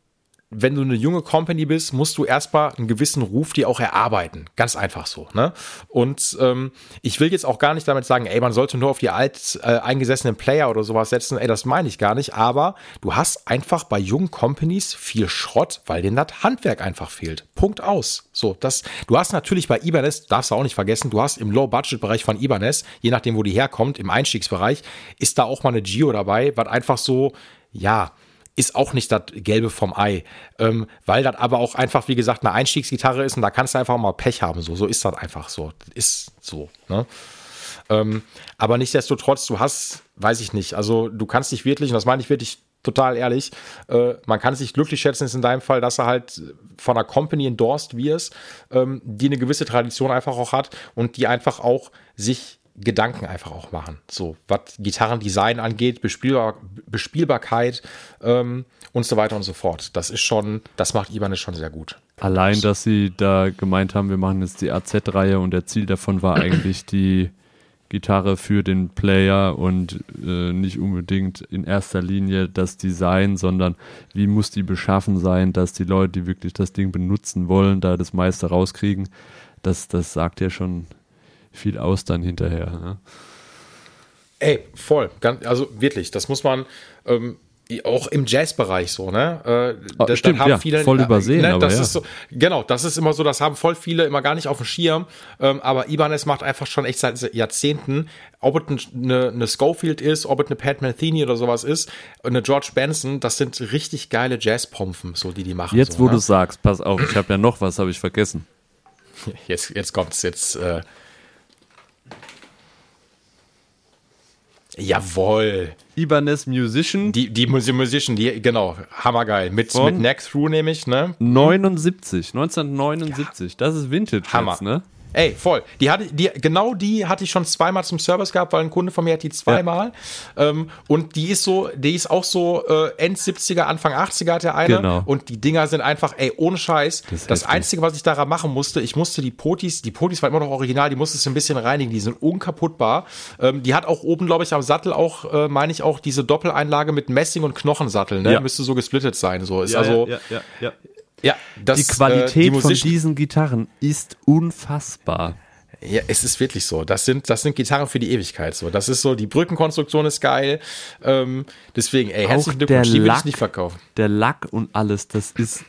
wenn du eine junge Company bist, musst du erstmal einen gewissen Ruf dir auch erarbeiten. Ganz einfach so. Ne? Und ähm, ich will jetzt auch gar nicht damit sagen, ey, man sollte nur auf die alt äh, eingesessenen Player oder sowas setzen. Ey, das meine ich gar nicht. Aber du hast einfach bei jungen Companies viel Schrott, weil denen das Handwerk einfach fehlt. Punkt aus. So, das, du hast natürlich bei Ibanez, darfst du auch nicht vergessen, du hast im Low-Budget-Bereich von Ibanez, je nachdem, wo die herkommt, im Einstiegsbereich, ist da auch mal eine Gio dabei, was einfach so, ja, ist auch nicht das Gelbe vom Ei, ähm, weil das aber auch einfach, wie gesagt, eine Einstiegsgitarre ist und da kannst du einfach mal Pech haben. So, so ist das einfach so. Ist so. Ne? Ähm, aber nichtsdestotrotz, du hast, weiß ich nicht, also du kannst dich wirklich, und das meine ich wirklich total ehrlich, äh, man kann sich glücklich schätzen, ist in deinem Fall, dass er halt von einer Company endorsed wirst, ähm, die eine gewisse Tradition einfach auch hat und die einfach auch sich Gedanken einfach auch machen. So, was Gitarrendesign angeht, Bespielbar Bespielbarkeit ähm, und so weiter und so fort. Das ist schon, das macht Ibanez schon sehr gut. Allein, dass sie da gemeint haben, wir machen jetzt die AZ-Reihe und der Ziel davon war eigentlich die Gitarre für den Player und äh, nicht unbedingt in erster Linie das Design, sondern wie muss die beschaffen sein, dass die Leute, die wirklich das Ding benutzen wollen, da das meiste rauskriegen. Das, das sagt ja schon viel aus dann hinterher. Ne? Ey, voll. Also wirklich, das muss man. Ähm, auch im Jazzbereich so, ne? Äh, oh, das, stimmt, ja, viele, voll übersehen, ne, aber ja. so, genau, das ist immer so, das haben voll viele immer gar nicht auf dem Schirm, ähm, aber Ibanez macht einfach schon echt seit Jahrzehnten, ob es eine, eine Schofield ist, ob es eine Pat Metheny oder sowas ist, eine George Benson, das sind richtig geile Jazzpompen, so die die machen. Jetzt, so, wo ne? du sagst, pass auf, ich habe ja noch was, habe ich vergessen. <laughs> Jetzt, jetzt kommt's, jetzt, äh, Jawohl. Ibanez Musician. Die, die Musician, die, genau, hammergeil. Mit, mit Neck Through nämlich, ne? 79, 1979. Das ist Vintage Hammer. jetzt, ne? Ey, voll. Die hatte, die, genau die hatte ich schon zweimal zum Service gehabt, weil ein Kunde von mir hat die zweimal. Ähm, und die ist so, die ist auch so äh, End 70er, Anfang 80er hat der eine. Genau. Und die Dinger sind einfach, ey, ohne Scheiß. Das Das. Einzige, was ich daran machen musste, ich musste die Potis, die Potis waren immer noch original, die musste ich ein bisschen reinigen, die sind unkaputtbar. Ähm, die hat auch oben, glaube ich, am Sattel auch, äh, meine ich, auch diese Doppeleinlage mit Messing und Knochensattel, ne? Ja. Müsste so gesplittet sein. So ist also, ja, ja, ja. Das, Die Qualität äh, die von diesen Gitarren ist unfassbar. Ja, es ist wirklich so. Das sind, das sind Gitarren für die Ewigkeit. So, das ist so. Die Brückenkonstruktion ist geil. Ähm, deswegen, ey, herzlichen Glückwunsch. Die will ich nicht verkaufen. Der Lack und alles, das ist.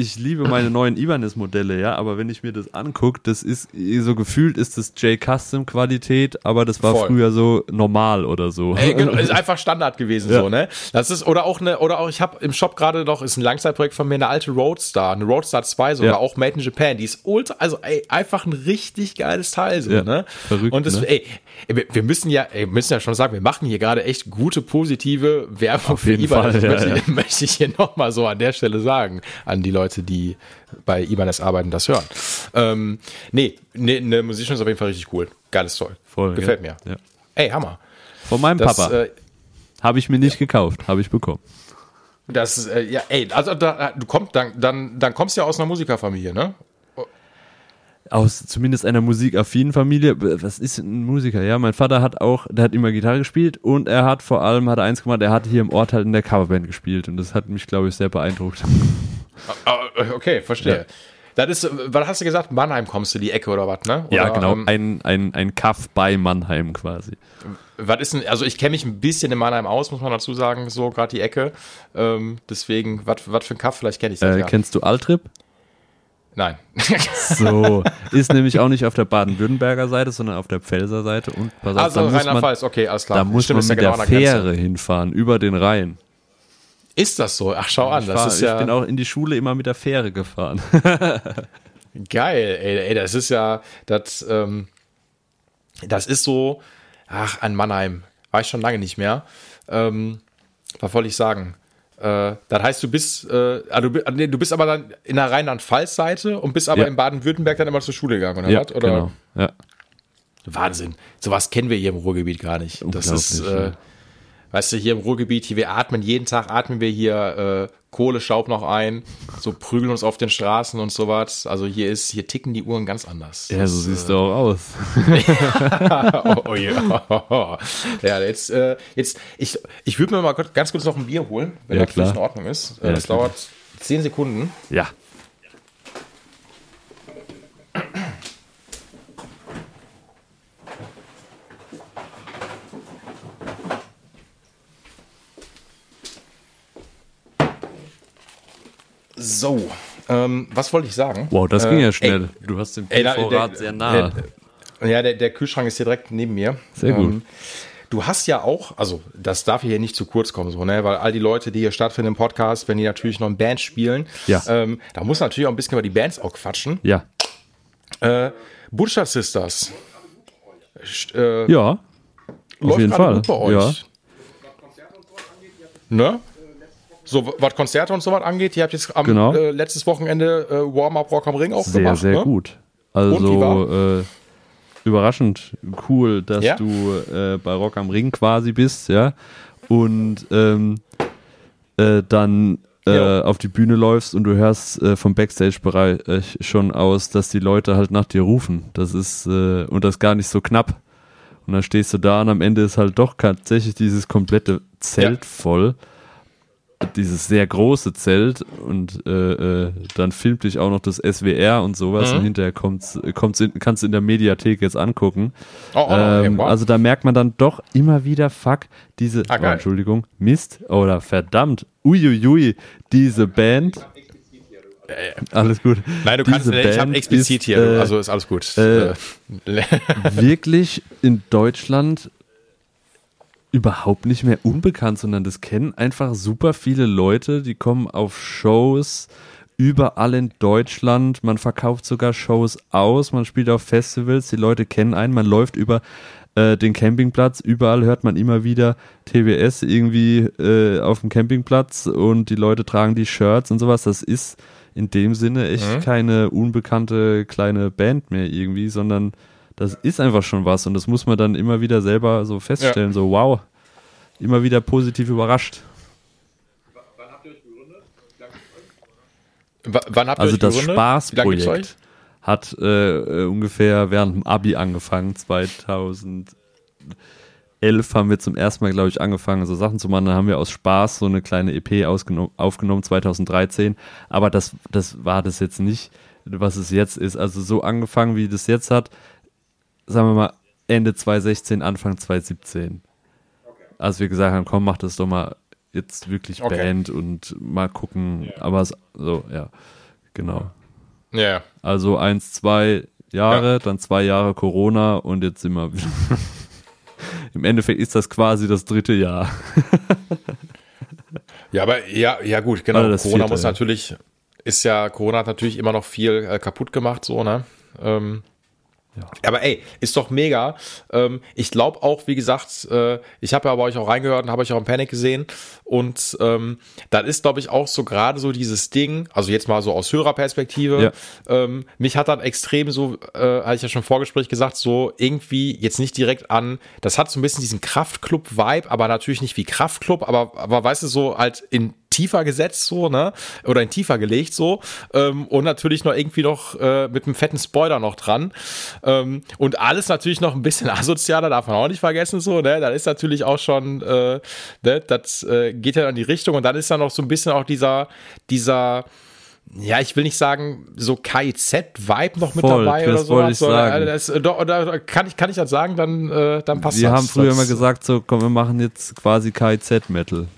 Ich liebe meine neuen Ibanez-Modelle, ja, aber wenn ich mir das angucke, das ist so gefühlt ist das J-Custom-Qualität, aber das war Voll. früher so normal oder so. Ey, genau, ist einfach Standard gewesen <laughs> Ja. so, ne? Das ist oder auch eine oder auch ich habe im Shop gerade noch ist ein Langzeitprojekt von mir eine alte Roadstar, eine Roadstar 2 sogar Ja. auch made in Japan, die ist ultra also ey, einfach ein richtig geiles Teil so, Ja, ne? verrückt, Und das ne? ey, wir, müssen ja ey, wir müssen ja schon sagen, wir machen hier gerade echt gute positive Werbung Auf jeden für Ibanez. Fall, ja, möchte, <laughs> möchte ich hier noch mal so an der Stelle sagen an die Leute, die bei Ibanez arbeiten, das hören. Ähm, nee, nee, eine Musician ist auf jeden Fall richtig cool. Geiles Zeug. Voll, Gefällt ja. mir. Ja. Ey, Hammer. Von meinem Das, Papa. äh, Habe ich mir nicht gekauft, habe ich bekommen. Das, äh, ja, ey, also da, du kommst, dann, dann, dann kommst du ja aus einer Musikerfamilie, ne? Aus zumindest einer musikaffinen Familie. Was ist ein Musiker? Ja, mein Vater hat auch, der hat immer Gitarre gespielt und er hat vor allem, hat er eins gemacht, er hat hier im Ort halt in der Coverband gespielt und das hat mich, glaube ich, sehr beeindruckt. Ah, Okay, verstehe. Das ist, äh, was hast du gesagt? Mannheim kommst du die Ecke oder was, ne? Oder, ja, genau. Ähm, ein, ein, ein Kaff bei Mannheim quasi. was ist denn, also ich kenne mich ein bisschen in Mannheim aus, muss man dazu sagen, so gerade die Ecke. Ähm, deswegen, was für ein Kaff, vielleicht kenne ich das Äh, ja. Kennst du Altrip? Nein. So. ist nämlich auch nicht auf der Baden-Württemberger Seite, sondern auf der Pfälzer Seite. Und pass auf, also Rheinland-Pfalz, okay, alles klar. da muss Stimmt, man ist ja mit genau der. Fähre hinfahren, über den Rhein. Ist das so? Ach, schau an, Ich, das fahr, ist ich ja bin auch in die Schule immer mit der Fähre gefahren. <laughs> geil. Ey, ey, das ist ja, das, ähm, das ist so, ach, an Mannheim, war ich schon lange nicht mehr. Ähm, was wollte ich sagen? Äh, das heißt, du bist, äh, ah, nee, du bist aber dann in der Rheinland-Pfalz-Seite und bist aber Ja. in Baden-Württemberg dann immer zur Schule gegangen, oder ja, was? Oder? genau. Ja. Wahnsinn. Sowas kennen wir hier im Ruhrgebiet gar nicht. Das ist, äh, ja. Weißt du, hier im Ruhrgebiet, hier, wir atmen jeden Tag, atmen wir hier äh, Kohle, Staub noch ein, so prügeln uns auf den Straßen und sowas. Also hier ist, hier ticken die Uhren ganz anders. Ja, so siehst du auch aus. oh, <laughs> oh ja. ja, jetzt, äh, jetzt, ich, ich würde mir mal ganz kurz noch ein Bier holen, wenn Ja, das klar. in Ordnung ist. Äh, Ja, das klar. dauert zehn Sekunden. Ja. So, ähm, was wollte ich sagen? Wow, das Äh, ging ja ey, schnell. du hast den Ey, Vorrat der- sehr nah. Der, ja, der, der Kühlschrank ist hier direkt neben mir. Sehr gut. Ähm, du hast ja auch, also das darf hier nicht zu kurz kommen, so, ne? Weil all die Leute, die hier stattfinden im Podcast, wenn die natürlich noch in Band spielen, Ja. ähm, da muss natürlich auch ein bisschen über die Bands auch quatschen. ja. Äh, Butcher Sisters. St- Äh, Ja. Auf läuft jeden Fall. gut bei euch. Ne? So, was Konzerte und so was angeht, ihr habt jetzt am Genau. äh, letztes Wochenende äh, Warm-Up Rock am Ring auch Sehr, gemacht. sehr ne? gut. Also äh, überraschend cool, dass Ja? du äh, bei Rock am Ring quasi bist, ja. Und ähm, äh, dann äh, auf die Bühne läufst und du hörst äh, vom Backstage-Bereich schon aus, dass die Leute halt nach dir rufen. Das ist äh, und das gar nicht so knapp. Und dann stehst du da und am Ende ist halt doch tatsächlich dieses komplette Zelt Ja. voll. Dieses sehr große Zelt und äh, äh, dann filmt dich auch noch das SWR und sowas Mhm. und hinterher kommt's, kommt's in, kannst du in der Mediathek jetzt angucken. Oh, oh, ähm, okay, wow. Also da merkt man dann doch immer wieder, fuck, diese, Ah, oh. Entschuldigung, Mist oder verdammt, uiuiui, diese Band. Alles gut. Nein, du Diese kannst, ich habe Band explizit ist, hier, äh, also ist alles gut. äh, Äh, <laughs> wirklich in Deutschland überhaupt nicht mehr unbekannt, sondern das kennen einfach super viele Leute, die kommen auf Shows überall in Deutschland, man verkauft sogar Shows aus, man spielt auf Festivals, die Leute kennen einen, man läuft über äh, den Campingplatz, überall hört man immer wieder TBS irgendwie äh, auf dem Campingplatz und die Leute tragen die Shirts und sowas, das ist in dem Sinne echt Mhm. keine unbekannte kleine Band mehr irgendwie, sondern das ist einfach schon was und das muss man dann immer wieder selber so feststellen, so wow, immer wieder positiv überrascht. w- wann habt ihr Also euch das gegründet? Spaßprojekt hat äh, äh, ungefähr während dem Abi angefangen, 2011 haben wir zum ersten Mal, glaube ich, angefangen, so Sachen zu machen. Dann haben wir aus Spaß so eine kleine EP aufgenommen, 2013. Aber das, das war das jetzt nicht, was es jetzt ist. Also so angefangen, wie das jetzt hat, sagen wir mal Ende 2016, Anfang 2017. Als wir gesagt haben, komm, mach das doch mal jetzt wirklich Okay. Band und mal gucken. Aber es, so, ja, genau. Ja, Also eins, zwei Jahre, dann zwei Jahre Corona und jetzt sind wir wieder. <laughs> Im Endeffekt ist das quasi das dritte Jahr. <laughs> ja, aber ja, ja gut, genau. Corona vierte, muss ja. natürlich, ist ja, Corona hat natürlich immer noch viel äh, kaputt gemacht, so, ne? Ähm, Ja. Aber ey, ist doch mega. Ähm, ich glaube auch, wie gesagt, äh, ich habe ja bei euch auch reingehört und habe euch auch im Panic gesehen. Und ähm, das ist, glaube ich, auch so gerade so dieses Ding, also jetzt mal so aus Hörerperspektive, Ja. ähm, mich hat dann extrem so, äh, hatte ich ja schon im Vorgespräch gesagt, so irgendwie jetzt nicht direkt an, das hat so ein bisschen diesen Kraftclub-Vibe, aber natürlich nicht wie Kraftclub, aber, aber weißt du, so halt in tiefer gesetzt so, ne? Oder in tiefer gelegt so. Ähm, und natürlich noch irgendwie noch äh, mit einem fetten Spoiler noch dran. Ähm, und alles natürlich noch ein bisschen <laughs> asozialer, darf man auch nicht vergessen, so, ne? Das ist natürlich auch schon, äh, ne? das äh, geht ja in die Richtung. Und dann ist da noch so ein bisschen auch dieser, dieser, ja, ich will nicht sagen, so KIZ-Vibe noch mit Voll, dabei oder so. ich sagen. Das, äh, doch, oder kann ich, kann ich das sagen, dann, äh, dann passt wir das. haben früher das, immer gesagt, so komm, wir machen jetzt quasi KIZ-Metal.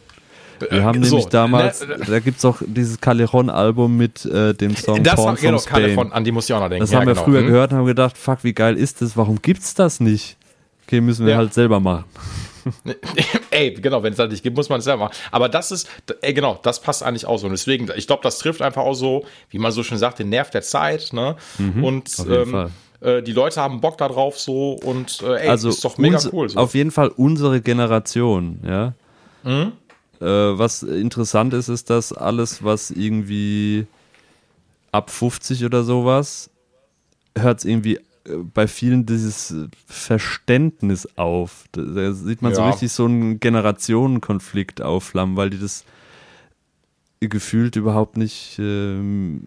Wir haben äh, so, nämlich damals, ne, da gibt's auch dieses Callejon-Album mit äh, dem Song Das Porn war, genau, Spain. Califon, an die muss ich auch noch denken. Das ja, haben wir genau. früher Hm? gehört und haben gedacht, fuck, wie geil ist das? Warum gibt's das nicht? Okay, müssen wir Ja. halt selber machen. <laughs> Ey, genau, wenn es halt nicht gibt, muss man es selber machen. Aber das ist, ey, genau, das passt eigentlich auch so. Und deswegen, ich glaube, das trifft einfach auch so, wie man so schön sagt, den Nerv der Zeit. Ne? und Mhm, jeden ähm, äh, die Leute haben Bock da drauf so und äh, ey, also ist doch mega cool. So. Auf jeden Fall unsere Generation, ja. Mhm. Äh, was interessant ist, ist, dass alles, was irgendwie ab 50 oder sowas, hört es irgendwie äh, bei vielen dieses Verständnis auf. Da, sieht man so Ja. richtig so einen Generationenkonflikt aufflammen, weil die das gefühlt überhaupt nicht ähm,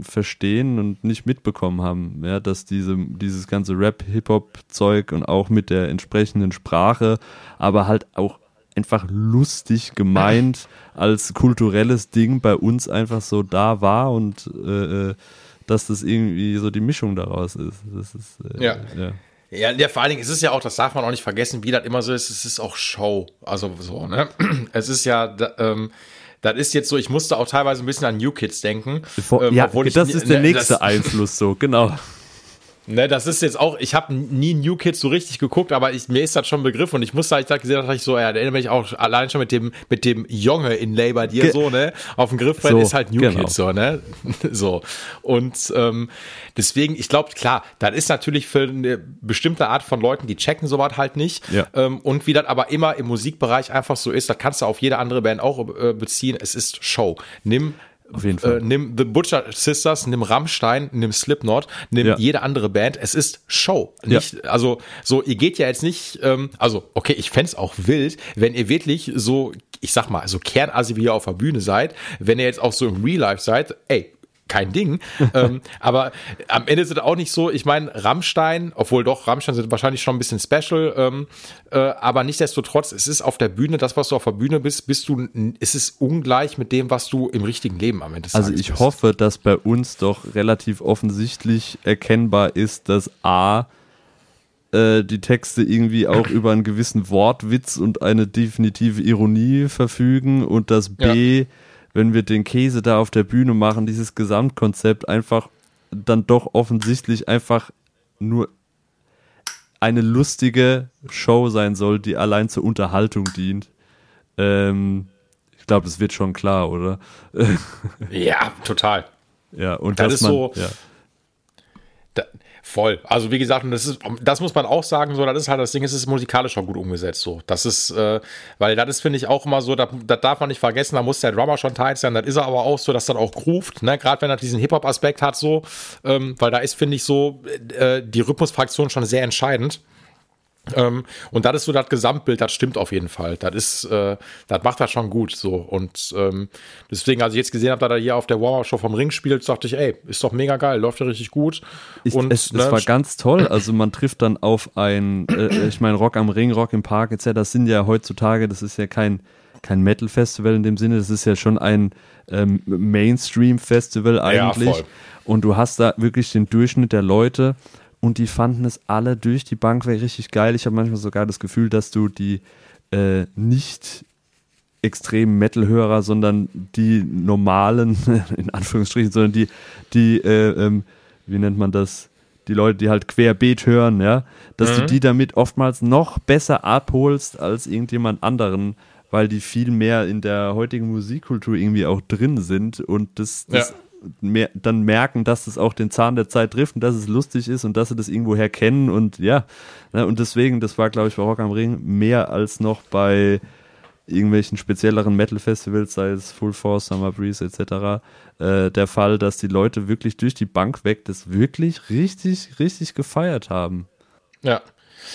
verstehen und nicht mitbekommen haben, ja, dass diese, dieses ganze Rap-Hip-Hop-Zeug und auch mit der entsprechenden Sprache, aber halt auch einfach lustig gemeint <laughs> als kulturelles Ding bei uns einfach so da war und äh, äh, dass das irgendwie so die Mischung daraus ist. Das ist äh, Ja. ja. Ja, ja, vor allen Dingen, es ist ja auch, das darf man auch nicht vergessen, wie das immer so ist, es ist auch Show. Also so, ne? <clears throat> Es ist ja, da, ähm, das ist jetzt so, ich musste auch teilweise ein bisschen an New Kids denken. Vor, ähm, ja, das ist der ne, nächste Einfluss so, genau. <laughs> Ne, das ist jetzt auch, ich habe nie New Kids so richtig geguckt, aber ich, mir ist das schon ein Begriff und ich musste, als ich das gesehen habe, ich so, ja, da erinnere mich auch allein schon mit dem, mit dem Junge in bei dir so, ne, auf dem Griffbrett So, ist halt New genau. Kids so, ne, <laughs> so. Und ähm, deswegen, ich glaube, klar, das ist natürlich für eine bestimmte Art von Leuten, die checken sowas halt nicht. Ja. Ähm, und wie das aber immer im Musikbereich einfach so ist, da kannst du auf jede andere Band auch äh, beziehen, es ist Show. Nimm Auf jeden Fall. Äh, nimm The Butcher Sisters, nimm Rammstein, nimm Slipknot, nimm Ja. jede andere Band. Es ist Show. Ja. Nicht, Also, so, ihr geht ja jetzt nicht, ähm, also, okay, ich fänd's auch wild, wenn ihr wirklich so, ich sag mal, so kernassi wie ihr auf der Bühne seid, wenn ihr jetzt auch so im Real Life seid, ey, kein Ding. ähm, <laughs> aber am Ende sind auch nicht so, ich meine, Rammstein, obwohl doch, Rammstein sind wahrscheinlich schon ein bisschen special, ähm, äh, aber nichtsdestotrotz, es ist auf der Bühne, das, was du auf der Bühne bist, bist du, es ist ungleich mit dem, was du im richtigen Leben am Ende Also ich bist. hoffe, dass bei uns doch relativ offensichtlich erkennbar ist, dass A, äh, die Texte irgendwie auch über einen gewissen Wortwitz und eine definitive Ironie verfügen und dass B, ja wenn wir den Käse da auf der Bühne machen, dieses Gesamtkonzept einfach dann doch offensichtlich einfach nur eine lustige Show sein soll, die allein zur Unterhaltung dient. Ähm, ich glaube, das wird schon klar, oder? ja, total. Ja, und das ist man, so. Ja. Da, Voll. Also wie gesagt, das ist, das muss man auch sagen, so, das ist halt das Ding, es ist musikalisch schon gut umgesetzt, so. Das ist, äh, weil das ist, finde ich, auch immer so, das darf man nicht vergessen, da muss der Drummer schon tight sein, das ist er aber auch so, dass das auch groovt, ne, gerade wenn er diesen Hip-Hop-Aspekt hat, so, ähm, weil da ist, finde ich, so, äh, die Rhythmusfraktion schon sehr entscheidend. Ähm, und das ist so das Gesamtbild, das stimmt auf jeden Fall. Das ist, äh, das macht das schon gut so. Und ähm, deswegen, als ich jetzt gesehen habe, dass er hier auf der Warm-Up-Show vom Ring spielt, dachte ich, ey, ist doch mega geil, läuft ja richtig gut. Ich, und es, ne, es war ganz toll. Also man trifft dann auf ein, äh, ich meine, Rock am Ring, Rock im Park etc. Das sind ja heutzutage, das ist ja kein kein Metal-Festival in dem Sinne, das ist ja schon ein ähm, Mainstream-Festival eigentlich. Ja, und du hast da wirklich den Durchschnitt der Leute und die fanden es alle durch die Bank weg richtig geil. Ich habe manchmal sogar das Gefühl, dass du die äh, nicht extremen Metal-Hörer, sondern die normalen, <laughs> in Anführungsstrichen, sondern die, die, äh, ähm, wie nennt man das, die Leute, die halt querbeet hören, ja, dass mhm. du die damit oftmals noch besser abholst als irgendjemand anderen, weil die viel mehr in der heutigen Musikkultur irgendwie auch drin sind und das, das ja mehr, dann merken, dass es auch den Zahn der Zeit trifft und dass es lustig ist und dass sie das irgendwoher kennen und ja. Ne, und deswegen, das war, glaube ich, bei Rock am Ring mehr als noch bei irgendwelchen spezielleren Metal-Festivals, sei es Full Force, Summer Breeze etc., äh, der Fall, dass die Leute wirklich durch die Bank weg das wirklich richtig, richtig gefeiert haben. Ja,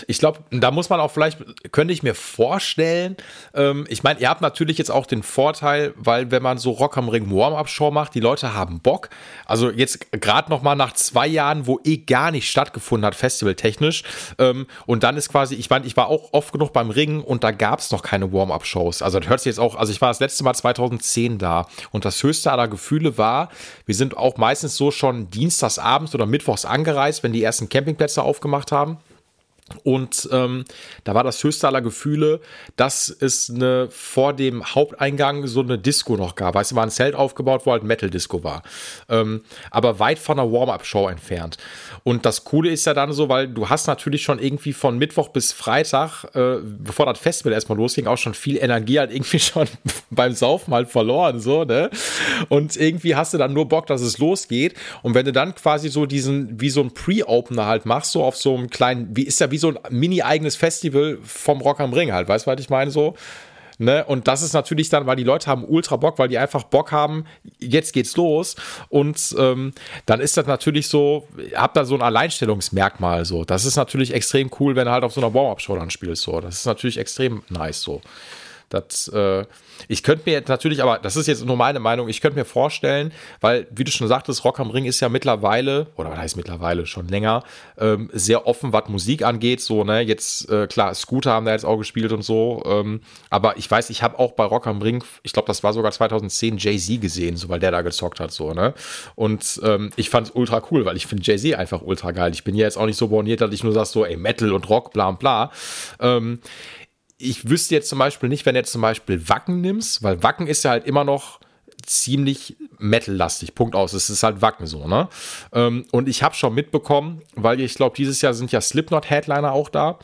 ich glaube, da muss man auch vielleicht, könnte ich mir vorstellen, ähm, ich meine, ihr habt natürlich jetzt auch den Vorteil, weil wenn man so Rock am Ring Warm-Up-Show macht, die Leute haben Bock. Also jetzt gerade noch mal nach zwei Jahren, wo eh gar nicht stattgefunden hat, festivaltechnisch. Ähm, und dann ist quasi, ich meine, ich war auch oft genug beim Ring und da gab es noch keine Warm-Up-Shows. Also das hört sich jetzt auch, also ich war das letzte Mal 2010 da und das höchste aller Gefühle war, wir sind auch meistens so schon dienstags abends oder mittwochs angereist, wenn die ersten Campingplätze aufgemacht haben. Und ähm, da war das höchste aller Gefühle, dass es eine, vor dem Haupteingang so eine Disco noch gab. Weißt du, war ein Zelt aufgebaut, wo halt Metal-Disco war. Ähm, aber weit von einer Warm-Up-Show entfernt. Und das Coole ist ja dann so, weil du hast natürlich schon irgendwie von Mittwoch bis Freitag, äh, bevor das Festival erstmal losging, auch schon viel Energie halt irgendwie <laughs> schon beim Saufen halt verloren, so, ne? Und irgendwie hast du dann nur Bock, dass es losgeht. Und wenn du dann quasi so diesen, wie so ein Pre-Opener halt machst, so auf so einem kleinen, wie ist ja wie so ein mini-eigenes Festival vom Rock am Ring halt, weißt du, was ich meine? So. Ne? Und das ist natürlich dann, weil die Leute haben ultra Bock, weil die einfach Bock haben, jetzt geht's los. Und ähm, dann ist das natürlich so, habt da so ein Alleinstellungsmerkmal so. Das ist natürlich extrem cool, wenn du halt auf so einer Warm-Up-Show dann spielst. So. Das ist natürlich extrem nice so. Das, äh, ich könnte mir jetzt natürlich, aber das ist jetzt nur meine Meinung, ich könnte mir vorstellen, weil, wie du schon sagtest, Rock am Ring ist ja mittlerweile, oder was heißt mittlerweile, schon länger, ähm, sehr offen, was Musik angeht. So, ne, jetzt, äh, klar, Scooter haben da jetzt auch gespielt und so. Ähm, aber ich weiß, ich habe auch bei Rock am Ring, ich glaube, das war sogar 2010, Jay-Z gesehen, so, weil der da gezockt hat, so, ne? Und ähm, ich fand es ultra cool, weil ich finde Jay-Z einfach ultra geil. Ich bin ja jetzt auch nicht so borniert, dass ich nur sag so, ey, Metal und Rock, bla bla. Ähm, ich wüsste jetzt zum Beispiel nicht, wenn du jetzt zum Beispiel Wacken nimmst, weil Wacken ist ja halt immer noch ziemlich metal-lastig. Punkt aus. Es ist halt Wacken so, ne? Ähm, und ich habe schon mitbekommen, weil ich glaube, dieses Jahr sind ja Slipknot-Headliner auch da.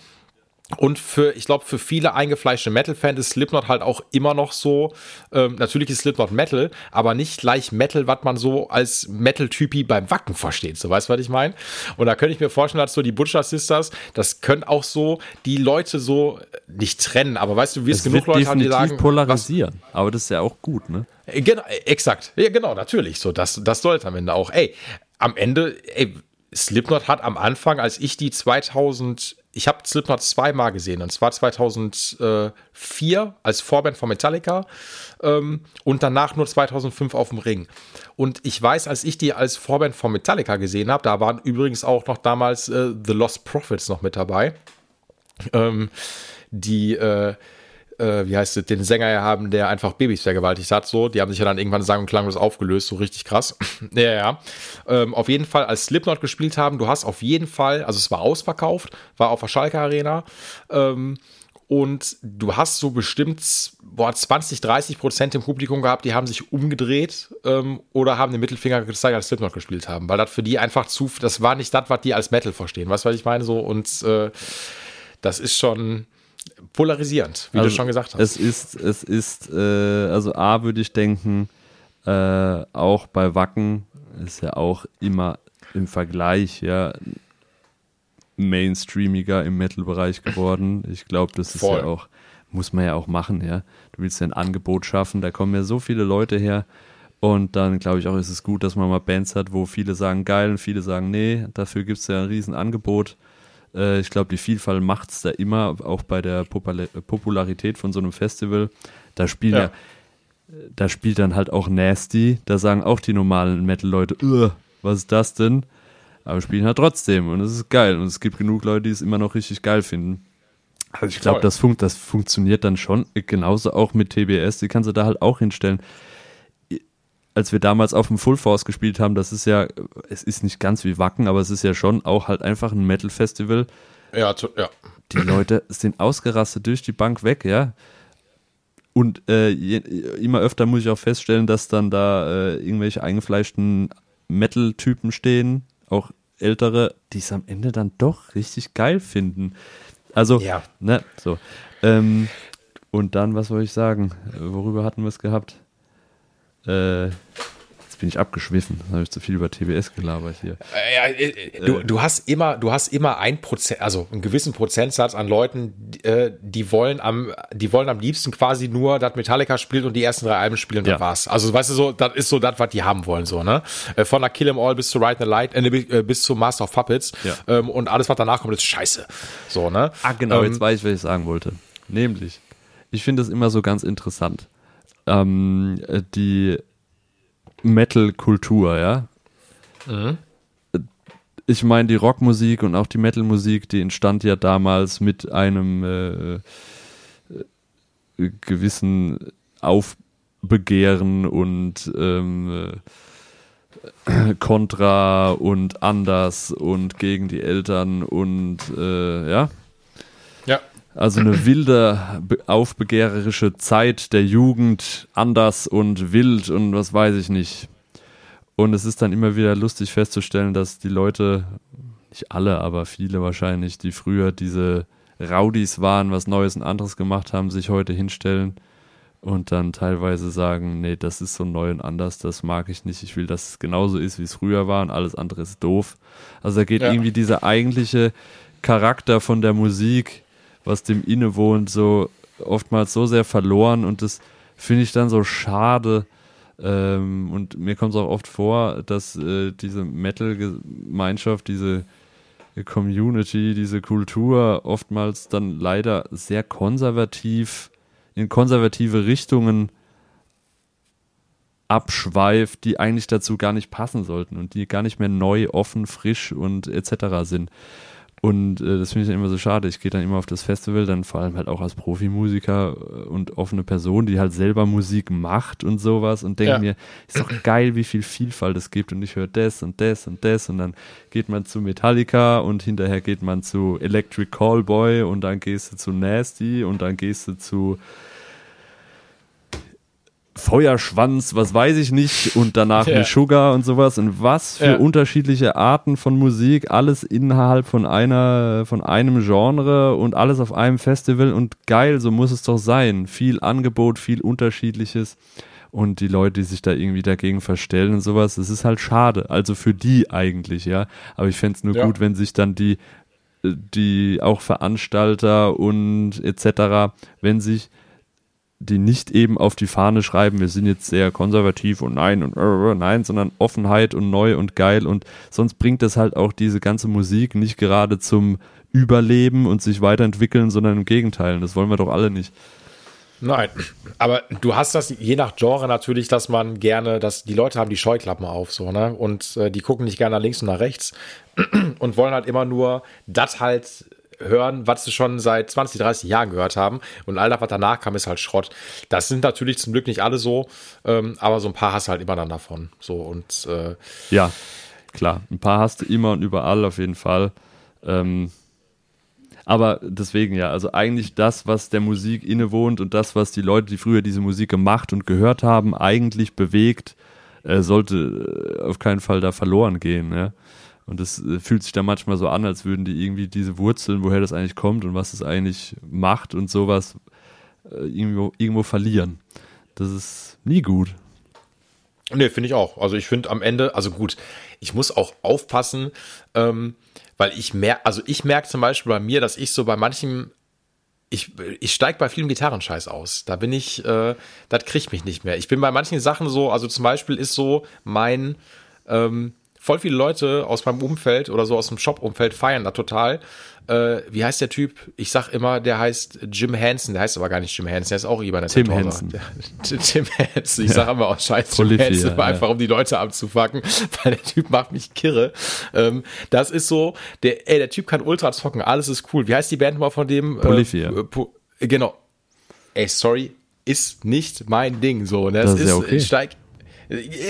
Und für, ich glaube, für viele eingefleischte Metal-Fans ist Slipknot halt auch immer noch so, ähm, natürlich ist Slipknot Metal, aber nicht gleich Metal, was man so als Metal-Typi beim Wacken versteht. So, weißt du, was ich meine? Und da könnte ich mir vorstellen, dass so die Butcher Sisters, das können auch so die Leute so nicht trennen, aber weißt du, wie es genug Leute haben, die sagen. polarisieren, was, aber das ist ja auch gut, ne? Äh, genau, äh, exakt. Ja, genau, natürlich. So, das, das sollte am Ende auch. Ey, am Ende, ey, Slipknot hat am Anfang, als ich die 2000 ich habe Slipknot zweimal gesehen. Und zwar 2004 als Vorband von Metallica ähm, und danach nur 2005 auf dem Ring. Und ich weiß, als ich die als Vorband von Metallica gesehen habe, da waren übrigens auch noch damals äh, The Lost Prophets noch mit dabei. Ähm, die äh, äh, wie heißt es, den Sänger haben, der einfach Babys vergewaltigt hat. So, die haben sich ja dann irgendwann sang- und klanglos aufgelöst, so richtig krass. <laughs> ja, ja. Ähm, auf jeden Fall, als Slipknot gespielt haben, du hast auf jeden Fall, also es war ausverkauft, war auf der Schalke Arena. Ähm, und du hast so bestimmt boah, 20, 30 Prozent im Publikum gehabt, die haben sich umgedreht ähm, oder haben den Mittelfinger gezeigt, als Slipknot gespielt haben. Weil das für die einfach zu, das war nicht das, was die als Metal verstehen. Weißt du, was ich meine? So, und äh, das ist schon, polarisierend, wie also du schon gesagt hast. Es ist, es ist, äh, also A würde ich denken, äh, auch bei Wacken ist ja auch immer im Vergleich, ja, mainstreamiger im Metal-Bereich geworden. Ich glaube, das ist Voll. ja auch, muss man ja auch machen, ja. Du willst ja ein Angebot schaffen, da kommen ja so viele Leute her. Und dann glaube ich auch, ist es gut, dass man mal Bands hat, wo viele sagen geil und viele sagen nee. Dafür gibt es ja ein Riesenangebot. Äh, ich glaube, die Vielfalt macht es da immer, auch bei der Popularität von so einem Festival. Da spielen ja, ja da spielt dann halt auch Nasty. Da sagen auch die normalen Metal-Leute, was ist das denn? Aber spielen halt trotzdem und es ist geil. Und es gibt genug Leute, die es immer noch richtig geil finden. Also ich glaube, das, fun das funktioniert dann schon. Genauso auch mit TBS. Die kannst du da halt auch hinstellen als wir damals auf dem Full Force gespielt haben, das ist ja, es ist nicht ganz wie Wacken, aber es ist ja schon auch halt einfach ein Metal-Festival. Ja, zu, ja. Die Leute sind ausgerastet durch die Bank weg, ja. Und äh, je, immer öfter muss ich auch feststellen, dass dann da äh, irgendwelche eingefleischten Metal-Typen stehen, auch ältere, die es am Ende dann doch richtig geil finden. Also, ja. ne, so. Ähm, und dann, was soll ich sagen? Worüber hatten wir es gehabt? Äh, Jetzt bin ich abgeschwiffen. habe ich zu viel über TBS gelabert hier. Äh, äh, du, du hast immer, du hast immer ein Prozent, also einen gewissen Prozentsatz an Leuten, äh, die wollen am, die wollen am liebsten quasi nur, dass Metallica spielt und die ersten drei Alben spielen und ja. dann war's. Also weißt du so, das ist so das, was die haben wollen so ne. Von der Kill 'Em All bis zu Ride the Light, äh, bis zu Master of Puppets ja. ähm, und alles, was danach kommt, ist Scheiße. So ne. Ah genau, ähm, jetzt weiß ich, was ich sagen wollte. Nämlich, ich finde es immer so ganz interessant. Ähm, die Metal-Kultur, ja. Mhm. Ich meine, die Rockmusik und auch die Metal-Musik, die entstand ja damals mit einem äh, äh gewissen Aufbegehren und ähm, äh, <clears throat> Kontra und anders und gegen die Eltern und äh, ja. Also eine wilde, aufbegehrerische Zeit der Jugend, anders und wild und was weiß ich nicht. Und es ist dann immer wieder lustig festzustellen, dass die Leute, nicht alle, aber viele wahrscheinlich, die früher diese Rowdies waren, was Neues und anderes gemacht haben, sich heute hinstellen und dann teilweise sagen, nee, das ist so neu und anders, das mag ich nicht, ich will, dass es genauso ist, wie es früher war und alles andere ist doof. Also da geht ja. irgendwie dieser eigentliche Charakter von der Musik was dem innewohnt, so oftmals so sehr verloren und das finde ich dann so schade. Ähm, und mir kommt es auch oft vor, dass äh, diese Metal-Gemeinschaft, diese Community, diese Kultur oftmals dann leider sehr konservativ in konservative Richtungen abschweift, die eigentlich dazu gar nicht passen sollten und die gar nicht mehr neu, offen, frisch und etc. sind. Und äh, das finde ich dann immer so schade. Ich gehe dann immer auf das Festival, dann vor allem halt auch als Profimusiker äh, und offene Person, die halt selber Musik macht und sowas und denke ja. mir, ist doch geil, wie viel Vielfalt es gibt und ich höre das und das und das und dann geht man zu Metallica und hinterher geht man zu Electric Callboy und dann gehst du zu Nasty und dann gehst du zu Feuerschwanz, was weiß ich nicht, und danach <laughs> ja. Sugar und sowas. Und was für ja. unterschiedliche Arten von Musik, alles innerhalb von einer, von einem Genre und alles auf einem Festival und geil, so muss es doch sein. Viel Angebot, viel Unterschiedliches. Und die Leute, die sich da irgendwie dagegen verstellen und sowas, das ist halt schade. Also für die eigentlich, ja. Aber ich fände es nur ja. gut, wenn sich dann die, die auch Veranstalter und etc., wenn sich die nicht eben auf die Fahne schreiben, wir sind jetzt sehr konservativ und nein und äh, nein, sondern Offenheit und neu und geil und sonst bringt das halt auch diese ganze Musik nicht gerade zum Überleben und sich weiterentwickeln, sondern im Gegenteil. Das wollen wir doch alle nicht. Nein, aber du hast das je nach Genre natürlich, dass man gerne, dass die Leute haben die Scheuklappen auf, so, ne? Und äh, die gucken nicht gerne nach links und nach rechts <clears throat> und wollen halt immer nur das halt hören, was sie schon seit 20, 30 Jahren gehört haben. Und all das, was danach kam, ist halt Schrott. Das sind natürlich zum Glück nicht alle so, ähm, aber so ein paar hast du halt immer dann davon. So und äh, ja, klar, ein paar hast du immer und überall auf jeden Fall. Ähm, aber deswegen ja, also eigentlich das, was der Musik innewohnt und das, was die Leute, die früher diese Musik gemacht und gehört haben, eigentlich bewegt, äh, sollte äh, auf keinen Fall da verloren gehen. Ja? Und es äh, fühlt sich da manchmal so an, als würden die irgendwie diese Wurzeln, woher das eigentlich kommt und was es eigentlich macht und sowas äh, irgendwo, irgendwo verlieren. Das ist nie gut. Nee, finde ich auch. Also ich finde am Ende, also gut, ich muss auch aufpassen, ähm, weil ich merke, also ich merke zum Beispiel bei mir, dass ich so bei manchen, ich, ich steige bei vielen Gitarrenscheiß aus. Da bin ich, äh, das kriegt mich nicht mehr. Ich bin bei manchen Sachen so, also zum Beispiel ist so mein, ähm, voll viele Leute aus meinem Umfeld oder so aus dem Shop-Umfeld feiern da total. Äh, wie heißt der Typ? Ich sag immer, der heißt Jim Hansen. Der heißt aber gar nicht Jim Hansen. Der ist auch jemand. Tim Hansen. <laughs> Tim Hansen. Ich sag immer auch Scheiß Jim Hansen, ja, einfach um die Leute abzufacken, <laughs> weil der Typ macht mich kirre. Ähm, das ist so, der, ey, der Typ kann ultra zocken. Alles ist cool. Wie heißt die Band mal von dem? Polyphia. Äh, po genau. Ey, sorry, ist nicht mein Ding so. Ne? Das, das ist, ja okay. steig, äh,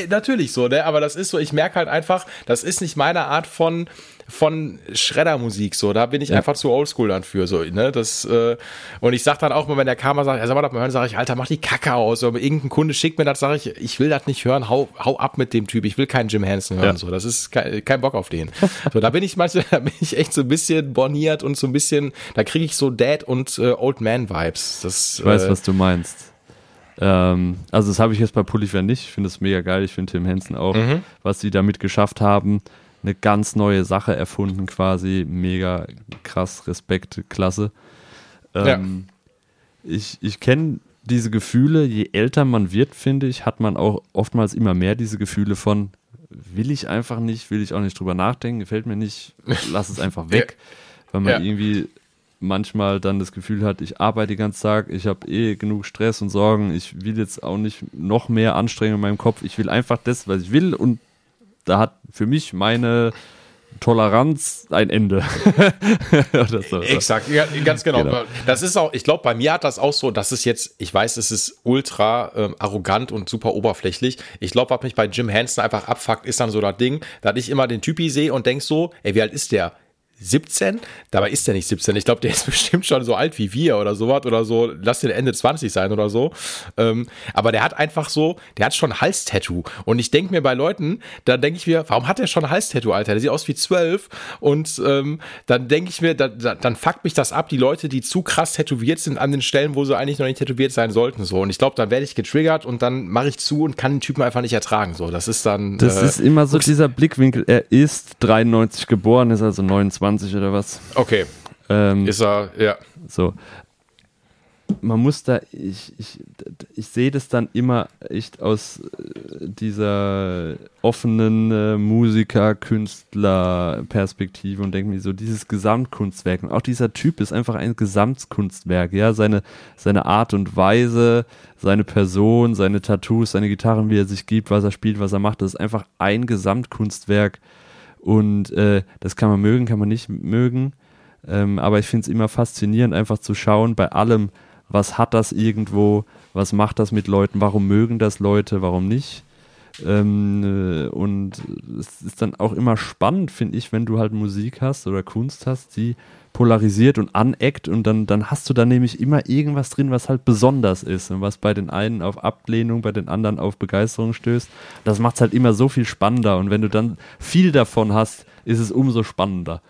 natürlich so, ne? Aber das ist so, ich merke halt einfach, das ist nicht meine Art von von Schreddermusik so. Da bin ich ja. einfach zu oldschool dann für so, ne? Das äh, und ich sag dann auch mal, wenn der Kamera sagt, ja, sag mal das mal hören, sage ich, Alter, mach die Kacke aus. Oder irgendein Kunde schickt mir das, sage ich, ich will das nicht hören, hau, hau ab mit dem Typ. Ich will keinen Jim Hansen hören. Ja. So, das ist kein, kein Bock auf den. so, da bin ich manchmal, <laughs> da bin ich echt so ein bisschen borniert und so ein bisschen, da kriege ich so Dad und äh, Old Man Vibes. Das, ich weiß, äh, was du meinst. Ähm, also das habe ich jetzt bei Pulliver nicht. Ich finde es mega geil. Ich finde Tim Henson auch, mhm. was sie damit geschafft haben. Eine ganz neue Sache erfunden quasi. Mega krass, Respekt, klasse. Ähm, ja. Ich, ich kenne diese Gefühle, je älter man wird, finde ich, hat man auch oftmals immer mehr diese Gefühle von, will ich einfach nicht, will ich auch nicht drüber nachdenken, gefällt mir nicht, lass es einfach weg. Ja. Weil man ja. irgendwie manchmal dann das Gefühl hat, ich arbeite den ganzen Tag, ich habe eh genug Stress und Sorgen, ich will jetzt auch nicht noch mehr Anstrengung in meinem Kopf, ich will einfach das, was ich will und da hat für mich meine Toleranz ein Ende. <laughs> so. Exakt, ja, ganz genau. genau. Das ist auch, ich glaube, bei mir hat das auch so, das ist jetzt, ich weiß, es ist ultra ähm, arrogant und super oberflächlich. Ich glaube, was mich bei Jim Hansen einfach abfuckt, ist dann so das Ding, dass ich immer den Typi sehe und denk so, ey, wie alt ist der? 17, dabei ist der nicht 17. Ich glaube, der ist <laughs> bestimmt schon so alt wie wir oder sowas oder so. Lass den Ende 20 sein oder so. Ähm, aber der hat einfach so, der hat schon Halstattoo. Und ich denke mir bei Leuten, da denke ich mir, warum hat der schon Halstattoo, Alter? Der sieht aus wie 12. Und ähm, dann denke ich mir, da, da, dann fuckt mich das ab, die Leute, die zu krass tätowiert sind an den Stellen, wo sie eigentlich noch nicht tätowiert sein sollten. So. Und ich glaube, dann werde ich getriggert und dann mache ich zu und kann den Typen einfach nicht ertragen. So, das ist dann. Das äh, ist immer so dieser Blickwinkel. Er ist 93 geboren, ist also 29 20 oder was. Okay. Ähm, ist er, ja. So. Man muss da, ich, ich, ich sehe das dann immer echt aus äh, dieser offenen äh, Musiker, Künstler Perspektive und denke mir so, dieses Gesamtkunstwerk und auch dieser Typ ist einfach ein Gesamtkunstwerk, ja, seine, seine Art und Weise, seine Person, seine Tattoos, seine Gitarren, wie er sich gibt, was er spielt, was er macht, das ist einfach ein Gesamtkunstwerk und äh, das kann man mögen, kann man nicht mögen. Ähm, aber ich finde es immer faszinierend, einfach zu schauen bei allem, was hat das irgendwo, was macht das mit Leuten, warum mögen das Leute, warum nicht. Ähm, äh, und es ist dann auch immer spannend, finde ich, wenn du halt Musik hast oder Kunst hast, die polarisiert und aneckt und dann, dann hast du da nämlich immer irgendwas drin, was halt besonders ist und was bei den einen auf Ablehnung, bei den anderen auf Begeisterung stößt. Das macht es halt immer so viel spannender und wenn du dann viel davon hast, ist es umso spannender.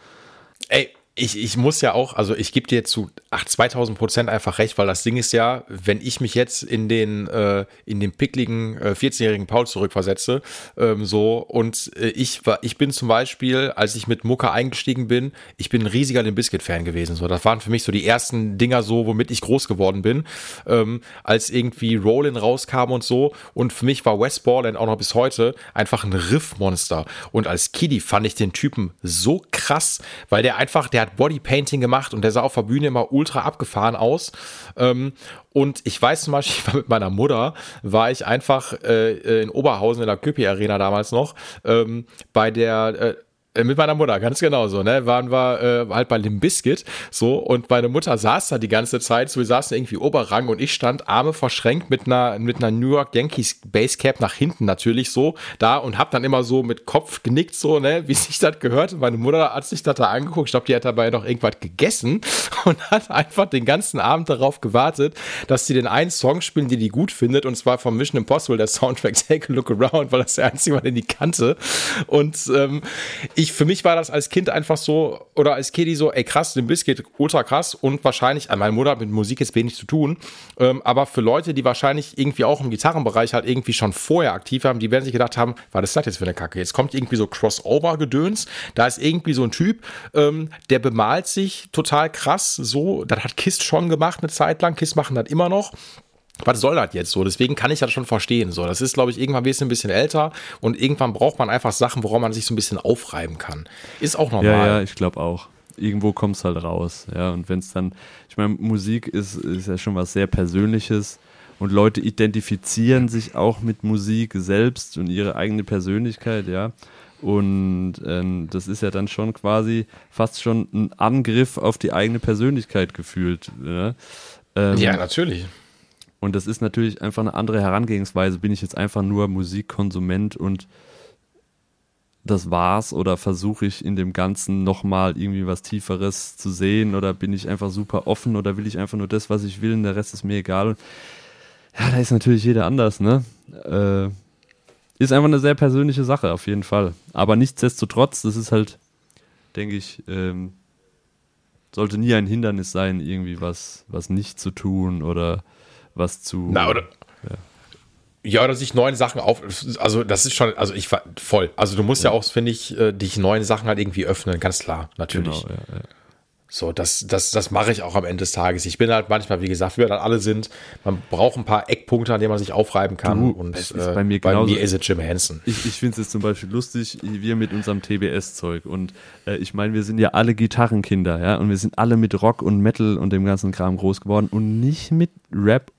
Ey, ich, ich muss ja auch, also ich gebe dir zu ach, 2000 Prozent einfach recht, weil das Ding ist ja, wenn ich mich jetzt in den, äh, in den pickligen äh, 14-jährigen Paul zurückversetze, ähm, so, und äh, ich war, ich bin zum Beispiel, als ich mit Mucke eingestiegen bin, ich bin ein riesiger Limp Bizkit-Fan gewesen, so, das waren für mich so die ersten Dinger so, womit ich groß geworden bin, ähm, als irgendwie Rollin rauskam und so, und für mich war Wes Borland auch noch bis heute einfach ein Riffmonster, und als Kiddie fand ich den Typen so krass, weil der einfach, der hat Bodypainting gemacht und der sah auf der Bühne immer ultra abgefahren aus. Ähm, und ich weiß zum Beispiel, <laughs> ich war mit meiner Mutter, war ich einfach äh, in Oberhausen in der Köpi Arena damals noch, ähm, bei der äh, äh, mit meiner Mutter, ganz genau so, ne? Waren wir äh, halt bei dem Biscuit so und meine Mutter saß da die ganze Zeit, so wir saßen irgendwie Oberrang und ich stand Arme verschränkt mit einer mit einer New York Yankees Basecap nach hinten natürlich so da und hab dann immer so mit Kopf genickt so, ne, <laughs> wie sich das gehört. Und meine Mutter hat sich das da angeguckt, ich glaube, die hat dabei noch irgendwas gegessen <laughs> und hat einfach den ganzen Abend darauf gewartet, dass sie den einen Song spielen, den die gut findet und zwar vom Mission Impossible der Soundtrack <laughs> Take a Look Around, weil das der einzige war, den die kannte und ähm, ich ich, für mich war das als Kind einfach so, oder als Kitty so, ey krass, den Biscuit, ultra krass und wahrscheinlich, meine Mutter hat mit Musik jetzt wenig zu tun, ähm, aber für Leute, die wahrscheinlich irgendwie auch im Gitarrenbereich halt irgendwie schon vorher aktiv haben, die werden sich gedacht haben, was ist das jetzt für eine Kacke? Jetzt kommt irgendwie so Crossover-Gedöns, da ist irgendwie so ein Typ, ähm, der bemalt sich total krass, so, das hat Kist schon gemacht eine Zeit lang, Kist machen das immer noch was soll das jetzt so? Deswegen kann ich das schon verstehen. So, das ist, glaube ich, irgendwann ein bisschen älter und irgendwann braucht man einfach Sachen, woran man sich so ein bisschen aufreiben kann. Ist auch normal. Ja, ja, ich glaube auch. Irgendwo kommt es halt raus. Ja, und wenn es dann, ich meine, Musik ist, ist ja schon was sehr Persönliches und Leute identifizieren sich auch mit Musik selbst und ihre eigene Persönlichkeit, ja. Und ähm, das ist ja dann schon quasi fast schon ein Angriff auf die eigene Persönlichkeit gefühlt. Ja, ähm, ja natürlich. Und das ist natürlich einfach eine andere Herangehensweise. Bin ich jetzt einfach nur Musikkonsument und das war's oder versuche ich in dem Ganzen nochmal irgendwie was Tieferes zu sehen oder bin ich einfach super offen oder will ich einfach nur das, was ich will und der Rest ist mir egal. Ja, da ist natürlich jeder anders, ne? Äh, ist einfach eine sehr persönliche Sache, auf jeden Fall. Aber nichtsdestotrotz, das ist halt, denke ich, ähm, sollte nie ein Hindernis sein, irgendwie was, was nicht zu tun oder was zu. Na, oder? Ja. Ja, oder sich neuen Sachen auf. Also, das ist schon, also ich war voll. Also, du musst ja, ja auch, finde ich, äh, dich neuen Sachen halt irgendwie öffnen, ganz klar, natürlich. Genau, ja, ja. So, das, das, das mache ich auch am Ende des Tages. Ich bin halt manchmal, wie gesagt, wie wir dann alle sind, man braucht ein paar Eckpunkte, an denen man sich aufreiben kann. Du, und es ist äh, bei mir, bei mir ist es Jim Henson. Ich, ich finde es jetzt zum Beispiel lustig, wir mit unserem TBS-Zeug. Und äh, ich meine, wir sind ja alle Gitarrenkinder, ja, und wir sind alle mit Rock und Metal und dem ganzen Kram groß geworden und nicht mit Rap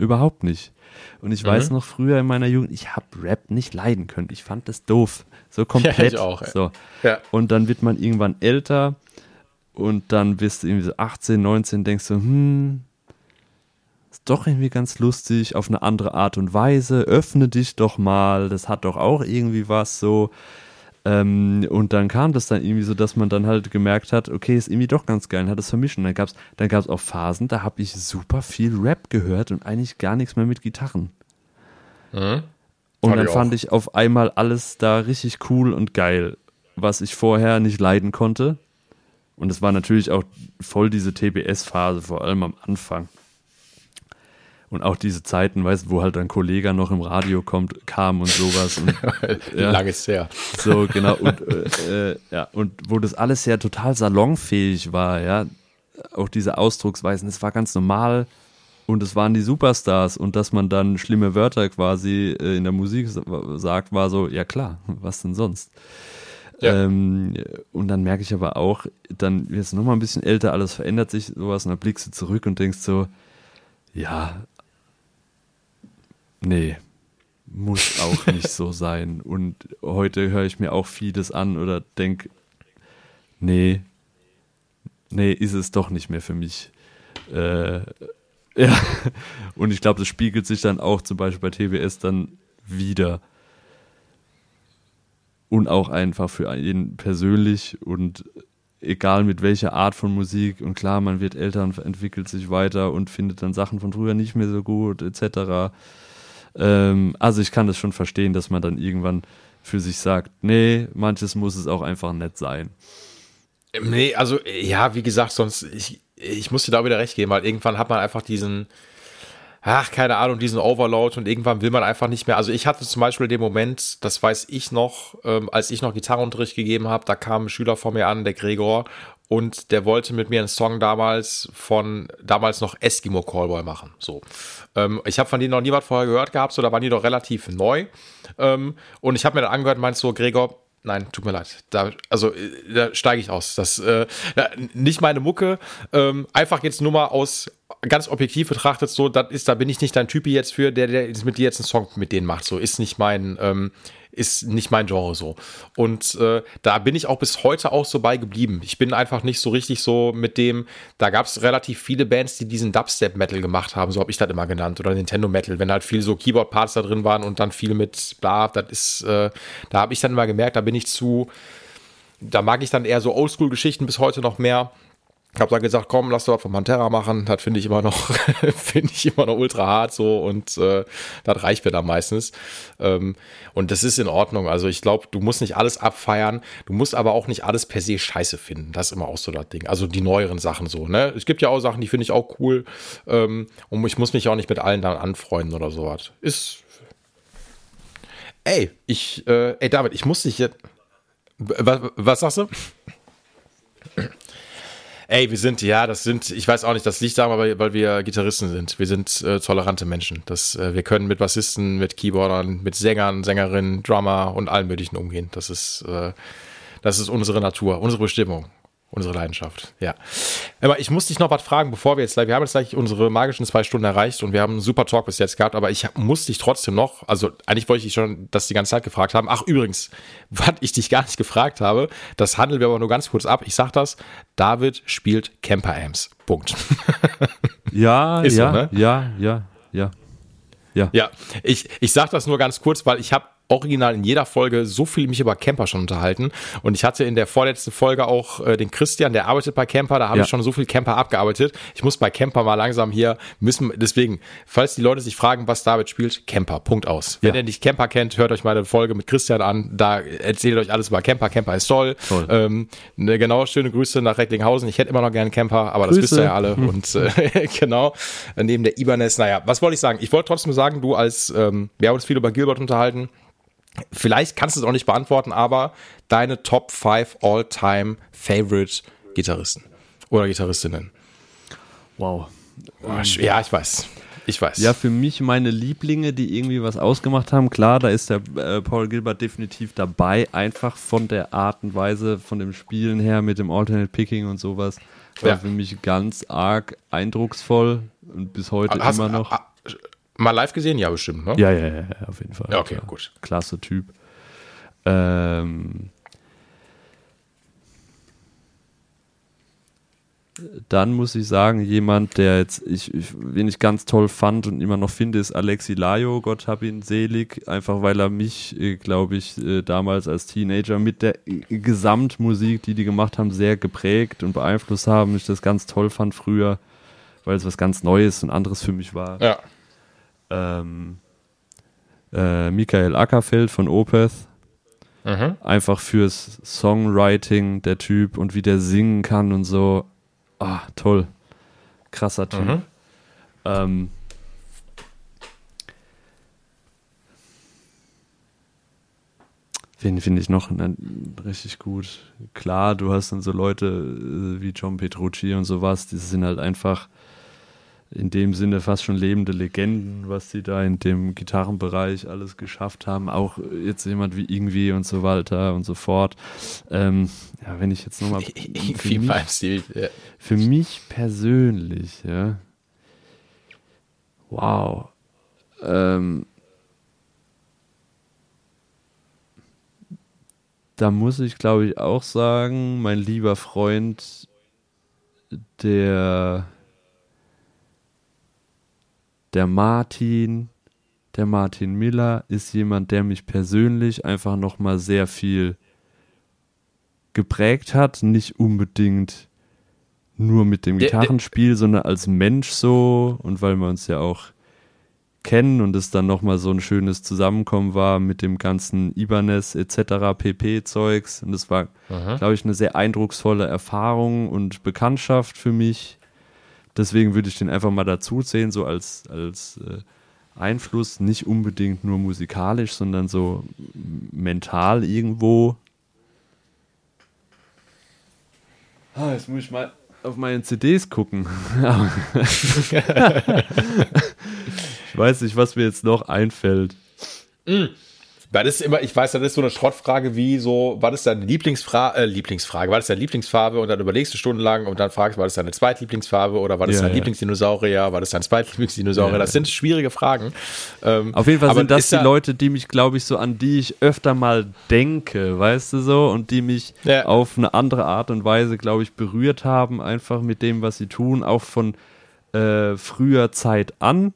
Überhaupt nicht. Und ich mhm. weiß noch früher in meiner Jugend, ich habe Rap nicht leiden können. Ich fand das doof. So komplett. <laughs> Ja, ich auch. So. Ja. Und dann wird man irgendwann älter und dann bist du irgendwie so 18, 19, denkst du, hm, ist doch irgendwie ganz lustig, auf eine andere Art und Weise. Öffne dich doch mal, das hat doch auch irgendwie was so. Ähm, und dann kam das dann irgendwie so, dass man dann halt gemerkt hat, okay, ist irgendwie doch ganz geil, und hat es vermischt. Und dann gab es dann gab's auch Phasen, da habe ich super viel Rap gehört und eigentlich gar nichts mehr mit Gitarren. Mhm. Und dann ich fand ich auf einmal alles da richtig cool und geil, was ich vorher nicht leiden konnte. Und es war natürlich auch voll diese TBS-Phase, vor allem am Anfang. Und auch diese Zeiten, weißt du, wo halt ein Kollege noch im Radio kommt, kam und sowas. Und, <laughs> ja, Lang ist her. So, genau. Und, äh, äh, ja, und wo das alles ja total salonfähig war, ja. Auch diese Ausdrucksweisen, das war ganz normal. Und es waren die Superstars. Und dass man dann schlimme Wörter quasi äh, in der Musik sagt, war so, ja klar, was denn sonst? Ja. Ähm, und dann merke ich aber auch, dann wirst du nochmal ein bisschen älter, alles verändert sich, sowas, und dann blickst du zurück und denkst so, ja, Nee, muss auch nicht so sein. Und heute höre ich mir auch vieles an oder denke, nee, nee, ist es doch nicht mehr für mich. Äh, <laughs> ja, und ich glaube, das spiegelt sich dann auch zum Beispiel bei TBS dann wieder. Und auch einfach für jeden persönlich und egal mit welcher Art von Musik. Und klar, man wird älter und entwickelt sich weiter und findet dann Sachen von früher nicht mehr so gut, etc. Ähm, also ich kann das schon verstehen, dass man dann irgendwann für sich sagt, nee, manches muss es auch einfach nett sein. Nee, also ja, wie gesagt, sonst, ich, ich muss dir da wieder recht geben, weil irgendwann hat man einfach diesen, ach, keine Ahnung, diesen Overload und irgendwann will man einfach nicht mehr. Also ich hatte zum Beispiel den Moment, das weiß ich noch, ähm, als ich noch Gitarrenunterricht gegeben habe, da kam ein Schüler vor mir an, der Gregor, und der wollte mit mir einen Song damals von damals noch Eskimo Callboy machen. So, ähm, ich habe von denen noch nie was vorher gehört gehabt, so da waren die doch relativ neu. Ähm, und ich habe mir dann angehört, meinst so, Gregor, Nein, tut mir leid. Da, also äh, da steige ich aus. Das äh, nicht meine Mucke. Ähm, einfach jetzt nur mal aus ganz objektiv betrachtet so, das ist, da bin ich nicht dein Typ jetzt für, der, der mit dir jetzt einen Song mit denen macht. So ist nicht mein, ähm, ist nicht mein Genre so. Und äh, da bin ich auch bis heute auch so bei geblieben. Ich bin einfach nicht so richtig so mit dem, da gab es relativ viele Bands, die diesen Dubstep-Metal gemacht haben, so habe ich das immer genannt, oder Nintendo-Metal, wenn halt viel so Keyboard-Parts da drin waren und dann viel mit bla, das ist, äh, da habe ich dann immer gemerkt, da bin ich zu, da mag ich dann eher so Oldschool-Geschichten bis heute noch mehr. Ich habe dann gesagt, komm, lass doch was von Pantera machen. Das finde ich immer noch, <laughs> finde ich immer noch ultra hart so und äh, das reicht mir dann meistens. Ähm, und das ist in Ordnung. Also ich glaube, du musst nicht alles abfeiern, du musst aber auch nicht alles per se scheiße finden. Das ist immer auch so das Ding. Also die neueren Sachen so. Ne? Es gibt ja auch Sachen, die finde ich auch cool. Ähm, und ich muss mich auch nicht mit allen dann anfreunden oder sowas. Ist. Ey, ich, äh, ey David, ich muss dich jetzt. Was, was sagst du? Ey, wir sind, ja, das sind, ich weiß auch nicht, das liegt daran, weil, weil wir Gitarristen sind. Wir sind äh, tolerante Menschen. Das, äh, wir können mit Bassisten, mit Keyboardern, mit Sängern, Sängerinnen, Drummer und allen möglichen umgehen. Das ist, äh, das ist unsere Natur, unsere Bestimmung. Unsere Leidenschaft, ja. Aber ich muss dich noch was fragen, bevor wir jetzt, wir haben jetzt gleich unsere magischen zwei Stunden erreicht und wir haben einen super Talk bis jetzt gehabt, aber ich muss dich trotzdem noch, also eigentlich wollte ich dich schon das die ganze Zeit gefragt haben. Ach, übrigens, <laughs> was ich dich gar nicht gefragt habe, das handeln wir aber nur ganz kurz ab. Ich sag das, David spielt Camper Amps. Punkt. <laughs> Ja, ja, so, ne? ja, ja, ja. Ja. ja, ich, ich sage das nur ganz kurz, weil ich habe original in jeder Folge so viel mich über Camper schon unterhalten. Und ich hatte in der vorletzten Folge auch äh, den Christian, der arbeitet bei Camper, da habe ja. ich schon so viel Camper abgearbeitet. Ich muss bei Camper mal langsam hier müssen, deswegen, falls die Leute sich fragen, was David spielt, Camper, Punkt aus. Wenn ihr nicht Camper kennt, hört euch mal eine Folge mit Christian an, da erzählt euch alles über Camper, Camper ist toll. toll. Ähm, ne, genau, schöne Grüße nach Recklinghausen. Ich hätte immer noch gerne Camper, aber Grüße. das wisst ihr ja alle. Hm. Und äh, <laughs> genau, neben der Ibanez, naja, was wollte ich sagen? Ich wollte trotzdem sagen, du als, ähm, wir haben uns viel über Gilbert unterhalten, Vielleicht kannst du es auch nicht beantworten, aber deine Top 5 All-Time Favorite Gitarristen oder Gitarristinnen. Wow. Ja, ich weiß. Ich weiß. Ja, für mich meine Lieblinge, die irgendwie was ausgemacht haben, klar, da ist der äh, Paul Gilbert definitiv dabei, einfach von der Art und Weise, von dem Spielen her mit dem Alternate Picking und sowas, war ja. für mich ganz arg eindrucksvoll und bis heute Hast, immer noch. Mal live gesehen? Ja, bestimmt, ne? Ja, ja, ja, auf jeden Fall. Ja, okay, ja. gut. Klasse Typ. Ähm, dann muss ich sagen, jemand, der jetzt, ich, ich, wen ich ganz toll fand und immer noch finde, ist Alexi Lajo, Gott hab ihn selig, einfach weil er mich, äh, glaube ich, äh, damals als Teenager mit der Gesamtmusik, die die gemacht haben, sehr geprägt und beeinflusst haben. Ich das ganz toll fand früher, weil es was ganz Neues und anderes für mich war. Ja ähm, äh, Michael Ackerfeld von Opeth. Mhm. Einfach fürs Songwriting, der Typ und wie der singen kann und so. Ah, toll. Krasser Typ. Mhm. Ähm, Wen finde ich noch richtig gut? Klar, du hast dann so Leute äh, wie John Petrucci und sowas, die sind halt einfach in dem Sinne fast schon lebende Legenden, was sie da in dem Gitarrenbereich alles geschafft haben. Auch jetzt jemand wie Ingwie und so weiter und so fort. Ähm, ja, wenn ich jetzt nochmal. Irgendwie <laughs> beim Stil, ja. Für mich persönlich, ja. Wow. Ähm, da muss ich, glaube ich, auch sagen, mein lieber Freund, der der Martin, der Martin Miller ist jemand, der mich persönlich einfach nochmal sehr viel geprägt hat, nicht unbedingt nur mit dem Gitarrenspiel, sondern als Mensch so und weil wir uns ja auch kennen und es dann nochmal so ein schönes Zusammenkommen war mit dem ganzen Ibanez etc. pp-Zeugs. Und es war, glaube ich, eine sehr eindrucksvolle Erfahrung und Bekanntschaft für mich. Deswegen würde ich den einfach mal dazu zählen, so als, als äh, Einfluss, nicht unbedingt nur musikalisch, sondern so mental irgendwo. Ah, jetzt muss ich mal auf meine CDs gucken. <laughs> ich weiß nicht, was mir jetzt noch einfällt. Weil das ist immer, ich weiß, das ist so eine Schrottfrage wie so, was ist deine Lieblingsfrage, äh, Lieblingsfrage, was ist deine Lieblingsfarbe und dann überlegst du stundenlang und dann fragst, was ist deine Zweitlieblingsfarbe oder was ist Ja, dein ja. Lieblingsdinosaurier, was ist dein Zweitlieblingsdinosaurier, Ja, das sind schwierige Fragen. Ähm, Auf jeden Fall sind das die ja- Leute, die mich, glaube ich, so an die ich öfter mal denke, weißt du so, und die mich auf eine andere Art und Weise, glaube ich, berührt haben, einfach mit dem, was sie tun, auch von äh, früher Zeit an.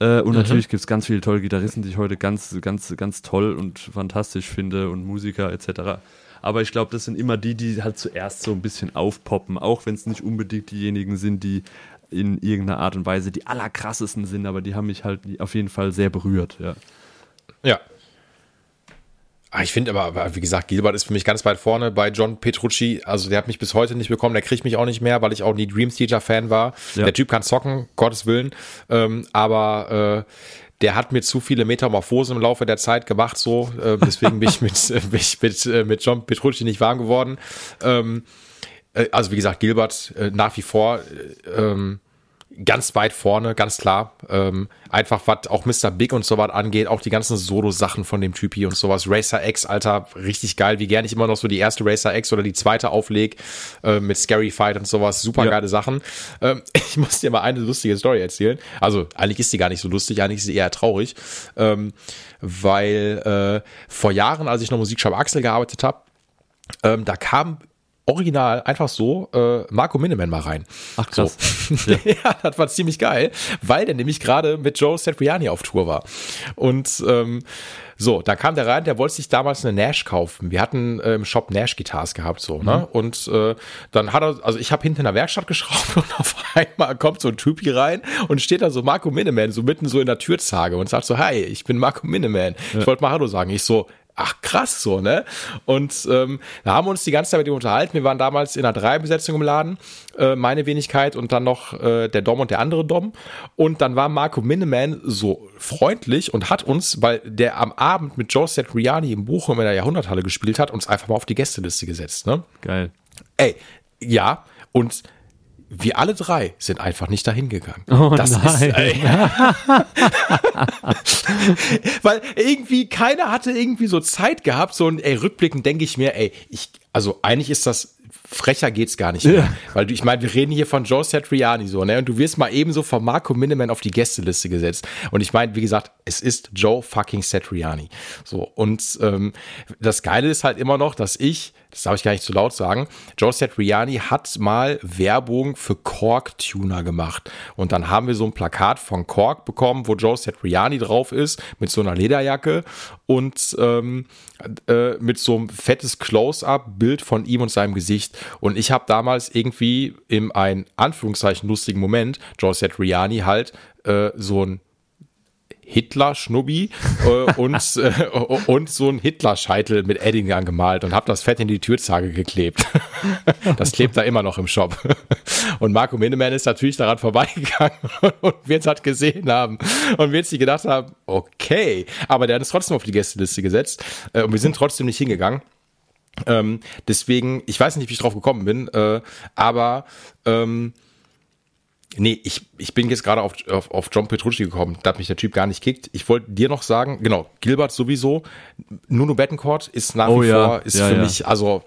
Äh, Mhm. und natürlich gibt es ganz viele tolle Gitarristen, die ich heute ganz, ganz, ganz toll und fantastisch finde und Musiker etc. Aber ich glaube, das sind immer die, die halt zuerst so ein bisschen aufpoppen, auch wenn es nicht unbedingt diejenigen sind, die in irgendeiner Art und Weise die allerkrassesten sind, aber die haben mich halt auf jeden Fall sehr berührt, ja. Ja. Ah, Ich finde aber, aber, wie gesagt, Gilbert ist für mich ganz weit vorne bei John Petrucci. Also der hat mich bis heute nicht bekommen, der kriegt mich auch nicht mehr, weil ich auch nie Dream Theater Fan war. Ja. Der Typ kann zocken, Gottes Willen. Ähm, aber äh, der hat mir zu viele Metamorphosen im Laufe der Zeit gemacht, so. Äh, deswegen bin ich mit, <laughs> äh, mit, äh, mit John Petrucci nicht warm geworden. Ähm, äh, also wie gesagt, Gilbert äh, nach wie vor äh, ähm, ganz weit vorne, ganz klar. Ähm, einfach was auch Mr. Big und so was angeht, auch die ganzen Solo-Sachen von dem Typi und sowas. Racer X, Alter, richtig geil. Wie gerne ich immer noch so die erste Racer X oder die zweite aufleg äh, mit Scary Fight und sowas. Super geile Sachen. Ähm, <laughs> ich muss dir mal eine lustige Story erzählen. Also eigentlich ist die gar nicht so lustig, eigentlich ist sie eher traurig. Ähm, weil äh, vor Jahren, als ich noch Musikshop Axel gearbeitet habe, ähm, da kam original einfach so äh, Marco Miniman mal rein. Ach, krass. So. <laughs> Ja. das war ziemlich geil, weil der nämlich gerade mit Joe Satriani auf Tour war. Und ähm, so, da kam der rein, der wollte sich damals eine Nash kaufen. Wir hatten äh, im Shop Nash Guitars gehabt, so, ne? Und äh, dann hat er, also ich habe hinten in der Werkstatt geschraubt <laughs> und auf einmal kommt so ein Typi rein und steht da so Marco Miniman, so mitten so in der Türzage und sagt so, hi, ich bin Marco Miniman. Ich wollte mal Hallo sagen. Ich so, ach krass so, ne? Und ähm, da haben wir uns die ganze Zeit mit ihm unterhalten. Wir waren damals in einer Dreibesetzung im Laden, äh, meine Wenigkeit und dann noch äh, der Dom und der andere Dom. Und dann war Marco Miniman so freundlich und hat uns, weil der am Abend mit Joe Satriani im Bochum in der Jahrhunderthalle gespielt hat, uns einfach mal auf die Gästeliste gesetzt, ne? Geil. Ey, ja, und wir alle drei sind einfach nicht dahin gegangen. Oh das nein. Ist, <laughs> ey. Weil irgendwie keiner hatte irgendwie so Zeit gehabt, so ein, ey, rückblickend denke ich mir, ey, ich, also eigentlich ist das, frecher geht's gar nicht mehr. Ja. Weil du, ich meine, wir reden hier von Joe Satriani so, ne? Und du wirst mal ebenso von Marco Miniman auf die Gästeliste gesetzt. Und ich meine, wie gesagt, es ist Joe fucking Satriani. So, und ähm, das Geile ist halt immer noch, dass ich, das darf ich gar nicht zu laut sagen, Joe Satriani hat mal Werbung für Korg Tuner gemacht. Und dann haben wir so ein Plakat von Korg bekommen, wo Joe Satriani drauf ist, mit so einer Lederjacke und ähm, äh, mit so einem fettes Close-up-Bild von ihm und seinem Gesicht. Und ich habe damals irgendwie in ein Anführungszeichen lustigen Moment Joe Satriani halt äh, so ein Hitler-Schnubbi äh, <laughs> und, äh, und so ein Hitler-Scheitel mit Edding angemalt und habe das fett in die Türzage geklebt. <laughs> das klebt da immer noch im Shop. Und Marco Minnemann ist natürlich daran vorbeigegangen <laughs> und wird es halt gesehen haben und wird sich gedacht haben, okay, aber der hat es trotzdem auf die Gästeliste gesetzt äh, und wir sind trotzdem nicht hingegangen. Ähm, deswegen, ich weiß nicht, wie ich drauf gekommen bin, äh, aber ähm, Nee, ich, ich bin jetzt gerade auf, auf, auf John Petrucci gekommen. Da hat mich der Typ gar nicht kickt. Ich wollte dir noch sagen, genau, Gilbert sowieso. Nuno Bettencourt ist nach Oh wie ja, vor, ist ja, für ja. mich, also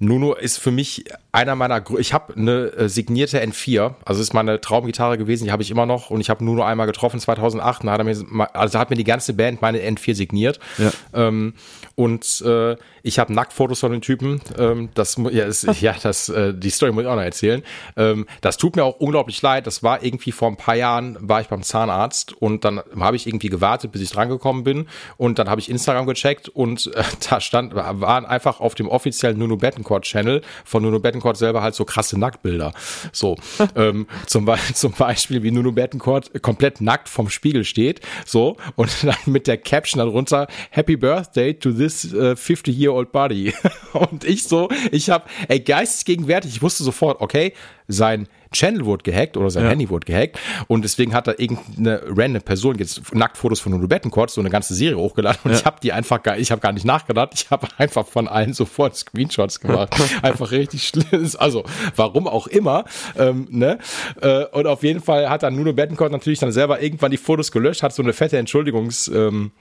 Nuno ist für mich einer meiner, ich habe eine äh, signierte N4, also ist meine Traumgitarre gewesen, die habe ich immer noch und ich habe Nuno einmal getroffen 2008, da hat er mir, also hat mir die ganze Band meine N4 signiert. Ja. Ähm, und äh, ich habe Nacktfotos von den Typen. Ähm, das, ja, ist, ja, das, äh, die Story muss ich auch noch erzählen. Ähm, das tut mir auch unglaublich leid. Das war irgendwie vor ein paar Jahren, war ich beim Zahnarzt und dann habe ich irgendwie gewartet, bis ich drangekommen bin. Und dann habe ich Instagram gecheckt und äh, <laughs> da stand, waren einfach auf dem offiziellen Nuno Bettencourt Channel von Nuno Bettencourt Bettencourt selber halt so krasse Nacktbilder. So, <laughs> ähm, zum, Be <laughs> zum Beispiel, wie Nuno Bettencourt komplett nackt vom Spiegel steht, so, und <laughs> dann mit der Caption darunter, Happy Birthday to this uh, 50-year-old body. und ich so, ich hab, ey, geistesgegenwärtig, ich wusste sofort, okay, sein Channel wurde gehackt oder sein ja. Handy wurde gehackt und deswegen hat da irgendeine random Person jetzt Nacktfotos von Nuno Bettencourt so eine ganze Serie hochgeladen und ja. ich habe die einfach gar, ich habe gar nicht nachgedacht, ich habe einfach von allen sofort Screenshots gemacht, <laughs> einfach richtig schlimm. Also warum auch immer, ähm, ne? Äh, und auf jeden Fall hat dann Nuno Bettencourt natürlich dann selber irgendwann die Fotos gelöscht, hat so eine fette Entschuldigungs ähm,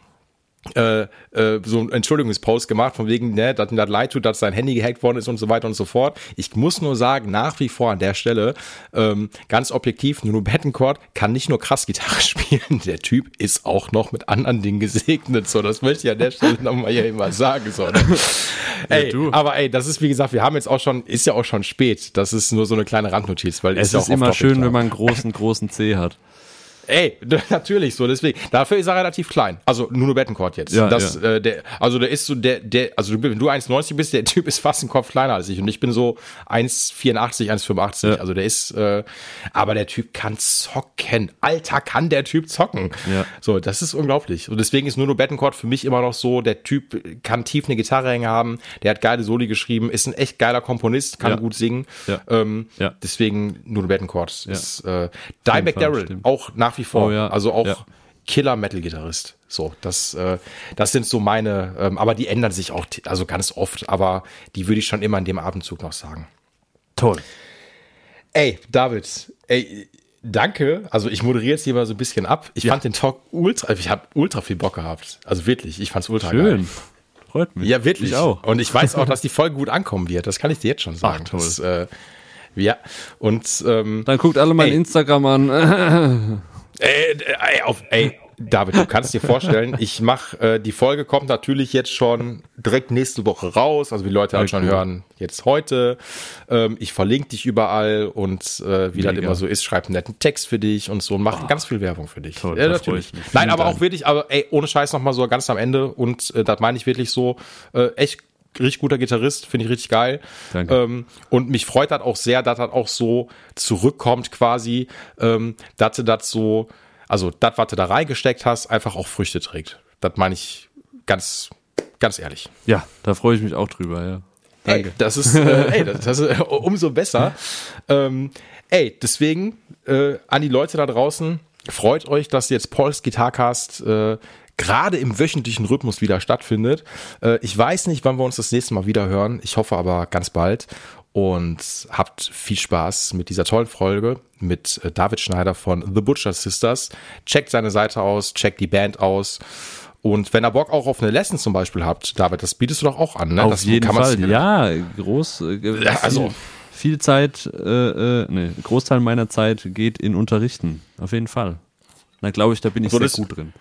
äh, äh, so ein Entschuldigungspost gemacht, von wegen, ne, dass das leid tut, dass sein Handy gehackt worden ist und so weiter und so fort. Ich muss nur sagen, nach wie vor an der Stelle, ähm, ganz objektiv, Nuno Bettencourt kann nicht nur krass Gitarre <laughs> spielen, der Typ ist auch noch mit anderen Dingen gesegnet, so, das möchte ich an der Stelle nochmal hier immer sagen, so. Ne? <laughs> ey, ja, aber ey, das ist wie gesagt, wir haben jetzt auch schon, ist ja auch schon spät, das ist nur so eine kleine Randnotiz, weil es ist, ja auch immer schön, wenn man einen großen, großen C hat. Ey, <laughs> natürlich so, deswegen. Dafür ist er relativ klein. Also Nuno Bettencourt jetzt. Ja, das, ja. Äh, der, also der ist so, der, der, also wenn du 1,90 bist, der <laughs> Typ ist fast ein Kopf kleiner als ich. Und ich bin so 1,84, 1,85. Ja. Also der ist, äh, aber der Typ kann zocken. Alter, kann der Typ zocken. Ja. So, das ist unglaublich. Und deswegen ist Nuno Bettencourt für mich immer noch so, der Typ kann tief eine Gitarre hängen haben, der hat geile Soli geschrieben, ist ein echt geiler Komponist, kann ja. gut singen. Ja. Ähm, ja. Deswegen Nuno Bettencourt ist, äh, Dimebag Daryl, auch nach wie vor. Oh, ja. Also auch ja. Killer-Metal-Gitarrist. So, das, äh, das sind so meine, ähm, aber die ändern sich auch, also ganz oft, aber die würde ich schon immer in dem Abendzug noch sagen. Toll. Ey, David, ey, danke. Also ich moderiere jetzt hier mal so ein bisschen ab. Ich ja. fand den Talk ultra, ich habe ultra viel Bock gehabt. Also wirklich, ich fand's ultra Schön. geil. Freut mich. Ja, wirklich. Ich auch. Und ich weiß auch, dass die Folge gut ankommen wird. Das kann ich dir jetzt schon sagen. Ach, toll. Das, äh, ja, und ähm, dann guckt alle mein ey. Instagram an. <laughs> Ey, ey, auf, ey, David, du kannst dir vorstellen, ich mache, äh, die Folge kommt natürlich jetzt schon direkt nächste Woche raus, also die Leute halt schon hören, jetzt heute. Ähm, ich verlinke dich überall und äh, wie Mega. das immer so ist, schreibe einen netten Text für dich und so und mache oh. ganz viel Werbung für dich. Toll, ja, natürlich. Nein, aber Dank. auch wirklich, aber ey, ohne Scheiß nochmal so ganz am Ende und äh, das meine ich wirklich so, äh, echt richtig guter Gitarrist, finde ich richtig geil. Danke. Ähm, und mich freut das auch sehr, dass das auch so zurückkommt quasi, ähm, dass du das so, also das, was du da reingesteckt hast, einfach auch Früchte trägt. Das meine ich ganz, ganz ehrlich. Ja, da freue ich mich auch drüber, ja. Danke. Ey, das ist, äh, ey, das, das ist äh, umso besser. ähm, ey, deswegen äh, an die Leute da draußen, freut euch, dass jetzt Pauls Gitarcast äh, gerade im wöchentlichen Rhythmus wieder stattfindet. Äh, ich weiß nicht, wann wir uns das nächste Mal wieder hören. Ich hoffe aber ganz bald. Und habt viel Spaß mit dieser tollen Folge mit äh, David Schneider von The Butcher Sisters. Checkt seine Seite aus, checkt die Band aus. Und wenn ihr Bock auch auf eine Lesson zum Beispiel habt, David, das bietest du doch auch an, ne? Auf das jeden Fall, ja, groß. Äh, ja, also viel Zeit, äh, äh, nee, Großteil meiner Zeit geht in Unterrichten, auf jeden Fall. Da glaube ich, da bin ich sehr gut drin.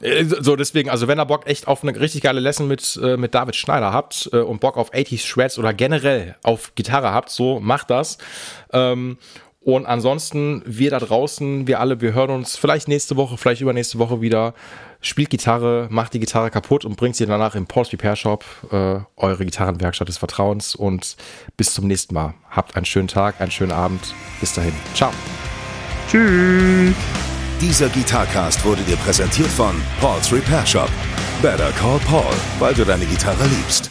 Äh, so, deswegen, also wenn ihr Bock echt auf eine richtig geile Lesson mit, äh, mit David Schneider habt äh, und Bock auf 80s Shreds oder generell auf Gitarre habt, so macht das. Ähm, und ansonsten, wir da draußen, wir alle, wir hören uns vielleicht nächste Woche, vielleicht übernächste Woche wieder. Spielt Gitarre, macht die Gitarre kaputt und bringt sie danach im Pulse Repair Shop, eure Gitarrenwerkstatt des Vertrauens. Und bis zum nächsten Mal. Habt einen schönen Tag, einen schönen Abend. Bis dahin. Ciao. Tschüss. Dieser Gitarcast wurde dir präsentiert von Paul's Repair Shop. Better call Paul, weil du deine Gitarre liebst.